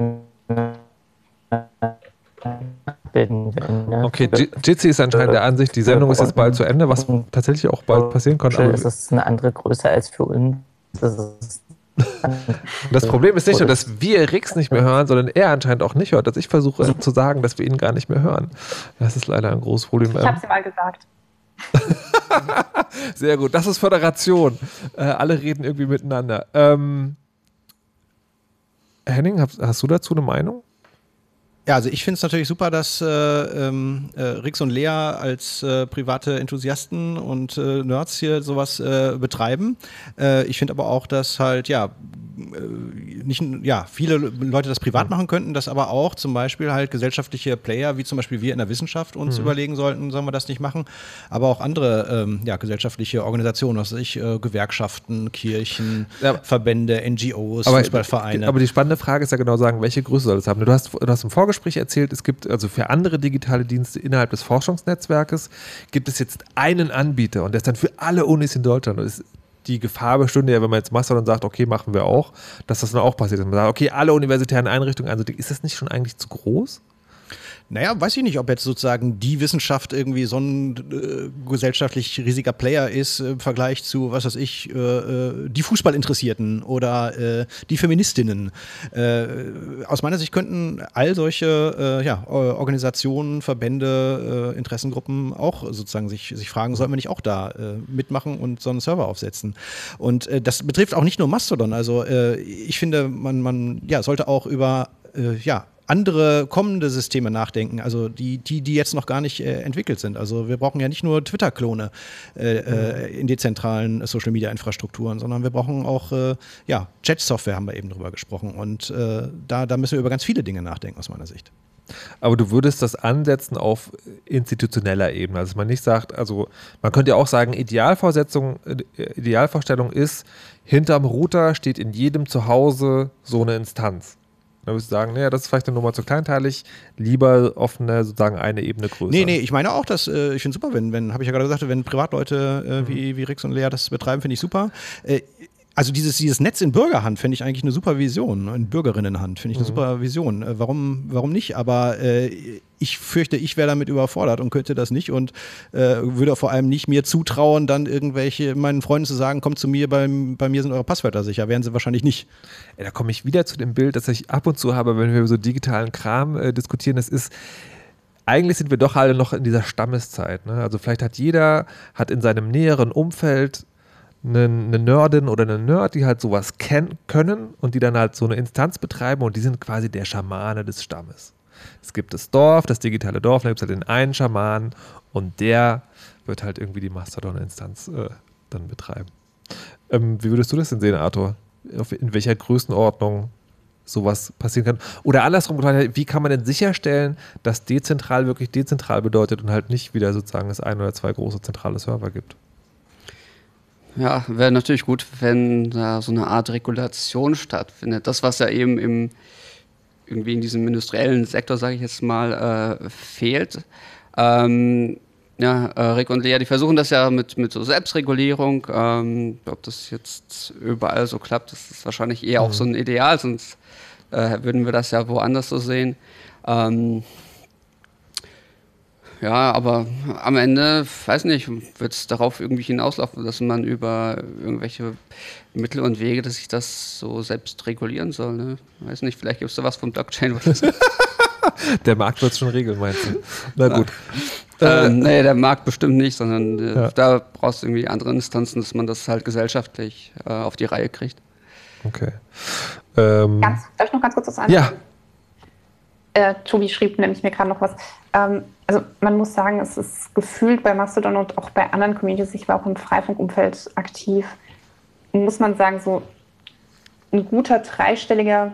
bilden will. Ne? Okay, Jitsi ist anscheinend der Ansicht, die Sendung ist jetzt bald zu Ende, was tatsächlich auch bald passieren kann. Aber ist es eine andere Größe als für uns. Das ist das Problem ist nicht nur, dass wir Rix nicht mehr hören, sondern er anscheinend auch nicht hört, dass ich versuche zu sagen, dass wir ihn gar nicht mehr hören. Das ist leider ein großes Problem. Ich habe es mal gesagt. Sehr gut, das ist Föderation. Äh, alle reden irgendwie miteinander. Ähm, Henning, hast, hast du dazu eine Meinung? Ja, also ich finde es natürlich super, dass äh, ähm, äh, Rix und Lea als äh, private Enthusiasten und äh, Nerds hier sowas äh, betreiben. Äh, ich finde aber auch, dass halt, ja, nicht, ja, viele Leute das privat mhm. machen könnten, dass aber auch zum Beispiel halt gesellschaftliche Player, wie zum Beispiel wir in der Wissenschaft, uns mhm. überlegen sollten, sollen wir das nicht machen, aber auch andere ähm, ja, gesellschaftliche Organisationen, was weiß ich, Gewerkschaften, Kirchen, ja. Verbände, NGOs, aber, Fußballvereine. Aber die spannende Frage ist ja genau sagen, welche Größe soll es haben? Du hast, du hast im Vorgespräch erzählt, es gibt also für andere digitale Dienste innerhalb des Forschungsnetzwerkes gibt es jetzt einen Anbieter und der ist dann für alle Unis in Deutschland. Und es die Gefahr bestünde ja, wenn man jetzt Mastodon sagt, okay, machen wir auch, dass das dann auch passiert. Dass man sagt, okay, alle universitären Einrichtungen, also ist das nicht schon eigentlich zu groß? Naja, weiß ich nicht, ob jetzt sozusagen die Wissenschaft irgendwie so ein äh, gesellschaftlich riesiger Player ist im Vergleich zu, was weiß ich, äh, äh die Fußballinteressierten oder äh, die Feministinnen. Äh, aus meiner Sicht könnten all solche äh, ja, Organisationen, Verbände, Interessengruppen auch sozusagen sich, sich fragen, sollten wir nicht auch da mitmachen und so einen Server aufsetzen? Und das betrifft auch nicht nur Mastodon. Also ich finde, man, man ja, sollte auch über ja, andere kommende Systeme nachdenken, also die, die, die jetzt noch gar nicht äh, entwickelt sind. Also wir brauchen ja nicht nur Twitter-Klone äh, äh, in dezentralen Social-Media-Infrastrukturen, sondern wir brauchen auch äh, ja, Chat-Software, haben wir eben drüber gesprochen. Und äh, da, da müssen wir über ganz viele Dinge nachdenken aus meiner Sicht. Aber du würdest das ansetzen auf institutioneller Ebene. Also man nicht sagt, also man könnte ja auch sagen, Idealvorstellung ist, hinterm Router steht in jedem Zuhause so eine Instanz. Da würdest du sagen, naja, das ist vielleicht eine Nummer zu kleinteilig, lieber offene, sozusagen eine Ebene größer. Nee, nee, ich meine auch, dass äh, ich finde super, wenn, wenn habe ich ja gerade gesagt, wenn Privatleute äh, mhm. wie, wie Rix und Lea das betreiben, finde ich super. Äh, also dieses, dieses Netz in Bürgerhand finde ich eigentlich eine super Vision, in Bürgerinnenhand finde ich eine mhm. super Vision. Äh, warum, warum nicht? Aber äh, ich fürchte, ich wäre damit überfordert und könnte das nicht und äh, würde vor allem nicht mir zutrauen, dann irgendwelche meinen Freunden zu sagen, kommt zu mir, bei, bei mir sind eure Passwörter sicher. Wären sie wahrscheinlich nicht. Ja, da komme ich wieder zu dem Bild, das ich ab und zu habe, wenn wir über so digitalen Kram äh, diskutieren. Das ist eigentlich sind wir doch alle noch in dieser Stammeszeit. Ne? Also vielleicht hat jeder, hat in seinem näheren Umfeld eine, eine Nerdin oder einen Nerd, die halt sowas kennen können und die dann halt so eine Instanz betreiben und die sind quasi der Schamane des Stammes. Es gibt das Dorf, das digitale Dorf, da gibt es halt den einen Schaman und der wird halt irgendwie die Mastodon-Instanz äh, dann betreiben. Ähm, wie würdest du das denn sehen, Arthur? In welcher Größenordnung sowas passieren kann? Oder andersrum, wie kann man denn sicherstellen, dass dezentral wirklich dezentral bedeutet und halt nicht wieder sozusagen es ein oder zwei große zentrale Server gibt? Ja, wäre natürlich gut, wenn da so eine Art Regulation stattfindet. Das, was ja eben im, irgendwie in diesem industriellen Sektor, sage ich jetzt mal, äh, fehlt. Ähm, ja, äh, Rick und Lea, die versuchen das ja mit, mit so Selbstregulierung. Ähm, ob das jetzt überall so klappt, das ist wahrscheinlich eher mhm. auch so ein Ideal, sonst äh, würden wir das ja woanders so sehen. Ähm, ja, aber am Ende, weiß nicht, wird es darauf irgendwie hinauslaufen, dass man über irgendwelche Mittel und Wege, dass ich das so selbst regulieren soll. Ne? Weiß nicht, vielleicht gibt es da was vom Blockchain. der Markt wird es schon regeln, meinst du? Na gut. Äh, äh, nee, der Markt bestimmt nicht, sondern äh, ja. da brauchst du irgendwie andere Instanzen, dass man das halt gesellschaftlich äh, auf die Reihe kriegt. Okay. Ähm, ganz, darf ich noch ganz kurz was sagen? Ja. Äh, Tobi schrieb nämlich mir gerade noch was. Ähm, also man muss sagen, es ist gefühlt bei Mastodon und auch bei anderen Communities, ich war auch im Freifunkumfeld aktiv, muss man sagen, so ein guter dreistelliger,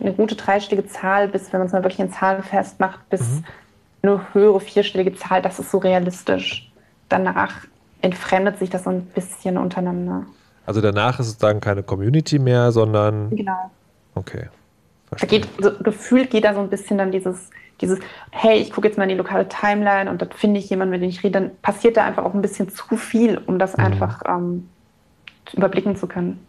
eine gute dreistellige Zahl, bis, wenn man es mal wirklich in Zahlen festmacht, bis mhm. eine höhere vierstellige Zahl, das ist so realistisch. Danach entfremdet sich das so ein bisschen untereinander. Also danach ist es dann keine Community mehr, sondern. Genau. Okay. Da geht, so, gefühlt geht da so ein bisschen dann dieses, dieses, hey, ich gucke jetzt mal in die lokale Timeline und dann finde ich jemanden, mit dem ich rede, dann passiert da einfach auch ein bisschen zu viel, um das mhm. einfach ähm, überblicken zu können.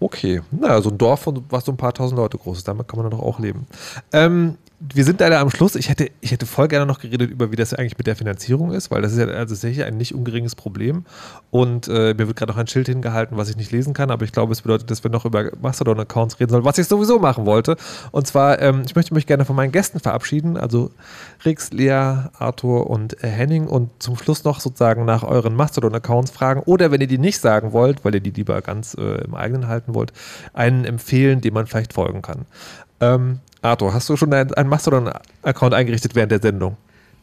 Okay, naja, so ein Dorf, was so ein paar tausend Leute groß ist, damit kann man doch auch leben. Ähm, wir sind leider am Schluss. Ich hätte, ich hätte voll gerne noch geredet über, wie das eigentlich mit der Finanzierung ist, weil das ist ja sicher ein nicht ungeringes Problem. Und äh, mir wird gerade noch ein Schild hingehalten, was ich nicht lesen kann, aber ich glaube, es bedeutet, dass wir noch über Mastodon-Accounts reden sollen, was ich sowieso machen wollte. Und zwar, ähm, ich möchte mich gerne von meinen Gästen verabschieden, also Rix, Lea, Arthur und äh, Henning und zum Schluss noch sozusagen nach euren Mastodon-Accounts fragen oder wenn ihr die nicht sagen wollt, weil ihr die lieber ganz äh, im eigenen halten wollt, einen empfehlen, dem man vielleicht folgen kann. Ähm, Arthur, hast du schon einen Mastodon-Account eingerichtet während der Sendung?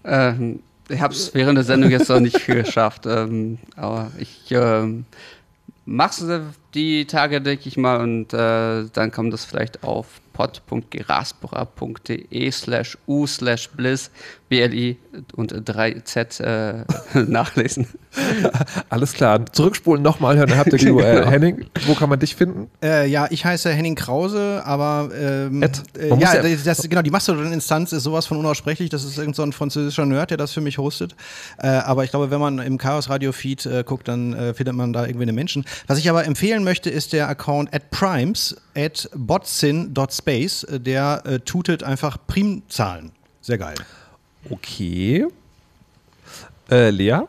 Ähm, ich habe es während der Sendung jetzt noch nicht geschafft, ähm, aber ich ähm, mache es die Tage, denke ich mal, und äh, dann kommt das vielleicht auf pod.geraspora.de slash u slash bliss BLI und 3Z äh, nachlesen. Alles klar. Zurückspulen nochmal hören, dann habt ihr die URL. Genau. Henning, wo kann man dich finden? Äh, ja, ich heiße Henning Krause, aber ähm, äh, ja, das, das, genau, die Mastodon-Instanz ist sowas von unaussprechlich. Das ist irgendein so französischer Nerd, der das für mich hostet. Äh, aber ich glaube, wenn man im Chaos Radio Feed äh, guckt, dann äh, findet man da irgendwie einen Menschen. Was ich aber empfehlen möchte, ist der Account at primes at botsin.space. Der äh, tutet einfach Primzahlen. Sehr geil. Okay. Äh, Lea?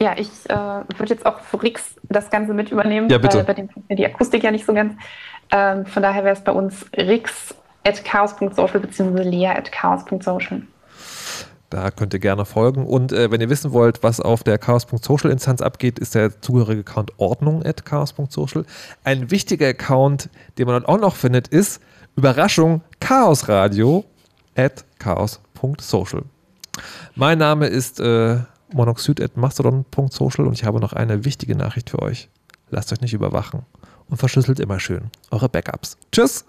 Ja, ich äh, würde jetzt auch für Rix das Ganze mit übernehmen, ja, bitte. weil bei dem die Akustik ja nicht so ganz. Ähm, von daher wäre es bei uns rix at chaos.social bzw. lea at chaos.social. Da könnt ihr gerne folgen. Und äh, wenn ihr wissen wollt, was auf der chaos.social-Instanz abgeht, ist der zugehörige Account Ordnung at chaos.social. Ein wichtiger Account, den man dort auch noch findet, ist Überraschung Chaos Radio at chaos.social. Mein Name ist äh, monoxid at mastodon.social und ich habe noch eine wichtige Nachricht für euch. Lasst euch nicht überwachen und verschlüsselt immer schön eure Backups. Tschüss!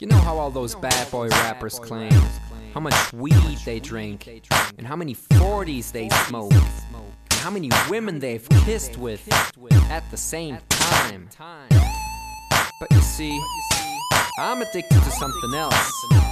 You know how all those bad boy rappers claim how much weed they drink and how many 40s they smoke and how many women they've kissed with at the same time. But you see, I'm addicted to something else.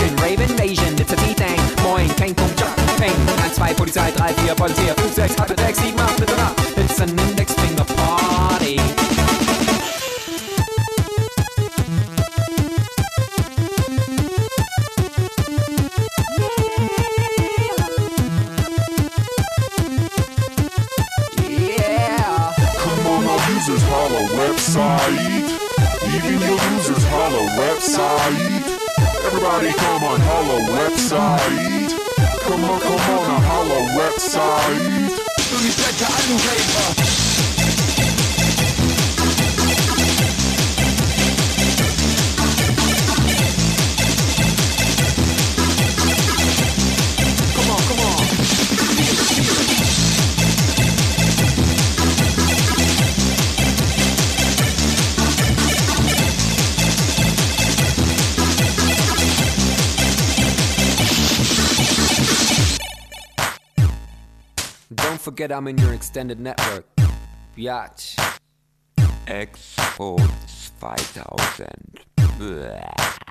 Rave invasion, it's a D-Thing. Moin, kein Punkt, Job, Peng. 1, 2, Polizei, 3, 4, Polizei, 5, 6, 8, 6, 7, 8, 9, 10. It's an index finger party. Yeah. Come on, our holla website. Even your users holla website. Everybody come on holla website. Come on, come on, holla website. Forget I'm in your extended network. Biatch. Export 2000. Bleh.